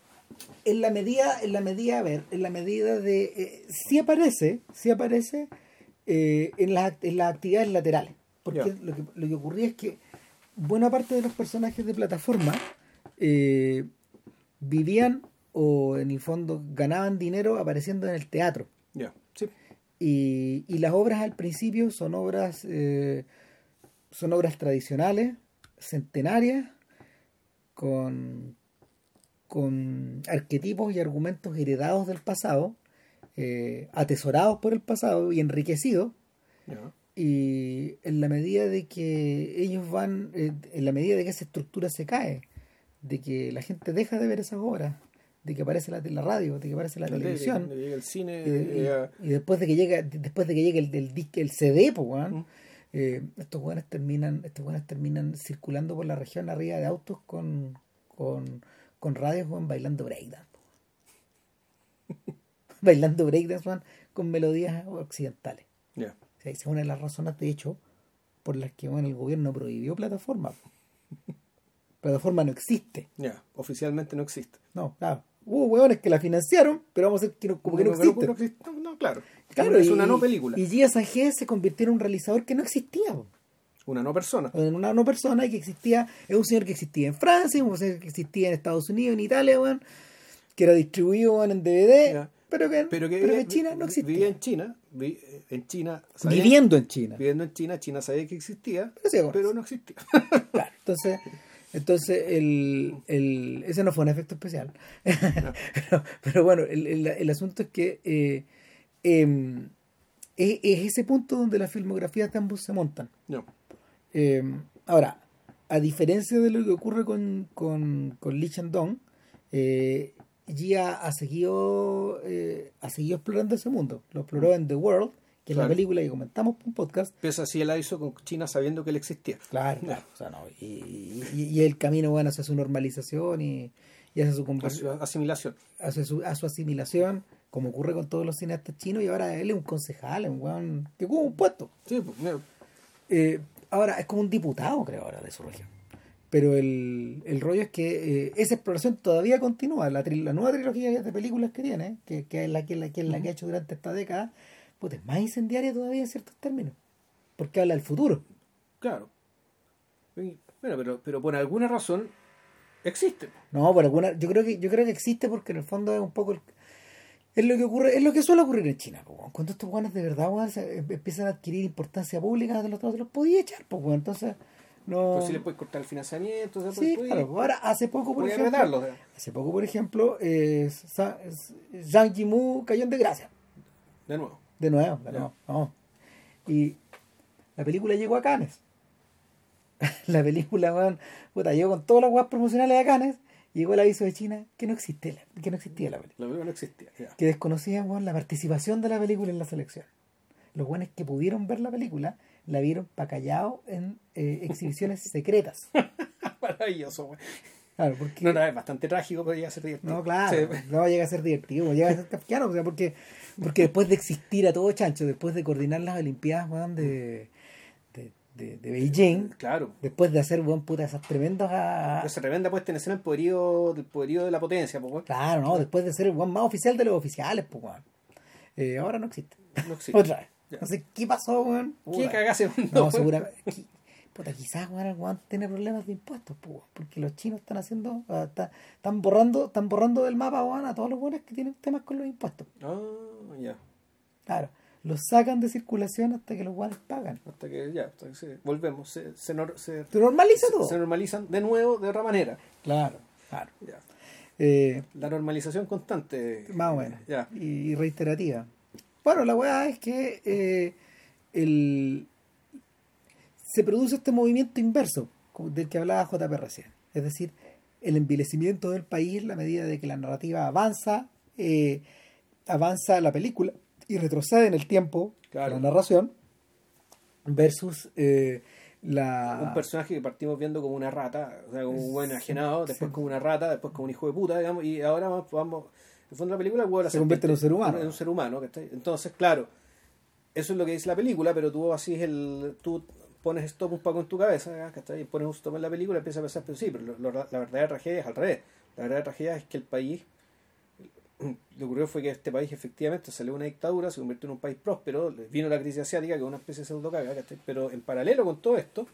en la medida, en la medida, a ver, en la medida de eh, sí aparece, sí aparece eh, en, las, en las actividades laterales. Porque lo que, lo que ocurría es que buena parte de los personajes de plataforma eh, vivían o en el fondo ganaban dinero apareciendo en el teatro. Ya, sí. Y, y las obras al principio son obras eh, son obras tradicionales, centenarias, con, con arquetipos y argumentos heredados del pasado, eh, atesorados por el pasado y enriquecidos, y en la medida de que ellos van, eh, en la medida de que esa estructura se cae, de que la gente deja de ver esas obras, de que aparece la, la radio, de que aparece la, televisión, de que llega el cine, y, y- llega- y después de que llega, después de que llegue el, el, disque- el CD, pues, weón, Mm. eh, estos weones terminan, estos weones terminan circulando por la región arriba de autos con, con, con radios, weón, bailando breakdance. bailando breakdance, con melodías occidentales. ya. O sea, esa es una de las razones, de hecho, por las que bueno, el gobierno prohibió plataforma. plataforma no existe. Ya, oficialmente no existe. No, claro. Hubo hueones que la financiaron, pero vamos a decir que no, como que no existe. existe. No, no, claro. Claro, es y- una no película. Y Sanjé se convirtió en un realizador que no existía. po. Una no persona. En una no persona y que existía, es un señor que existía en Francia, un señor que existía en Estados Unidos, en Italia, weón, que era distribuido en DVD, pero que, Pero que, pero que vivía- en China no Vivía existía. en China. vi- en China. sabía- Viviendo en China. Viviendo en China. China sabía que existía. Pero sí, bueno. pero no existía. Claro, entonces, entonces el, el, ese no fue un efecto especial. pero, pero bueno, el, el- el asunto es que eh, em, es, es ese punto donde las filmografías de ambos se montan. no. Eh, ahora, a diferencia de lo que ocurre con, con, con Lee Chandong, eh, Gia ha seguido, eh, ha seguido explorando ese mundo. Lo exploró en The World, que es la película que comentamos en un podcast. Pero así él la hizo con China sabiendo que él existía. Claro, claro. O sea, no, y, y, y el camino bueno hacia su normalización y, y hacia su, asimilación. hacia su, a su asimilación, como ocurre con todos los cineastas chinos, y ahora él es un concejal, es un weón que ocupa un puesto. Sí, pues, mira, Eh, ahora es como un diputado, creo, ahora de su región. Pero el, el rollo es que eh, esa exploración todavía continúa. La, tri- la nueva trilogía de películas que tiene, que, que es la que, la, que, es la que ha hecho durante esta década, puta, es más incendiaria todavía en ciertos términos. Porque habla del futuro. claro. Bueno, pero, pero por alguna razón existe. No, por alguna, yo creo que, yo creo que existe porque en el fondo es un poco el- es lo que ocurre, es lo que suele ocurrir en China, po, cuando estos guanes de verdad se- em- empiezan a adquirir importancia pública, de los otros los podía echar, pues entonces no Pues si le puedes cortar el financiamiento, o sea, Sí, claro. Ahora, hace poco, por ejemplo, retarlo. o sea, hace poco, por ejemplo, eh, Zhang Yimou cayó en desgracia. de nuevo. De nuevo, de nuevo. no. Y la película llegó a Cannes. la película, weón, puta, llegó con todas las weas promocionales a Cannes. Llegó el aviso de China que no existía la, que no existía la película. La película no existía. ya. Que desconocían weón, la participación de la película en la selección. Los buenos que pudieron ver la película la vieron pa' callado en eh, exhibiciones secretas. Maravilloso, güey. Claro, porque No, no, es bastante trágico, pero llega a ser divertido. No, claro, Sí. no llega a ser divertido, llega a ser kafkiano, o sea, porque, porque después de existir a todo chancho, después de coordinar las Olimpiadas, weón, de, de, de, de Beijing, Claro. después de hacer, weón, puta, esas tremendas... ah, Esa tremenda puesta en escena el poderío, del poderío de la potencia, pues, claro, ¿no? Después de ser el weón más oficial de los oficiales, pues, weón. Eh, ahora no existe. No existe. Otra vez. Ya. No sé qué pasó, weón. ¿Qué Puta. cagase No, seguramente. Puta, quizás weón, el weón tiene problemas de impuestos, pues, porque los chinos están haciendo, ah, está- están borrando, están borrando del mapa a todos los buenos que tienen temas con los impuestos. Ah, ya. Claro, los sacan de circulación hasta que los guanes pagan. Hasta que ya, hasta que se- volvemos. Se, se, nor- se- Se normaliza todo. se normalizan de nuevo de otra manera. Claro, claro. Ya. Eh, La normalización constante. más o menos. Y reiterativa. Bueno, la weá es que eh, el, se produce este movimiento inverso del que hablaba JP recién. Es decir, el envilecimiento del país en la medida de que la narrativa avanza, eh, avanza la película y retrocede en el tiempo Claro. la narración versus eh, la... Un personaje que partimos viendo como una rata, o sea, como un buen Sí, enajenado, después como una rata, después como un hijo de puta, digamos, y ahora vamos, vamos en el fondo de la película, Se convierte en un ser humano. En un ser humano, ¿cachai? Entonces, claro, eso es lo que dice la película, pero tú así es el, tú pones stop un poco en tu cabeza. Y pones un stop en la película y empiezas a pensar, pero sí, pero lo- lo- la verdadera tragedia es al revés. La verdadera tragedia es que el país, lo que ocurrió fue que este país efectivamente salió de una dictadura, se convirtió en un país próspero, vino la crisis asiática, que es una especie de pseudo caga. Pero en paralelo con todo esto,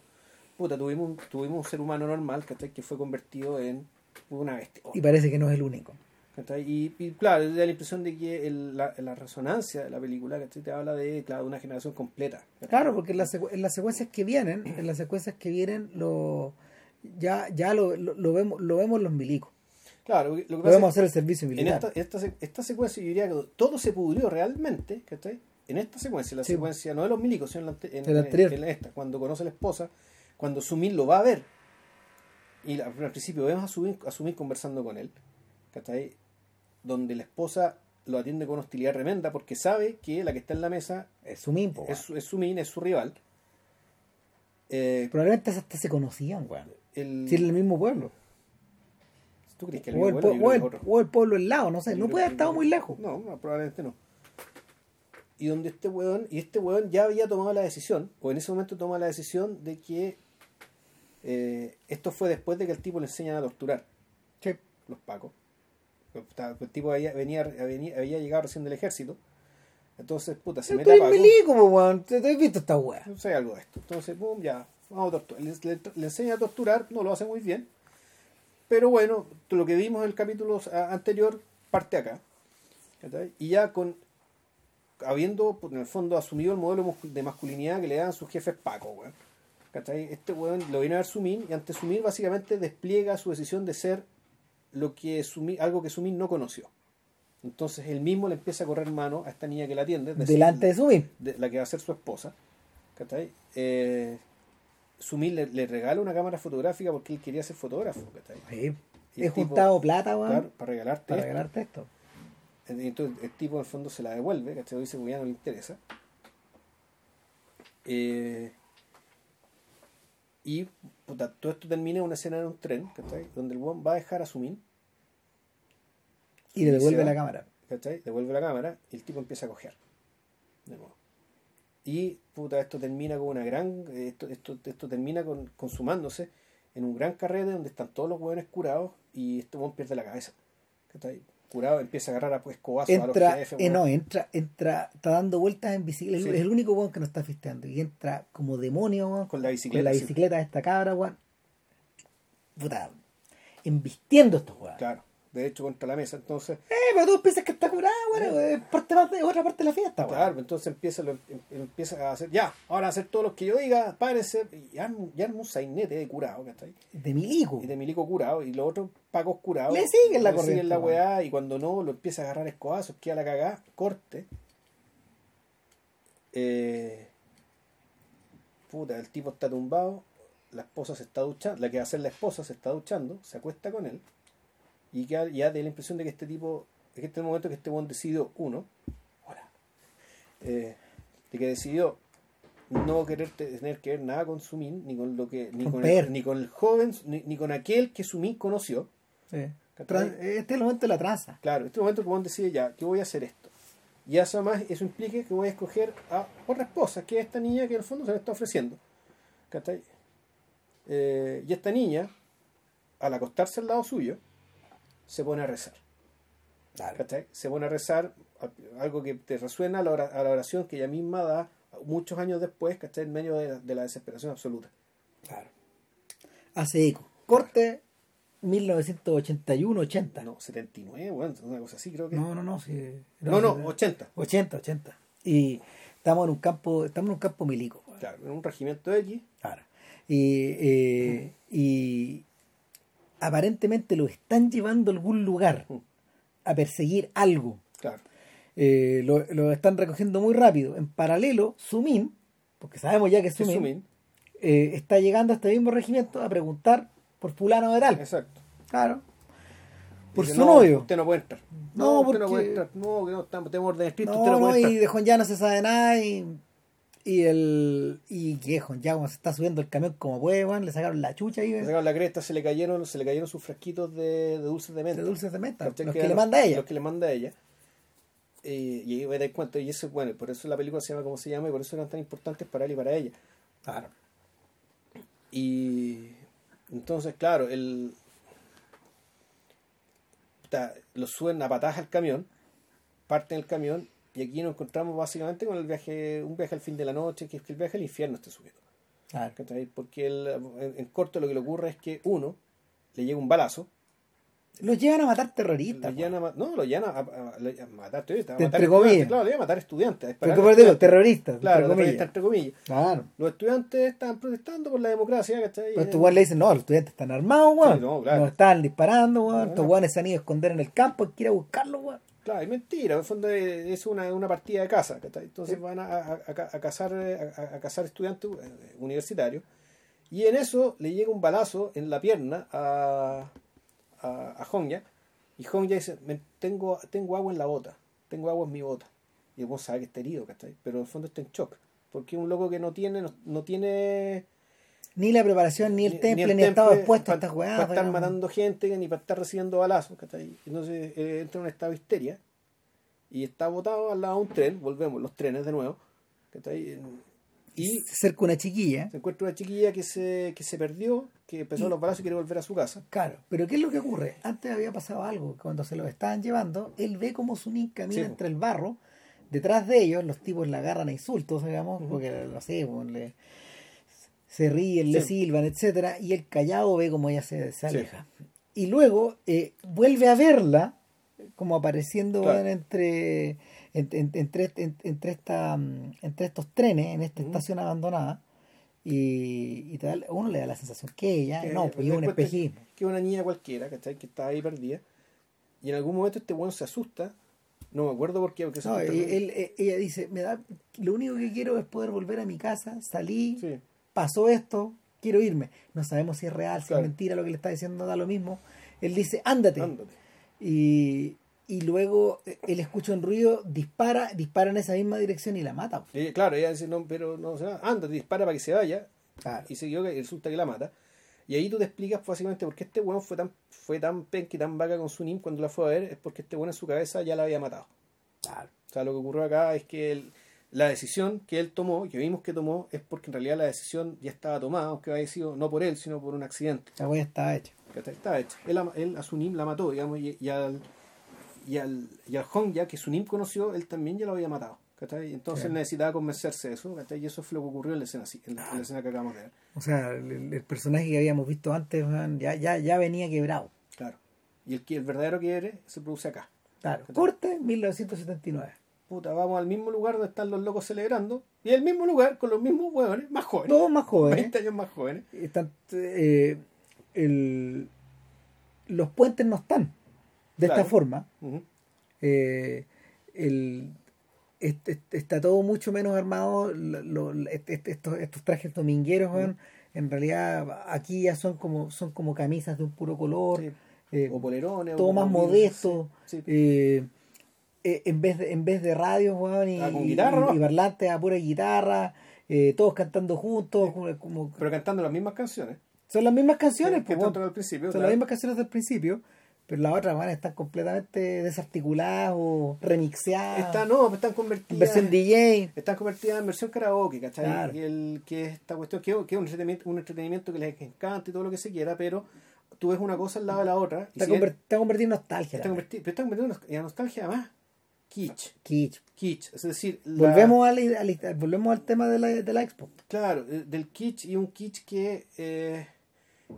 puta, tuvimos, tuvimos un ser humano normal, ¿cachai? Que fue convertido en una bestia. Y parece que no es el único. Y, y, claro, da la impresión de que el- la, la resonancia de la película ¿cachai? te habla de, claro, de una generación completa. ¿cachai? Claro, porque en las, en las secuencias que vienen, en las secuencias que vienen, lo ya, ya lo, lo, lo vemos, lo vemos los milicos. Claro, lo que pasa es hacer el servicio que en militar. esta, esta, esta secuencia yo diría que todo se pudrió realmente, ¿cachai? en esta secuencia, la Sí. secuencia no de los milicos, sino en, la en- anterior. esta, cuando conoce a la esposa, cuando Sumin lo va a ver, y al principio vemos a Sumin conversando con él, ¿cachai? Donde la esposa lo atiende con hostilidad tremenda porque sabe que la que está en la mesa Es su mismo, es, su- es Sumin, es su rival. Eh, Probablemente hasta se conocían, weón. el, Si era el mismo pueblo. ¿Tú crees que el O el, mismo po- pueblo? O el- o pueblo al lado, no sé. No puede haber estado muy lejos. No, no, probablemente no. Y donde este weón, y este weón ya había tomado la decisión, o en ese momento toma la decisión de que eh, esto fue después de que el tipo le enseñan a torturar, Sí. los pacos. El tipo había, venía, venía- había llegado recién del ejército. Entonces, puta, se mete Estoy a en Paco. milico, po, weón. Te, te he visto esta weá. No sé algo de esto. Entonces, boom, ya, vamos a torturar. Le, le- le enseña a torturar, no lo hace muy bien. Pero bueno, lo que vimos en el capítulo anterior parte acá. Y ya con habiendo pues, en el fondo asumido el modelo de masculinidad que le dan sus jefes Paco, weón. Este weón lo viene a ver Sumín y ante Sumín básicamente despliega su decisión de ser lo que Sumín, algo que Sumín no conoció. Entonces él mismo le empieza a correr mano a esta niña que la atiende. decir, Delante de su mismo. de la que va a ser su esposa, ¿cachai? Eh, le, le regala una cámara fotográfica porque él quería ser fotógrafo, ¿cachai? Sí. He tipo- juntado plata, para regalarte para esto. regalarte esto. Entonces el tipo en el fondo se la devuelve, ¿cachai? Dice que ya no le interesa. Eh, y puta, todo esto termina en una escena en un tren, ¿cachai? Donde el weón va a dejar a Sumin, Y le devuelve la cámara. ¿cachai? Devuelve la cámara y el tipo empieza a coger. De nuevo. Y puta, esto termina con una gran. Esto, esto, esto termina con, consumándose en un gran carrete donde están todos los hueones curados y este hueón pierde la cabeza. ¿cachai? Curado, empieza a agarrar a pues cobazos a Entra, los jefes. eh, no, entra, entra, está dando vueltas en bicicleta. Sí. Es el único weón que no está fisteando. Y entra como demonio, weón. Con la Con bicicleta. la sí. bicicleta de esta cabra, weón. Puta. Embistiendo estos weón. Claro, de hecho contra la mesa. Entonces, Eh, pero tú piensas que está curada, weón. Es parte más de otra parte de la fiesta, weón. claro, entonces empieza, lo- em- empieza a hacer, ya, ahora a hacer todo lo que yo diga, párense, y arma, y arma un sainete de curado, ¿cachai? De milico. y de milico curado y los otros pacos curados Le siguen la le corriente, la weá y cuando no lo empieza a agarrar escobazos queda la cagada corte eh, puta el tipo está tumbado la esposa se está duchando la que va a ser la esposa se está duchando se acuesta con él y queda- ya da la impresión de que este tipo que este es el momento que este buen decidió uno hola, eh, de que decidió no querer te- tener que ver nada con Sumin ni con lo que ni Con el, ni con el joven ni, ni con aquel que Sumin conoció. Tran- Este es el momento de la tranza. claro este momento como decide ya que voy a hacer esto y eso más eso implica que voy a escoger a otra esposa que es esta niña que en el fondo se le está ofreciendo. Eh, y esta niña al acostarse al lado suyo se pone a rezar Claro. ¿cachai? Se pone a rezar algo que te resuena a la, ora- a la oración que ella misma da muchos años después, ¿cachai? En medio de la, de la desesperación absoluta. Claro. Hace eco. Corte 1981-80. No, 79, bueno, una cosa así creo que. No, no, no. sí. no, no, 80. 80, 80. Y estamos en un campo, estamos en un campo milico. Claro, en un regimiento X. Claro. Y, eh, y aparentemente lo están llevando a algún lugar Mm. a perseguir algo. Claro, Eh, lo, lo están recogiendo muy rápido. En paralelo, Sumin, porque sabemos ya que Sumin, Sumin. eh, está llegando a este mismo regimiento a preguntar por fulano de tal. Exacto. Claro. Por Dice, su no, novio. Usted no puede entrar. No, No, usted porque- no puede entrar. No, que no estamos, tenemos orden escrito, No, usted no no, puede y entrar. de Juan ya no se sabe nada y, y el y Juan ya como se está subiendo el camión como puede, le sacaron la chucha ahí Le sacaron la cresta, se le cayeron, se le cayeron sus frasquitos de, de dulces de menta. de dulces de menta, los Que que le manda ella. Los que le manda ella. Eh, y ahí me dar cuenta, y eso, bueno, por eso la película se llama como se llama, y por eso eran tan importantes para él y para ella. Claro. Y entonces, claro, el lo suben a patadas al camión, parten el camión, y aquí nos encontramos básicamente con el viaje, un viaje al fin de la noche, que es que el viaje al infierno está subiendo. Claro. Porque él, en, en corto lo que le ocurre es que uno le llega un balazo, Los llevan a matar lo terroristas. llevan a, no, lo llevan a, a- a- a matar terroristas, a matar comillas. estudiantes, claro, le iban a matar estudiantes, a estudiantes. terroristas. Claro, entre comillas. entre comillas. Claro. Los estudiantes estaban protestando por la democracia, ¿cachai? Pero estos weones le dicen, no, los estudiantes están armados, weón. Sí, no, claro. Nos estaban disparando, weón. No, Estos weones se han ido a esconder en el campo, hay que ir a buscarlos, weón. Claro, es mentira, en el fondo es una, una partida de casa, ¿cachai? Entonces van a, a, a, cazar, a, a cazar estudiantes eh, universitarios y en eso le llega un balazo en la pierna a, a, a y Honja dice, "Me- tengo, tengo agua en la bota, tengo agua en mi bota. Y el sabe que está herido, ¿cachai? Pero en el fondo está en shock, porque es un loco que no tiene, no, no tiene Ni la preparación, ni el temple, ni, el estaba temple expuesto a estas weas. Para estar digamos. matando gente, ni para estar recibiendo balazos, ¿cachai? Entonces eh, entra en un estado de histeria y está botado al lado de un tren, volvemos, los trenes de nuevo, ¿cachai? Y se acerca una chiquilla. se encuentra una chiquilla que se, que se perdió, que empezó Y- los balazos y quiere volver a su casa. Claro, pero ¿qué es lo que ocurre? Antes había pasado algo, cuando se lo estaban llevando, él ve como Sunin camina Sí, entre el barro, detrás de ellos los tipos la agarran a insultos, digamos, Ujú. porque, no sé, po, le- se ríen, le Sí. silban, etcétera, y el callado ve como ella se, se Sí. aleja. Y luego eh, vuelve a verla, como apareciendo Claro. entre, en- en- entre, en- entre, esta, mm, entre estos trenes, en esta estación abandonada, y, y uno le da la sensación que ella, Que no, pues es un espejismo. Que una niña cualquiera, ¿cachai? Que está ahí perdida. Y en algún momento este weón se asusta. No me acuerdo por qué. Porque No, y él- eh, ella dice, me da, lo único que quiero es poder volver a mi casa, salí, Sí. Pasó esto, quiero irme. No sabemos si es real, si Claro. es mentira, lo que le está diciendo da lo mismo. Él dice, ándate. Ándate. Y, y luego eh, él escucha un ruido, dispara, dispara en esa misma dirección y la mata. Y ella- claro, ella dice, no, pero no se va. Ándate, dispara para que se vaya. Claro. y se equivoca y resulta que la mata. Y ahí tú te explicas básicamente por qué este weón fue tan, fue tan penca y tan vaca con su nim cuando la fue a ver, es porque este weón en su cabeza ya la había matado. Claro. O sea, lo que ocurrió acá es que él- la decisión que él tomó, que vimos que tomó, es porque en realidad la decisión ya estaba tomada, aunque había sido no por él, sino por un accidente. La wea estaba hecha. ¿cachai? Estaba hecha. Él, a- él a su nim la mató, digamos, y, y al, y al, y al Hong ya que su nim conoció, él también ya lo había matado. ¿cachai? Entonces Claro. él necesitaba convencerse de eso, ¿cachai? y eso fue lo que ocurrió en la escena, en la, en la escena que acabamos de ver. O sea, el, el personaje que habíamos visto antes ya, ya, ya venía quebrado. Claro. Y el, el verdadero quiebre se produce acá. Claro. Corte 1979. Puta, vamos al mismo lugar donde están los locos celebrando. Y el mismo lugar con los mismos huevones, más jóvenes. Todos más jóvenes. 20 años más jóvenes. están, eh, el- los puentes no están de Claro. esta forma. Eh, el- est- est- está todo mucho menos armado. lo- lo- estos, estos trajes domingueros, weón, en realidad aquí ya son como son como camisas de un puro color. Sí. eh, O polerones. todo o más modesto. Sí, sí. Eh, eh, en vez de en vez de radios weón, y, Ah, con guitarra, y, ¿no? parlantes a pura guitarra eh, todos cantando juntos como, como- Pero cantando las mismas canciones. son las mismas canciones pues, al principio. Son claro. las mismas canciones del principio, pero las otras van a estar completamente desarticuladas o remixeadas. Están, no, están convertidas. en versión DJ. Están convertidas en versión karaoke, ¿cachai? Claro. Y el, que es esta cuestión, que, que es un entretenimiento, un entretenimiento que les encanta y todo lo que se quiera, pero tú ves una cosa al lado de la otra. Y Está, si conver- está convertido en nostalgia. está convertido, pero está convertido en nos- en nostalgia además. Kitsch. Kitsch. Kitsch. Es decir, la- Volvemos, al, al- volvemos al tema de la, de la expo. Claro, eh, del kitsch y un kitsch que... eh,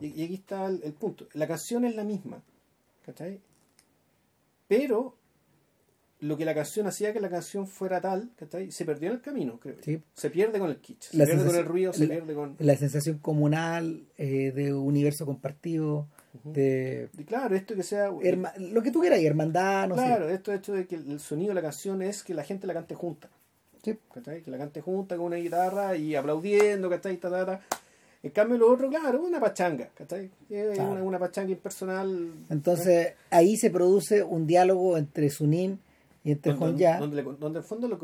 y, aquí está el, el punto. La canción es la misma, ¿cachai? Pero lo que la canción hacía que la canción fuera tal, ¿cachai? Se perdió en el camino, creo. Sí. Se pierde con el kitsch, se La pierde con el ruido, se la- pierde con... La sensación comunal eh, de universo compartido, de Y claro, esto que sea... herma- lo que tú quieras, hermandad, no claro, esto hecho de que el sonido de la canción es que la gente la cante junta. sé. Sí. Que la cante junta con una guitarra y aplaudiendo, ¿cachai? Ta, ta, ta. En cambio, lo otro, claro, una pachanga, ¿cachai? Claro. una, una pachanga impersonal. Entonces ahí se produce un diálogo entre Sunim y entre donde, Honja. donde, le- donde en fondo lo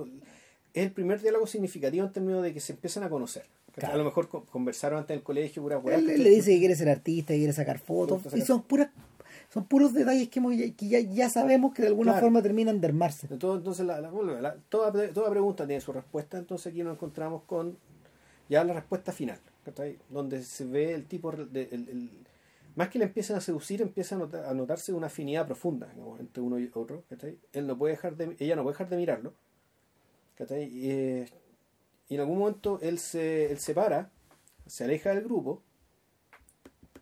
es el primer diálogo significativo en términos de que se empiezan a conocer. A lo mejor co- conversaron antes del colegio, pura weá, Él, le dice que quiere ser artista, que quiere sacar fotos. Y son puras son puros detalles que, hemos, ya- que ya, ya sabemos que de alguna Claro. forma terminan de armarse. Entonces, la, la- toda, toda pregunta tiene su respuesta, entonces aquí nos encontramos con ya la respuesta final, donde se ve el tipo, de, el- el- más que le empiezan a seducir, empieza a, nota- a notarse una afinidad profunda digamos, entre uno y otro. Él no puede dejar de, ella no puede dejar de mirarlo, eh, y en algún momento él se, él se para, se aleja del grupo,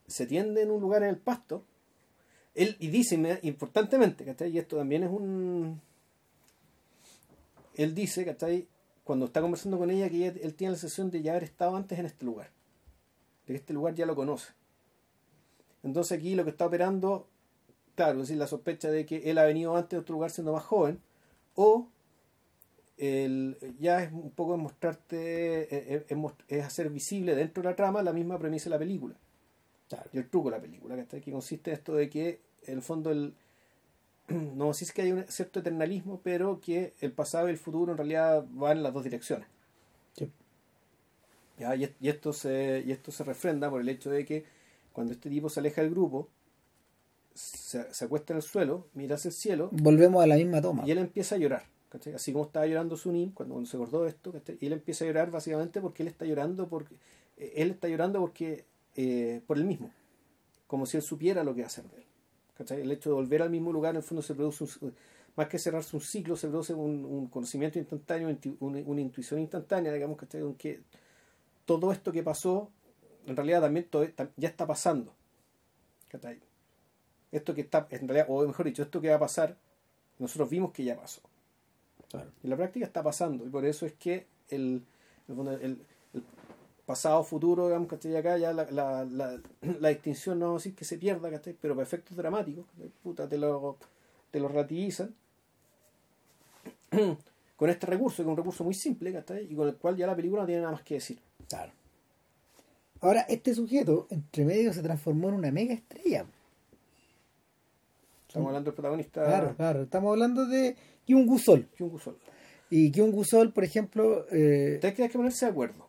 se tiende en un lugar en el pasto, él y dice importantemente, ¿cachai? Y esto también es un... Él dice, ¿cachai? Cuando está conversando con ella, que él tiene la sensación de ya haber estado antes en este lugar. De que este lugar ya lo conoce. Entonces aquí lo que está operando Claro, es decir, la sospecha de que él ha venido antes de otro lugar siendo más joven, o el, ya es un poco mostrarte, es, es, es, hacer visible dentro de la trama la misma premisa de la película. Claro. Y el truco de la película, que, que consiste en esto de que, en el fondo, el, no sé si es que hay un cierto eternalismo, pero que el pasado y el futuro en realidad van en las dos direcciones. Sí. ¿Ya? Y, y, esto se, y esto se refrenda por el hecho de que cuando este tipo se aleja del grupo, se, se acuesta en el suelo, mira hacia el cielo. Volvemos a la misma toma. Y él empieza a llorar. Así como estaba llorando Sunim cuando, se acordó de esto, y él empieza a llorar básicamente porque él está llorando porque él está llorando porque eh, por él mismo, como si él supiera lo que hacer de él. ¿cachai? El hecho de volver al mismo lugar, en el fondo, se produce un, más que cerrarse un ciclo, se produce un, conocimiento instantáneo, una, una, intuición instantánea, digamos, ¿cachai? que todo esto que pasó, en realidad también todo, ya está pasando. ¿cachai? Esto que está, en realidad, o mejor dicho, esto que va a pasar, nosotros vimos que ya pasó. Claro. En la práctica está pasando, y por eso es que el, el, el, el pasado, futuro, digamos, ¿cachai? Acá ya la, la, la, la, distinción no vamos a decir que se pierda, ¿cachai? Pero para efectos dramáticos, puta, te lo, te lo relativizan con este recurso, que es un recurso muy simple, ¿cachai? Y con el cual ya la película no tiene nada más que decir. Claro. Ahora, este sujeto, entre medio, se transformó en una mega estrella. Estamos hablando del protagonista. Claro, claro. Estamos hablando de Kyung Gusol. Kyung Gusol. Y Kyung Gusol, por ejemplo. Eh... Que ponerse de acuerdo.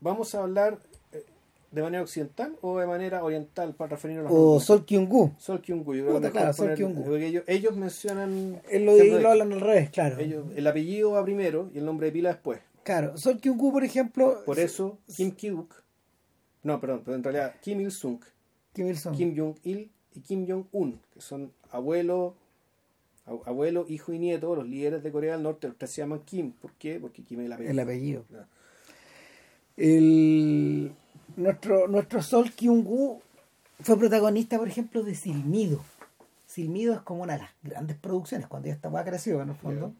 ¿Vamos a hablar de manera occidental o de manera oriental para referirnos a O Sol Kyung Gu. Sol Kyung Gu. Yo Puta, claro, Sol Kyung Gu. Ellos, ellos mencionan. Él lo, lo hablan al revés, claro. Ellos, el apellido va primero y el nombre de pila después. Claro, Sol Kyung Gu, por ejemplo. Por eso, Kim Ki-duk. No, perdón, pero en realidad Kim Il-sung. Kim Il-sung. Kim Jong-il y Kim Jong-un, que son abuelo, abuelo, hijo y nieto, los líderes de Corea del Norte, los tres se llaman Kim. ¿Por qué? Porque Kim es el apellido. El apellido. No. El, nuestro, nuestro Sol Kyung-gu fue protagonista, por ejemplo, de Silmido. Silmido es como una de las grandes producciones, cuando ya esta hueá creció, en el fondo. Yeah.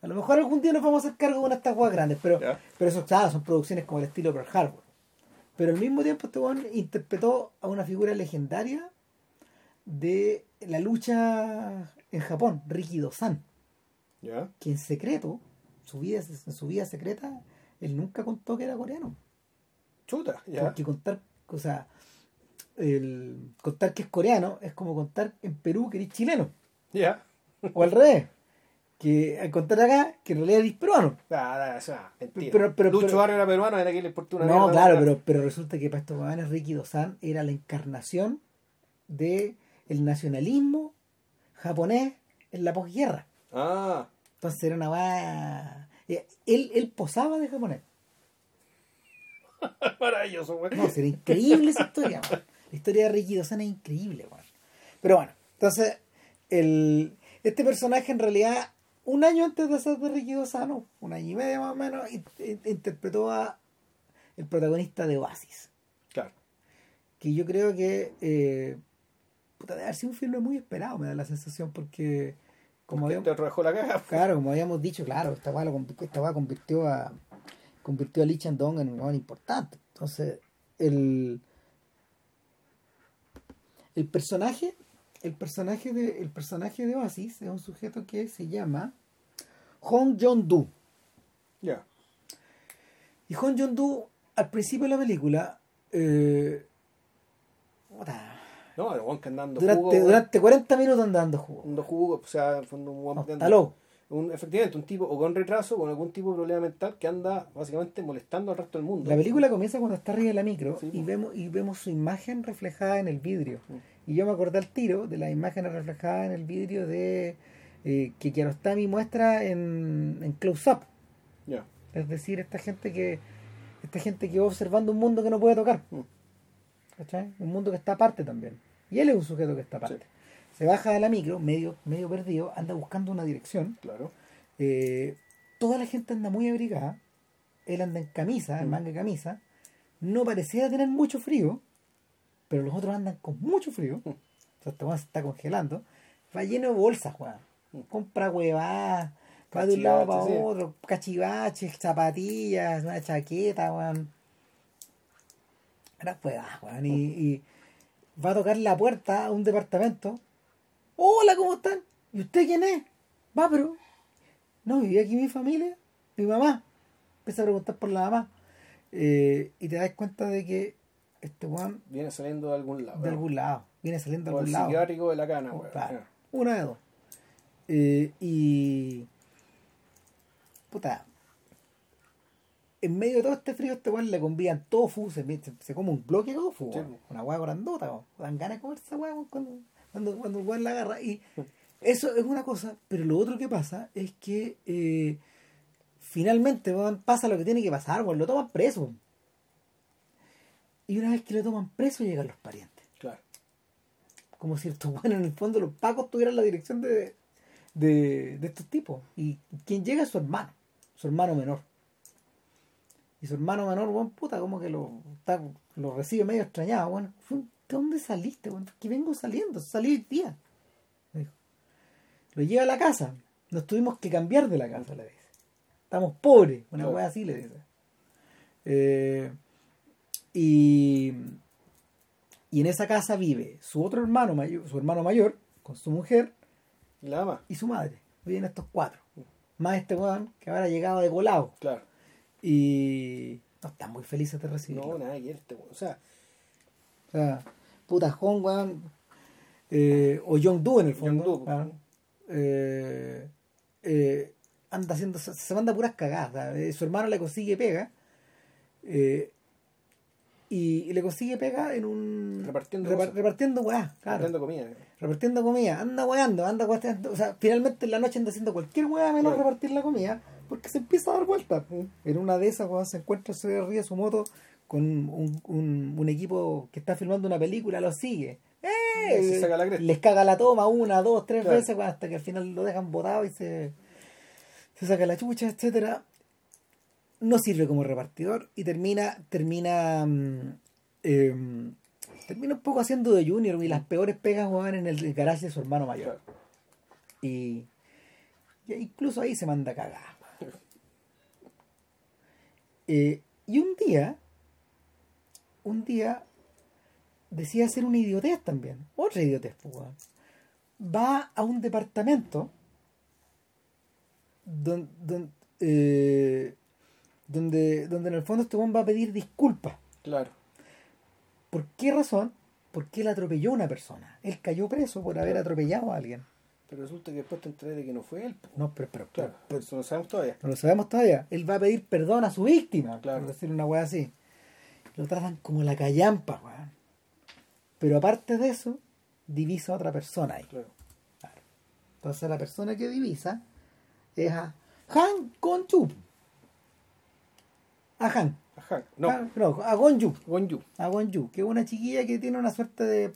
A lo mejor algún día nos vamos a hacer cargo de una de estas hueás grandes, pero, yeah. pero eso, claro, son producciones como el estilo Pearl Harbor. Pero al mismo tiempo este interpretó a una figura legendaria de la lucha en Japón, Rikido-san. Yeah. Que en secreto, su vida, en su vida secreta, él nunca contó que era coreano. Chuta, ya. Porque contar, o sea, el, contar que es coreano es como contar en Perú que eres chileno. Ya. O al revés. Que al contar acá que en realidad eres peruano. Ah, mentira. Pero, pero, Lucho pero, Barrio era peruano, era que le una No, claro, pero, pero resulta que para estos jóvenes Ricky Dozan era la encarnación de el nacionalismo japonés en la posguerra. Ah, Entonces era una va él, él posaba de japonés. maravilloso, güey. No, sería increíble esa historia, man. La historia de Ricky Dozan es increíble, man. Pero bueno, entonces, el, este personaje en realidad, un año antes de ser de Ricky Dozano, un año y medio más o menos, in- in- interpretó a el protagonista de Oasis. Claro. Que yo creo que eh, puta, debe haber sido un filme muy esperado, me da la sensación, porque como Porque habíamos, te la caga. claro, como habíamos dicho, claro, esta weá esta convirtió a convirtió a Lee Chandong en un weón importante. Entonces, el el personaje el personaje de el personaje de Oasis es un sujeto que se llama Hong Jong-doo. Ya. Y Hong Jong-doo al principio de la película eh, No, el guan que andando durante, jugo, durante 40 minutos andando jugo. Andando jugo, o sea, un No, un, efectivamente, un tipo o con retraso o con algún tipo de problema mental que anda básicamente molestando al resto del mundo. La película comienza cuando está arriba de la micro Sí, y vemos y vemos su imagen reflejada en el vidrio. Mm. Y yo me acordé al tiro de las imágenes reflejadas en el vidrio de eh, que Kiarostami muestra en, en Close Up. Ya. Es decir, esta gente que esta gente que va observando un mundo que no puede tocar. Mm. ¿Cachai? Un mundo que está aparte también. Y él es un sujeto que está aparte. Sí. Se baja de la micro, medio, medio perdido, anda buscando una dirección. Claro. Eh, toda la gente anda muy abrigada. Él anda en camisa, en Mm. manga de camisa. No parecía tener mucho frío, pero los otros andan con mucho frío. Mm. Entonces, este weón se está congelando. Va lleno de bolsas, weón. Mm. Compra huevadas, va de un lado para sí. otro, cachivaches, zapatillas, una chaqueta, weón. Era huevadas, weón. Y, y va a tocar la puerta a un departamento Hola, ¿cómo están? ¿Y usted quién es? Va, pero. No, vivía aquí mi familia, mi mamá. Empieza a preguntar por la mamá. Eh, y te das cuenta de que este weón Viene saliendo de algún lado. de algún lado. Viene saliendo de O el algún lado. psiquiátrico de la cana, weón. Claro. Ya. Una de dos. Eh, y. Puta. En medio de todo este frío, este weón le convían tofu, se, se, se come un bloque de tofu, Sí, una hueá grandota, weón. Dan ganas de comer esa hueá cuando, cuando, cuando el weón la agarra. Y eso es una cosa, pero lo otro que pasa es que eh, finalmente weón, pasa lo que tiene que pasar, weón, lo toman preso. Y una vez que lo toman preso, llegan los parientes Claro. como si estos buenos en el fondo los pacos tuvieran la dirección de, de, de estos tipos. Y quien llega es su hermano, su hermano menor. Y su hermano menor, bueno, puta, como que lo, está- lo recibe medio extrañado. Bueno, ¿de dónde saliste? Bueno, que vengo saliendo, salí hoy día. le dijo. Lo lleva a la casa. Nos tuvimos que cambiar de la casa, le dice. Estamos pobres, una wea así le dice. Eh, y, y en esa casa vive su otro hermano mayor, su hermano mayor, con su mujer Y la ama. y su madre. Viven estos cuatro. Más este weón que ahora ha llegado de volado. Claro. Y no están muy felices de recibirlo. No, nada, quiere este. O sea, O sea, puta Hong, weón. eh, o Young-Do en el fondo. Claro, eh, eh, anda haciendo, se, manda puras cagadas. eh, su hermano le consigue pega. eh, y, y le consigue pega en un. Repartiendo repa- cosas. repartiendo weá, claro. dando comida. repartiendo comida, anda weando, anda weando, o sea, finalmente en la noche anda haciendo cualquier weá menos Claro. repartir la comida, porque se empieza a dar vuelta. En una de esas, cuando se encuentra, se ríe su moto con un, un, un equipo que está filmando una película, lo sigue. ¡Eh! Y se saca la cresta. Les caga la toma una, dos, tres Claro. veces, hasta que al final lo dejan botado y se, se saca la chucha, etcétera No sirve como repartidor y termina, termina, mm, em, termina un poco haciendo de junior y las peores pegas weón, en el garage de su hermano mayor. Claro. Y, y incluso ahí se manda a cagar. Eh, y un día, un día, decide hacer una idiotez también. Otra idiotez, pues, weón. Va a un departamento don- don- eh, donde, donde en el fondo este va a pedir disculpas. Claro. ¿Por qué razón? Porque él atropelló a una persona. Él cayó preso por haber atropellado a alguien. Pero resulta que después te enteré de que no fue él. po. No, pero, pero, Claro. pero- Eso no sabemos todavía. No lo sabemos todavía. Él va a pedir perdón a su víctima, Claro. por decir una weá así. Lo tratan como la callampa, weón. Pero aparte de eso, divisa a otra persona ahí. Claro. Entonces la persona que divisa es a Han Gonju. A Han. Ajá. No. Ah, no, a Gonju. Gonju. A Gonju, que es una chiquilla que tiene una suerte de.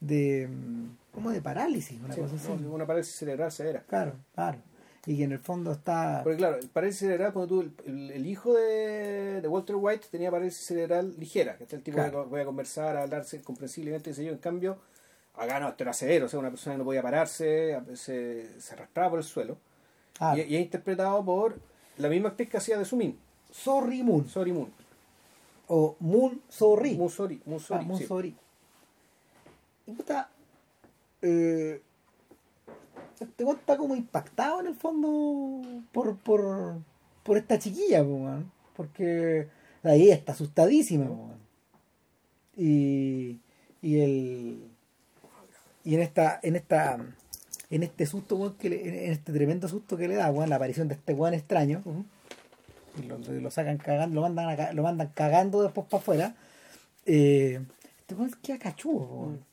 De. mm, como de parálisis, una Sí, cosa así. no, una parálisis cerebral severa. Claro, claro. Y que en el fondo está. Porque claro, el parálisis cerebral, cuando tú, el, hijo de, de Walter White tenía parálisis cerebral ligera, que es el tipo Claro. que voy a conversar, a hablarse comprensiblemente, qué yo. En cambio, acá no, esto era severo, o sea, una persona que no podía pararse, se, se arrastraba por el suelo. Ah, Y, y es interpretado por la misma actriz que hacía de Sumin, Sorry Moon. Sorry Moon. O Moon Sorry. Moon Sorry, Moon Ah, Sorry, Moon sí. Sorry. Y puta. Eh, este weón está como impactado en el fondo por, por, por esta chiquilla, weón. porque ahí está asustadísima. weón. Y, y el y en esta en esta en este susto weón, que le- en este tremendo susto que le da weón, la aparición de este weón extraño y lo, lo sacan cagando, lo mandan, a lo mandan cagando después para afuera. Eh, este weón queda cachudo, weón.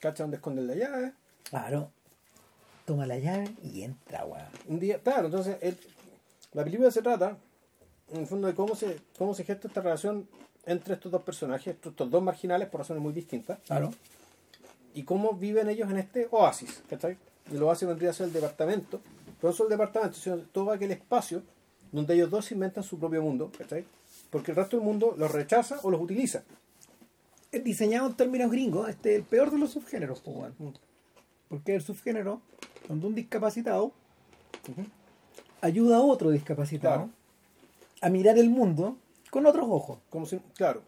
Cacha donde esconde la llave. Claro. Toma la llave y entra, weón. Un día, claro, entonces el- la película se trata, en el fondo, de cómo se, cómo se gesta esta relación entre estos dos personajes, estos, dos marginales por razones muy distintas, Claro. y cómo viven ellos en este oasis, ¿cachai? El oasis vendría a ser el departamento, pero no solo el departamento, sino todo aquel espacio donde ellos dos inventan su propio mundo, ¿cachai? Porque el resto del mundo los rechaza o los utiliza. Diseñado en términos gringos, este es el peor de los subgéneros. Mm. Porque el subgénero, donde un discapacitado ayuda a otro discapacitado Claro. a mirar el mundo con otros ojos. Como si, claro,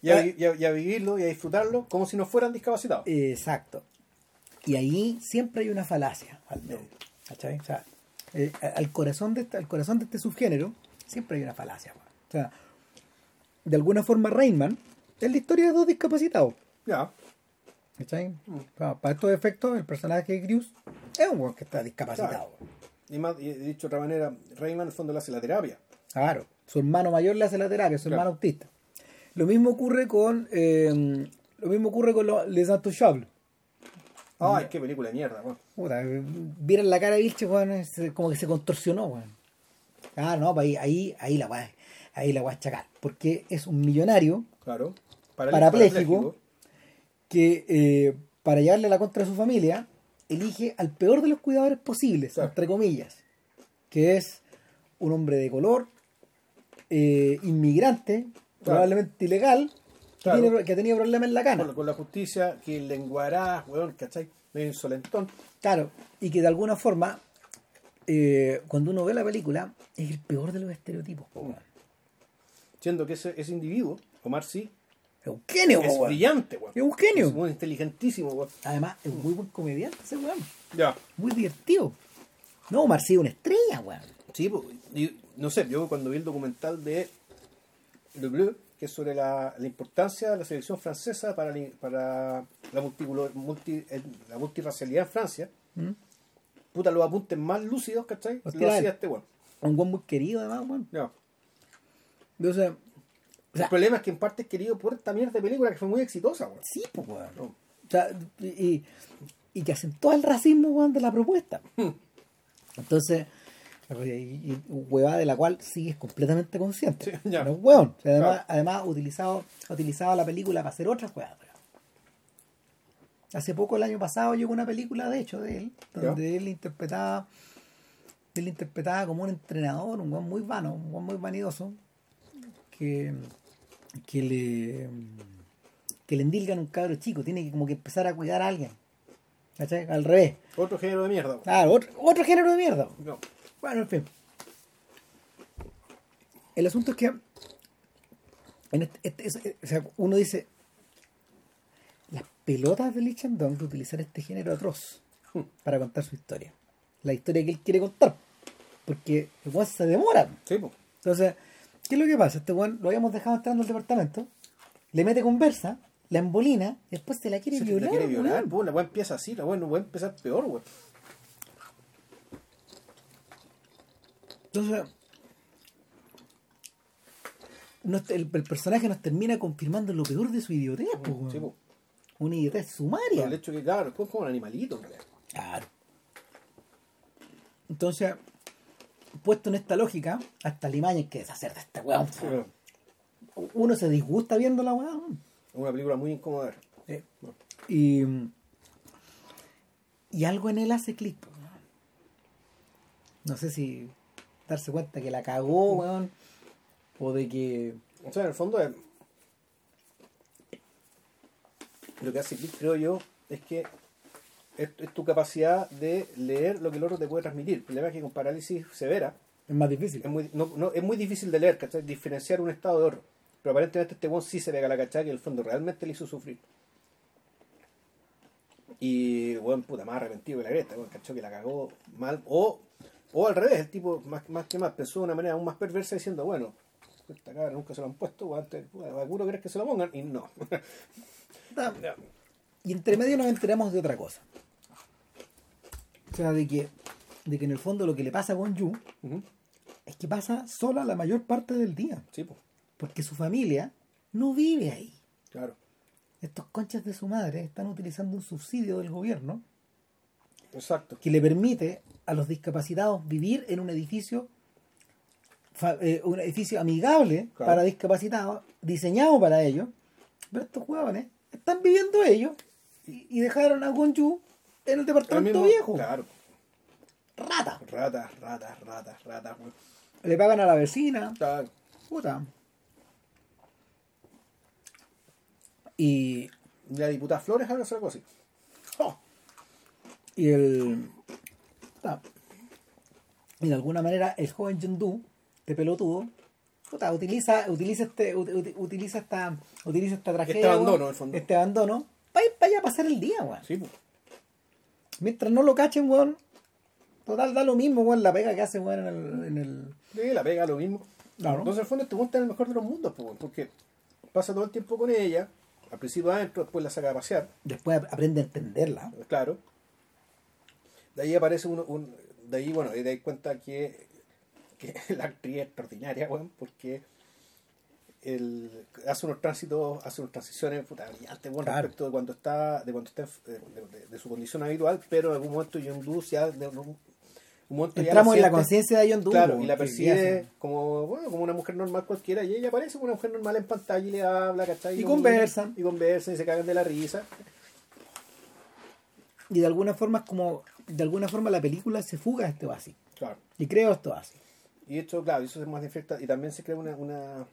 y a, vi- y a- y a vivirlo y a disfrutarlo como si no fueran discapacitados. Exacto. Y ahí siempre hay una falacia al medio. ¿cachai? O sea, eh, al, corazón de este, al corazón de este subgénero siempre hay una falacia. O sea, de alguna forma Rainman es la historia de dos discapacitados. Ya. ¿cachai? O sea, para estos efectos, el personaje de Grius es un weón que está discapacitado. Claro. Y, más, y dicho de otra manera, Rayman en el fondo le hace la terapia. Claro, su hermano mayor le hace la terapia, su Claro. hermano autista. Lo mismo ocurre con eh, lo mismo ocurre con los Les Intouchables. Ay, qué película de mierda, weón. Puta, vieron la cara de Vilche, weón, como que se contorsionó, weón. Ah, no, ahí, ahí, ahí la weá, ahí la weá es chacal. Porque es un millonario Claro. Parapléjico. que eh, para llevarle la contra a su familia, elige al peor de los cuidadores posibles, Claro. entre comillas, que es un hombre de color, eh, inmigrante, probablemente ilegal, que, tiene- que tenía problemas en la cana. Con, con la justicia, que lenguará, weón, ¿cachai? Medio insolentón. Claro, y que de alguna forma, eh, cuando uno ve la película, es el peor de los estereotipos. Siendo que ese, ese individuo, Omar sí, Es un genio, po, es weón. brillante, weón. Es un genio. Es muy inteligentísimo, weón. Además, es muy buen comediante ese weón. Ya. Muy divertido. No, Marcelo una estrella, weón. Sí, pues, y, no sé, yo cuando vi el documental de Le Bleu, que es sobre la, la importancia de la selección francesa para, la- para la, multi, el- la multirracialidad en Francia, ¿Mm? puta, los apuntes más lúcidos, ¿cachai? Hostia, Lo hacía este weón. Un weón muy querido, además, weón. Ya. Entonces, o sea, El problema es que en parte es querido por esta mierda de película que fue muy exitosa, weón. sí, pues, weón. No. O sea, y, y que acentúa el racismo, weón, de la propuesta. Entonces, y, y huevada de la cual sí es completamente consciente. Sí, ya. Es weón. O sea, además, Claro. además ha utilizado, ha utilizado la película para hacer otras weas. weón. Hace poco, el año pasado, llegó una película, de hecho, de él, donde él interpretaba, él interpretaba como un entrenador, un weón muy vano, un weón muy vanidoso, que, que le que le endilgan un cabro chico, tiene que como que empezar a cuidar a alguien. ¿Cachai? Al revés. Otro género de mierda. Claro, otro, otro género de mierda. No. Bueno, en fin. El asunto es que en este- este- es- o sea, uno dice las pelotas de Lee Chandong de utilizar este género atroz Hmm. para contar su historia. La historia que él quiere contar. Porque el se demora. Sí, pues. Entonces, ¿qué es lo que pasa? Este weón lo habíamos dejado entrando al departamento, le mete conversa, la embolina, y después se la quiere Se violar. la quiere violar, weón. pues, la weá empieza así, la weá no puede empezar peor, weón. Entonces, nos- el, el personaje nos termina confirmando lo peor de su idiotez, pues, weón. Sí, pues. Una idiotez sumaria. el hecho que, claro, es como un animalito. Claro. Entonces, puesto en esta lógica, hasta Limaña hay que deshacer de este weón. Uno se disgusta viendo la weón. Es una película muy incómoda. y, y algo en él hace clic. No sé si darse cuenta que la cagó, weón. O de que. O sea, en el fondo es- lo que hace clic, creo yo, es que es, es tu capacidad de leer lo que el otro te puede transmitir. El problema es que con parálisis severa Es más difícil. es muy, no, no- es muy difícil de leer, ¿cachai? Diferenciar un estado de otro. Pero aparentemente este weón sí se pega la cachada que en el fondo realmente le hizo sufrir. Y weón, puta, más arrepentido que la cresta, weón, cachó que la cagó mal. O, o al revés, el tipo más, más que más pensó de una manera aún más perversa diciendo, bueno, esta cabra nunca se lo han puesto, antes, puta, ¿alguno crees que se lo pongan? Y no. Y entre medio nos enteramos de otra cosa. O sea, de que, de que en el fondo lo que le pasa a Yu es que pasa sola la mayor parte del día. Sí, pues, Porque su familia no vive ahí. claro. Estos conchas de su madre están utilizando un subsidio del gobierno Exacto. que le permite a los discapacitados vivir en un edificio eh, un edificio amigable Claro. para discapacitados, diseñado para ellos, pero estos huevones están viviendo ellos y, y dejaron a Gonju en el departamento mismo- viejo. Claro. Rata. Ratas, ratas, ratas, ratas. Le pagan a la vecina. Claro. Puta. Y, La diputada Flores ahora algo así. oh, y el. puta, y de alguna manera el joven Yendu, este pelotudo, puta, utiliza, utiliza este, ut- ut- utiliza esta, utiliza esta tragedia. Este abandono, en el fondo. Este abandono, para ir para allá a pasar el día, weón. Sí, pues. Mientras no lo cachen, weón. Total, da lo mismo, weón, la pega que hace, weón, en el. En el... Sí, la pega lo mismo. Claro. Entonces, en el fondo, este weón está en el mejor de los mundos, pues, porque pasa todo el tiempo con ella, al principio adentro, después la saca a pasear, Después ap- aprende a entenderla. claro. De ahí aparece uno, un, de ahí, bueno, de ahí cuenta que, que la actriz es extraordinaria, weón, porque el, hace unos tránsitos, hace unas transiciones puta, brillantes, Claro. respecto de cuando está, de cuando está de, de- de su condición habitual, pero en algún momento John Doe ya, de, un momento ya Entramos la en la conciencia de John Doe. Claro, y la hace- como, bueno, como una mujer normal cualquiera, y ella aparece como una mujer normal en pantalla y le habla, ¿cachai? Y Como- conversan. Y conversan y se cagan de la risa. Y de alguna forma es como. De alguna forma la película se fuga de este oasis. Claro. Y creo esto así. Y esto, claro, eso se más efecto y también se crea una, una,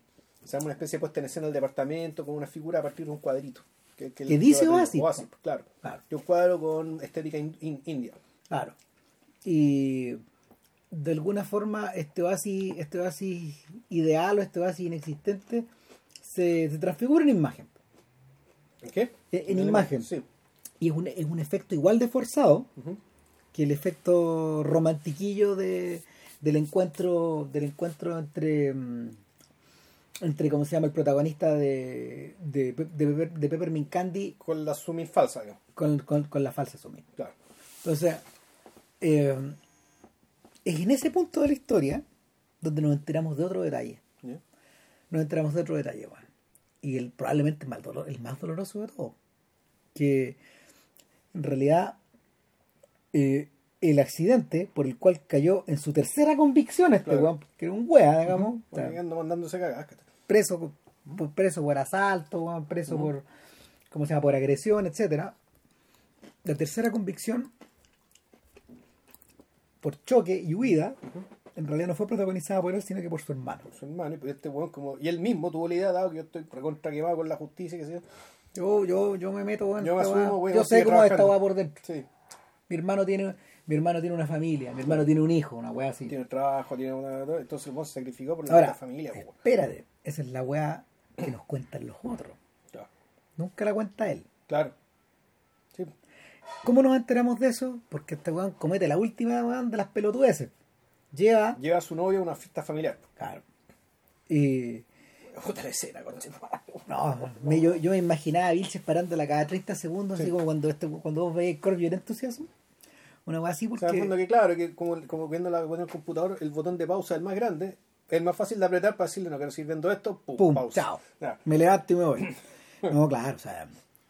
se llama una especie de puesta en escena del departamento con una figura a partir de un cuadrito. Que, Que dice Oasis. claro. Claro. Y un cuadro con estética in- in- india. Claro. Y de alguna forma este oasis, este oasis ideal o este oasis inexistente se, se transfigura en imagen. ¿En qué? En el- imagen. Sí. Y es un, es un efecto igual de forzado que el efecto romantiquillo de, del encuentro del encuentro entre mm, entre cómo se llama el protagonista de de, de, Pepper- de Peppermint Candy Con la sumi falsa, digamos. con, con, con la falsa Sumi. Claro. Entonces, eh, es en ese punto de la historia donde nos enteramos de otro detalle. Nos enteramos de otro detalle, weón. Y el, probablemente el más, dolor- el más doloroso de todo. Que en realidad eh, el accidente por el cual cayó en su tercera convicción este Claro. weón, que era un wea, digamos, o sea, Bueno, ando mandándose cagadas. Preso por, preso por asalto, preso por ¿cómo se llama? por agresión, etcétera. La tercera convicción por choque y huida, en realidad no fue protagonizada por él, sino que por su hermano. Su hermano, y este weón como. Y él mismo tuvo la idea, dado que yo estoy recontra quemado con la justicia, que sé yo. Yo, yo, yo me meto, weón, Yo me esta asumo, weá. weón, yo sé cómo es esta weá por dentro. Sí. Mi hermano tiene, mi hermano tiene una familia, mi hermano tiene un hijo, una weá así. Tiene trabajo, tiene una. Entonces el se sacrificó por la familia, weón. espérate, esa es la weá que nos cuentan los otros. Ya. Nunca la cuenta él. Claro. Sí. ¿Cómo nos enteramos de eso? Porque este weón comete la última weón de las pelotudeces. Lleva. Lleva a su novia a una fiesta familiar. Claro. Y. Puta la escena. No, me- yo, yo me imaginaba a Vilches parándola cada 30 segundos, así Sí. como cuando este, cuando vos veis Corp Your Enthusiasm. Una weá así O sea, en fondo que claro, que como, como viendo la, viendo el computador, el botón de pausa es el más grande, es el más fácil de apretar para decirle, no quiero seguir viendo esto, pum, Pum, pausa. chao. Me levanto y me voy. No, claro, o sea,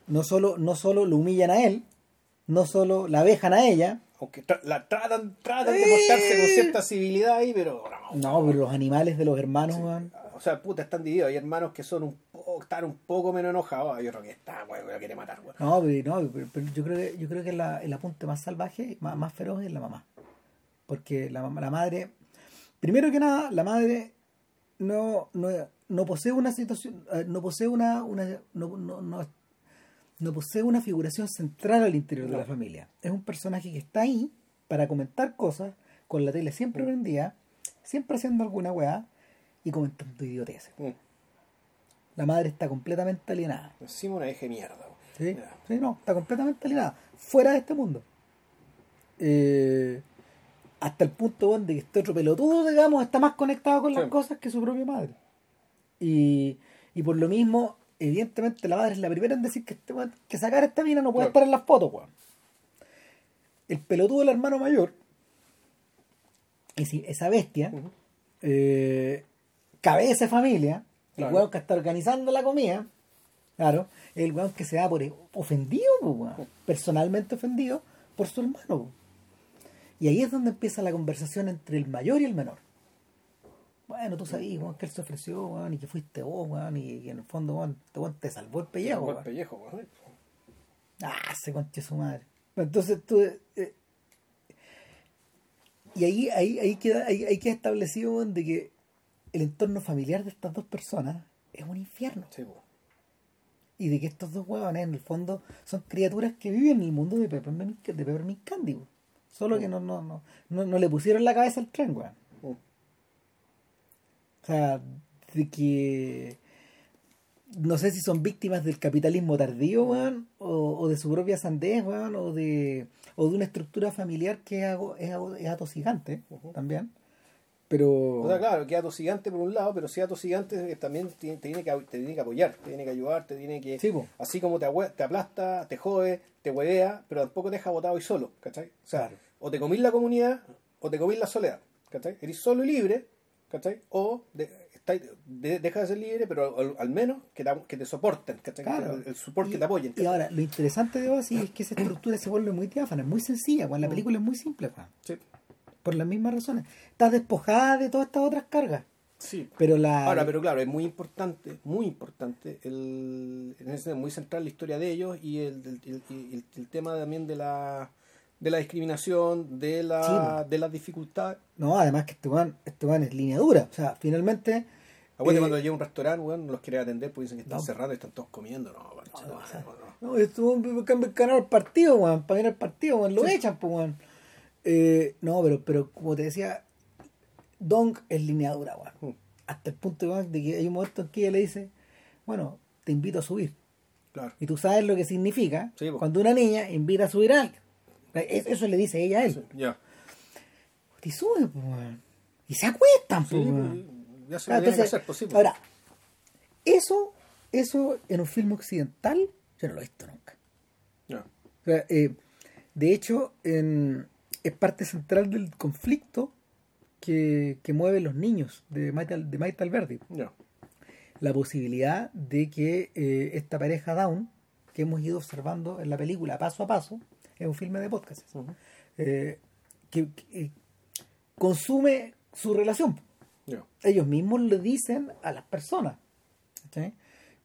no solo, no solo lo humillan a él, no solo la dejan a ella, Aunque tra- la tratan, tratan de mostrarse con cierta civilidad ahí, pero no. pero los animales de los hermanos. O sea, puta, están divididos. Hay hermanos que son un poco, están un poco menos enojados. Hay otro que está, que lo quiere matar, weón. No, pero, no, pero- pero yo creo que, yo creo que la- el apunte más salvaje, más, más feroz es la mamá. Porque la, la madre, primero que nada, la madre no, no, no posee una situación, eh, no posee una, una no, no, no, no posee una figuración central al interior de la familia. Es un personaje que está ahí para comentar cosas, con la tele siempre Mm. prendida, siempre haciendo alguna weá y comentando idioteces. Mm. La madre está completamente alienada. Encima una eje mierda. Sí, sí, no, está completamente alienada, fuera de este mundo. Eh, hasta el punto weón, de que este otro pelotudo, digamos, está más conectado con las cosas que su propia madre. Y, y por lo mismo, evidentemente la madre es la primera en decir que, este que sacar esta mina no puede Claro. estar en las fotos, weón. El pelotudo del hermano mayor, ese- esa bestia, eh, cabeza de familia, el Claro. weón que está organizando la comida, claro, el weón que se da por ofendido, weón, personalmente ofendido por su hermano. Y ahí es donde empieza la conversación entre el mayor y el menor. Bueno, tú sabías, weón, que él se ofreció, weón, y que fuiste vos, weón, y que en el fondo, weón, este weón te salvó el pellejo, weón. Ah, se conche su madre. Entonces tú. eh, y ahí, ahí, ahí queda, ahí, ahí queda establecido weón, de que el entorno familiar de estas dos personas es un infierno. Sí. Y de que estos dos huevones en el fondo son criaturas que viven en el mundo de Peppermint, de Peppermint Candy. Solo que no, no, no, no, no le pusieron la cabeza al tren, weón. O sea, de que no sé si son víctimas del capitalismo tardío, weón, o, o de su propia sandez, weón, o de, o de una estructura familiar que es, es, es atosigante también. Pero. O sea, claro, que atosigante por un lado, pero si atosigante eh, también te, tiene que, te tiene que apoyar, te tiene que ayudar, te tiene que... Sí. Así como te, aplasta, te jode, te huevea, pero tampoco te deja botado y solo, ¿cachai? O sea, Claro. o te comís la comunidad o te comís la soledad, ¿cachai? Eres solo y libre, ¿cachai? O de, de- deja de ser libre, pero al, al menos que te, que te soporten, ¿cachai? Claro. El, Y- que te apoyen. Y ahora, lo interesante de Ozzy es que esa estructura se vuelve muy diáfana, es muy sencilla, weón. La Mm. película es muy simple, weón. Sí. Por las mismas razones. Está despojada de todas estas otras cargas. Sí. Pero la. Ahora, pero claro, es muy importante, muy importante, el, ese muy central la historia de ellos y el, el, el- el- el tema también de la de la discriminación, de la de las dificultades. No, además que este weón, este weón es línea dura. O sea, finalmente. Acuérdate eh, cuando llega a un restaurante, weón, no los quiere atender porque dicen que están No. cerrados y están todos comiendo. No, concha, No, no, o sea, no, no. No, esto cambia el canal al partido, weón. Para ir al partido, weón. Lo echan, pues, weón. Eh, no, pero, pero como te decía, Dong es línea dura, weón. Mm, Hasta el punto, de que hay un momento en que ella le dice, bueno, te invito a subir. Claro. Y tú sabes lo que significa Sí, cuando una niña invita a subir a alguien. Es- Eso le dice ella a él. Sí, ya. Y sube, pues. Y se acuestan, Sí, pues, ya se entonces, hacer, pues, pues. Ahora, eso, eso en un filme occidental, yo no lo he visto nunca. Ya. O sea, eh, de hecho, en- es parte central del conflicto que, que mueven los niños de Maite, de Maite Alberdi. La posibilidad de que eh, esta pareja Down, que hemos ido observando en la película paso a paso, es un filme de podcast, eh, que, que consume su relación. Ellos mismos le dicen a las personas.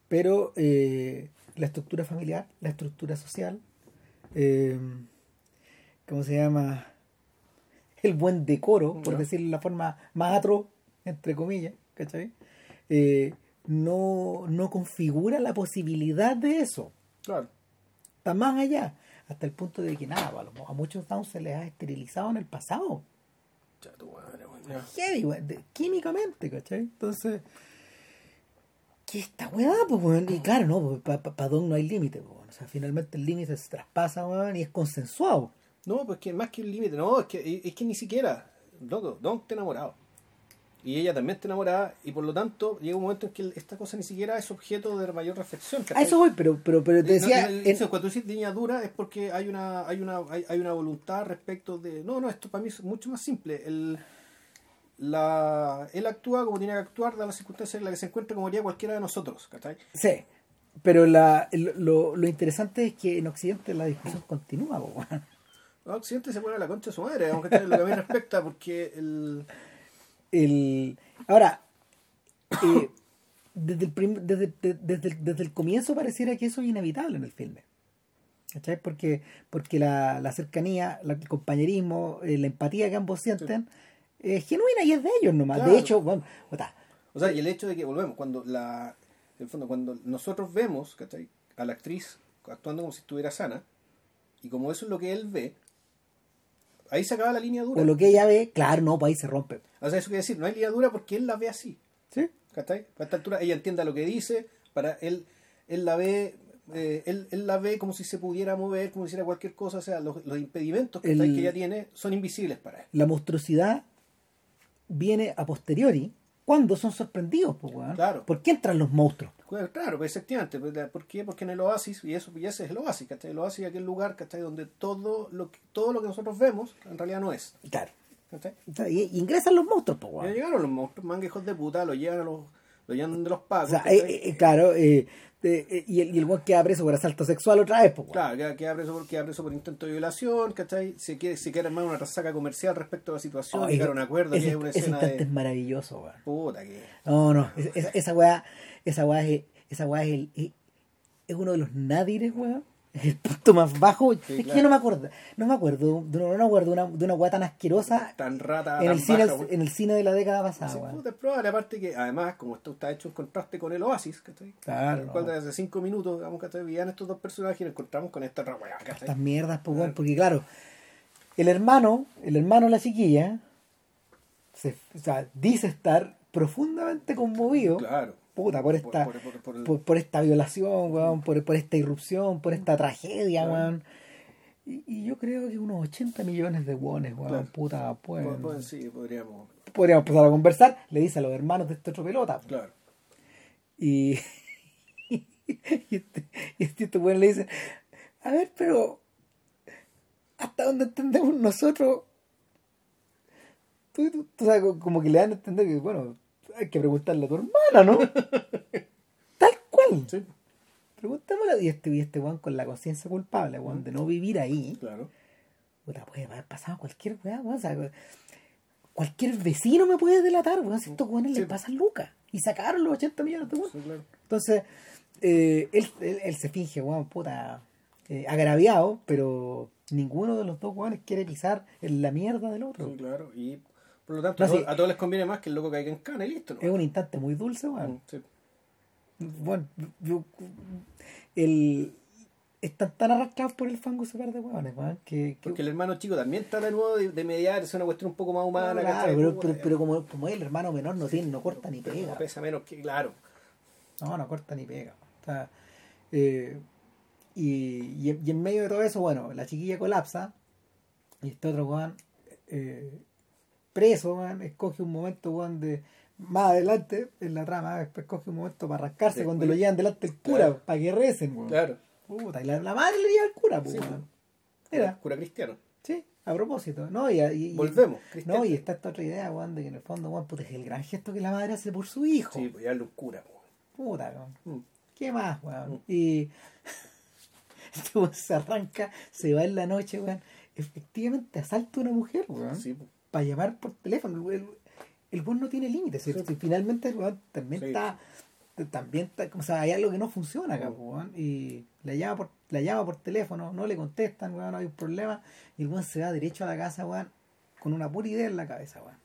Pero eh, la estructura familiar, la estructura social, eh, ¿cómo se llama? El buen decoro, por Ya. decirlo de la forma más atro, entre comillas, ¿cachai? Eh, no, no configura la posibilidad de eso. Claro. Está más allá, hasta el punto de que nada, a, muchos Down se les ha esterilizado en el pasado. Ya, tu madre, heavy, de- químicamente, ¿cachai? Entonces, ¿qué esta weá, pues? Y claro, no, para pa, pa Don no hay límite, pues, weón. O sea, finalmente el límite se traspasa, weón, y es consensuado. No, pues que más que un límite, no, es que, es que ni siquiera, loco, Don está enamorado. Y ella también está enamorada, y por lo tanto llega un momento en que esta cosa ni siquiera es objeto de mayor reflexión. A ¿cachai? eso voy, pero, pero, pero te decía, no, no, en- eso, cuando dices niña dura es porque hay una, hay una, hay, hay una voluntad respecto de. No, no, esto para mí es mucho más simple. El, la, él actúa como tiene que actuar, da las circunstancias en las que se encuentra como haría cualquiera de nosotros, ¿cachai? sí, pero la, lo, lo interesante es que en Occidente la discusión continúa. No, Occidente se pone a la concha de su madre, aunque lo que a mí respecta, porque el. el ahora eh, desde, el prim- desde, de- desde, el- desde el comienzo pareciera que eso es inevitable en el filme ¿cachai? porque porque la, la cercanía la- el compañerismo eh, la empatía que ambos sienten es genuina y es de ellos nomás Claro. de hecho bueno, puta, O sea, y el hecho de que, volvemos, cuando la. En el fondo, cuando nosotros vemos, ¿cachai? A la actriz actuando como si estuviera sana, y como eso es lo que él ve, ahí se acaba la línea dura. o lo que ella ve claro no pues ahí se rompe O sea, eso quiere decir, no hay línea dura porque él la ve así. ¿sí? ¿Cachai? A esta altura ella entienda lo que dice, para él, él la ve, eh, él, él la ve como si se pudiera mover, como si hiciera cualquier cosa, o sea, los, los impedimentos ¿cachai? El- que ella tiene son invisibles para él. la monstruosidad viene a posteriori cuando son sorprendidos pues, weón. Claro. ¿por qué entran los monstruos? Pues, Claro, pues efectivamente, pues, ¿por qué? Porque en el oasis, y eso y ese es el oasis, ¿cachai? El oasis es aquel lugar, ¿cachai? Donde todo lo que, todo lo que nosotros vemos en realidad no es, claro ¿cachai? O sea, y, ingresan los monstruos Ya llegaron los monstruos, manguejos de puta, lo llevan a los, lo llevan de los O pagos, sea, ¿cachai? eh, eh, claro, eh, eh, eh, y el, y el weón queda preso por asalto sexual otra vez, pues. Claro, queda, queda preso por, queda preso por intento de violación, ¿cachai? Se quiere, se quiere armar una resaca comercial respecto a la situación, Oye, llegar a un acuerdo, ese, que es una ese escena instante es de... maravilloso, weón. Puta que... No, no, es- esa, esa weá, esa weá es, esa weá es, el- es, es uno de los nádires, weón. El punto más bajo. es que yo no me acuerdo, no me acuerdo, no me acuerdo de una, de una weá tan asquerosa Tan rata, en tan el, cine, baja, en el cine de la década pasada, Sí, weón. puta, probable, aparte que además, como esto está hecho en contraste con el Oasis, ¿cachai? Claro, En el cual desde cinco minutos, digamos, ¿cachai? Vivían estos dos personajes y nos encontramos con esta weá. Estas mierdas, pues, porque claro, el hermano, el hermano de la chiquilla, se, o sea, dice estar profundamente conmovido Claro. Puta, por esta, por- por- por el- por, por esta violación, weón, por, por esta irrupción, por esta tragedia, Claro. weón. Y, y yo creo que unos 80 millones de wones, weón, Claro. puta, Pues- pues sí, podríamos. podríamos empezar a conversar, le dice a los hermanos de este otro pelota. Claro. Y, y este, y este, este weón le dice, a ver, pero hasta donde entendemos nosotros, tú, tú- tú sabes, como que le dan a entender que, bueno, hay que preguntarle a tu hermana, ¿no? Tal cual. Sí, Preguntémosle, y este, y este weón con la conciencia culpable, weón, de no vivir ahí, claro. puta, puede haber pasado cualquier weá, weón, o sea, cualquier vecino me puede delatar, weón, si estos weones Sí. les pasan lucas, y sacaron los 80 millones de weón. Sí, claro. Entonces, eh, él, él, él se finge, weón, puta, eh, agraviado, pero ninguno de los dos weones quiere pisar en la mierda del otro. Sí, claro. Y por lo tanto, No, a, todos- sí. a todos les conviene más que el loco caiga en cana y listo. ¿no? Es un instante muy dulce, weón. Mm, sí. Bueno, yo, el, están tan arrastrados por el fango ese par de weones, weón, que... que Porque el hermano chico también trata de nuevo de, de mediar, es una cuestión un poco más humana. Claro, ¿cachai? pero, eh, pero como, como es el hermano menor no tiene, no corta ni pega. Pesa menos que, claro. No, no corta ni pega. O sea, eh, y, y, y en medio de todo eso, bueno, la chiquilla colapsa y este otro weón eh, preso, weón, escoge un momento, weón, de más adelante en la trama, después escoge un momento para Después. cuando lo llevan delante el cura, Claro. para que recen, weón. Claro. Puta, y la, la madre le lleva al cura, pues, Sí. Mira, Cura cristiano. sí, a propósito. No, y, y- Volvemos. cristiano. no, y está esta otra idea, weón, de que en el fondo, weón, puta, es el gran gesto que la madre hace por su hijo. Sí, pues ya un cura. Puta, weón. Mm. ¿Qué más, weón? Mm. Y este se arranca, se va en la noche, weón. Efectivamente asalta a una mujer, weón. Sí, po. Para llamar por teléfono. El, el weón no tiene límites, ¿cierto? Sí. Y finalmente el weón también Sí. está. También está, o sea, hay algo que no funciona acá, weón. Y la llama por, la llama por teléfono, no le contestan, weón, no hay un problema. Y el weón se va derecho a la casa, weón, con una pura idea en la cabeza, weón.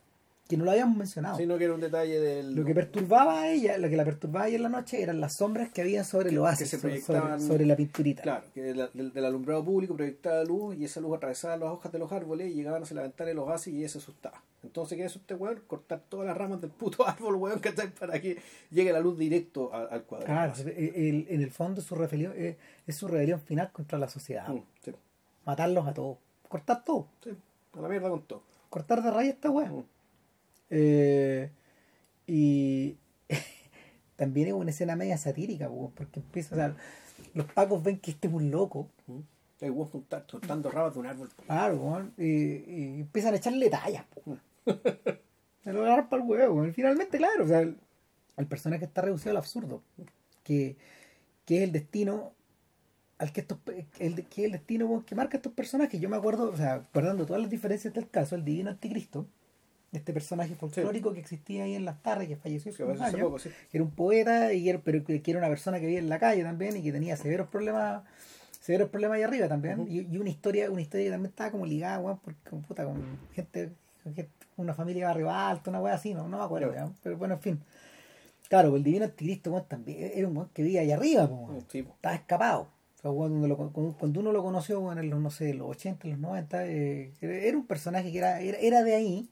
Que no lo habíamos mencionado. Sí, no que era un detalle del. Lo que perturbaba a ella, lo que la perturbaba a ella en la noche eran las sombras que había sobre el oasis, que se sobre, proyectaban- sobre la pinturita. Claro, que del, del alumbrado público proyectaba luz y esa luz atravesaba las hojas de los árboles y llegaban hacia la ventana de los oasis y ella se asustaba. Entonces, ¿qué hizo este weón? Cortar todas las ramas del puto árbol, weón, ¿cachai? Para que llegue la luz directo a- al cuadro. Claro, el- el- en el fondo su rebelión, es, es su rebelión final contra la sociedad. Mm, sí, Matarlos a todos. Cortar todo. sí, a la mierda con todo. Cortar de raíz esta weá. Mm. Eh, y también es una escena media satírica, po, porque empieza, o sea, los pacos ven que este es un loco. Mm. El weón soltando ramas de un árbol. Claro, y, y empiezan a echarle tallas, po. Se lo agarran para el huevo. Finalmente, claro, o sea, el, el personaje está reducido al absurdo. Que, que es el destino al que estos el, que es el destino que marca estos personajes. Yo me acuerdo, o sea, guardando todas las diferencias del caso, el divino anticristo, este personaje folclórico que existía ahí en las tardes, que falleció Que hace unos años, poco, sí. que era un poeta y era, pero que era una persona que vivía en la calle también y que tenía severos problemas severos problemas ahí arriba también. Y, y una historia una historia que también estaba como ligada weón, por- con, puta, con gente con gente- una familia barrio alto una wea así no, no me acuerdo Claro. pero bueno en fin. Claro el divino anticristo weón, también era un weón que vivía allá arriba po, weón. Sí, estaba escapado. O sea, weón, cuando, lo- cuando- cuando uno lo conoció en los no sé los 80 en los 90 eh, era un personaje que era, era era de ahí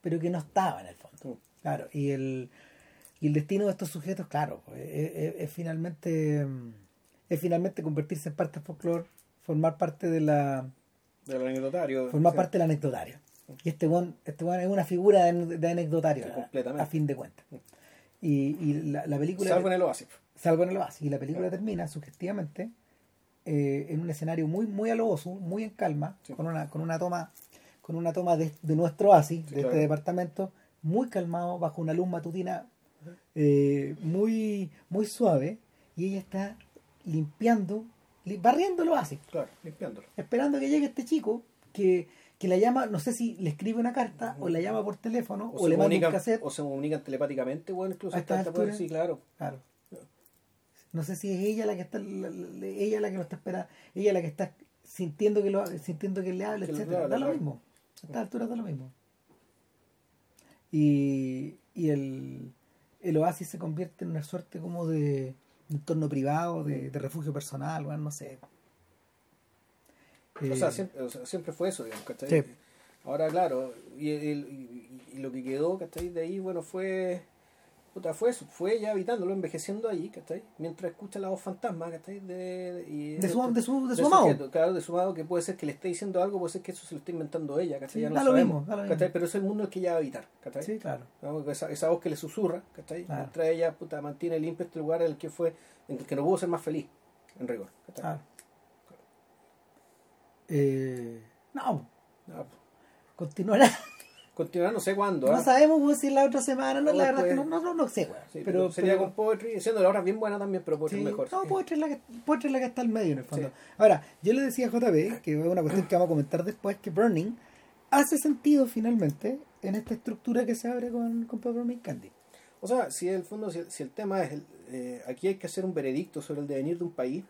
pero que no estaba en el fondo Mm. Claro, y el, y el destino de estos sujetos, claro, pues, es, es- es finalmente mm, es finalmente convertirse en parte del folclore, formar parte de la Del anecdotario. formar sí. parte del anecdotario. Y este one, este one es una figura de, de anecdotario Sí, completamente. a, fin de cuentas. Y, y la, la película Salvo en el oasis. salvo en el base, y la película termina sugestivamente eh, en un escenario muy muy a lo oso, muy en calma, con una con una toma con una toma de, de nuestro oasis, Sí, de claro. este departamento, muy calmado, bajo una luz matutina eh, muy muy suave, y ella está limpiando, li- barriendo el oasis, Claro, limpiándolo. esperando que llegue este chico que, que la llama, no sé si le escribe una carta, o la llama por teléfono, o, se le manda un cassette. o se comunican telepáticamente, bueno, incluso hasta- alturas. Sí, claro. Claro. No sé si es ella la que está, la- la- ella la que lo está esperando, ella la que está sintiendo que lo, sintiendo que le habla, Que etcétera. Da lo mismo. A estas alturas da lo mismo. Y, y el, el oasis se convierte en una suerte como de, de entorno privado, de, de refugio personal, bueno, no sé. O Eh, sea, siempre, o sea, siempre fue eso, digamos, ¿cachai? Sí. Ahora, claro, y, el- y- y lo que quedó, ¿cachai? De ahí, bueno, fue... puta, fue eso, fue ella habitándolo, envejeciendo ahí, ¿cachai? Mientras escucha la voz fantasma, ¿cachai? De, de, y- De su- de su- de su del amado. sujeto, Claro, de su amado, que puede ser que le esté diciendo algo, puede ser que eso se lo esté inventando ella, ¿cachai? Sí, ya no lo sabemos, mismo, ¿cachai? mismo. Pero es el mundo el que ella va a habitar, ¿cachai? Sí, claro. Esa, esa voz que le susurra, ¿cachai? Claro. Mientras ella puta, mantiene limpio este lugar en el que fue, en el que no pudo ser más feliz, en rigor. ¿cachai? Claro. Eh, no, Ah, pues, continuará. continuar no sé cuándo. No ¿ah? sabemos si la otra semana, no, O la verdad después- que no, no, no, no sé. Sí, pero, pero sería pero- con Poetry, siendo la obra bien buena también, pero Poetry sí, mejor. No. Poetry es, la que, Poetry es la que está al medio en el fondo. Sí. Ahora, yo le decía a JP, que es una cuestión que vamos a comentar después, que Burning hace sentido finalmente en esta estructura que se abre con, con Peppermint Candy. O sea, si el fondo, si, si el tema es, el, eh, aquí hay que hacer un veredicto sobre el devenir de un país,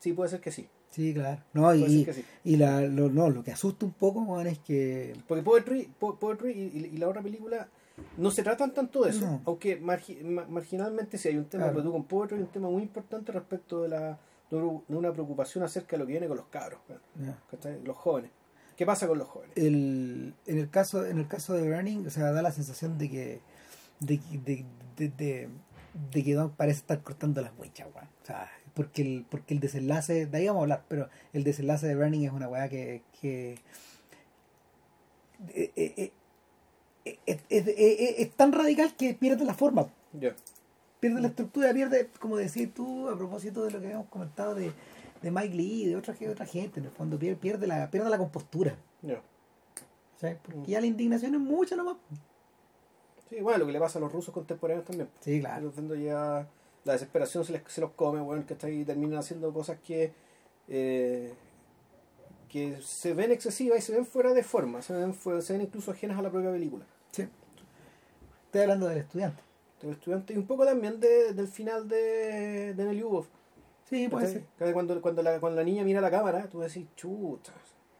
sí puede ser que sí. Sí, claro. No, y, sí. y la, lo, no, lo que asusta un poco, es que Porque Poetry, Po- Poetry y, y- y la otra película no se tratan tanto de eso, No. aunque margi- ma- marginalmente sí hay un tema, Claro. pero tú con Poetry hay un tema muy importante respecto de, la, de un- de una preocupación acerca de lo que viene con los cabros, los jóvenes. ¿Qué pasa con los jóvenes? el, en el caso en el caso de Burning, o sea, da la sensación de que de, que- de, de, de, de que Don parece estar cortando las weón. O sea, porque el, porque el desenlace, de ahí vamos a hablar, pero el desenlace de Burning es una weá que, que eh, eh, eh, eh, eh, es tan radical que pierde la forma, pierde la estructura, pierde, como decís tú, a propósito de lo que habíamos comentado de, de Mike Lee y de otra, de otra gente, en el fondo, pierde, pierde, la, pierde la compostura. Ya. ¿sabes? Porque ya la indignación es mucha nomás. Sí, bueno, lo que le pasa a los rusos contemporáneos también. Sí, claro. ya la desesperación se, les, se los come, bueno, que y terminan haciendo cosas que eh, que se ven excesivas y se ven fuera de forma, se ven, se ven incluso ajenas a la propia película. Sí. Estoy hablando del estudiante. Del estudiante y un poco también de- del final de, de Nelly Ubov. Sí, puede ser. Cuando, cuando, la, cuando la niña mira la cámara, tú decís, chuta,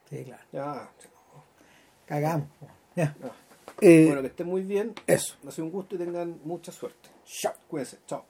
Sí, claro. ya. Cagamos. Ya. ya. Eh, Bueno, que estén muy bien. eso. Ha sido un gusto y tengan mucha suerte. Chao. Cuídense. Chao.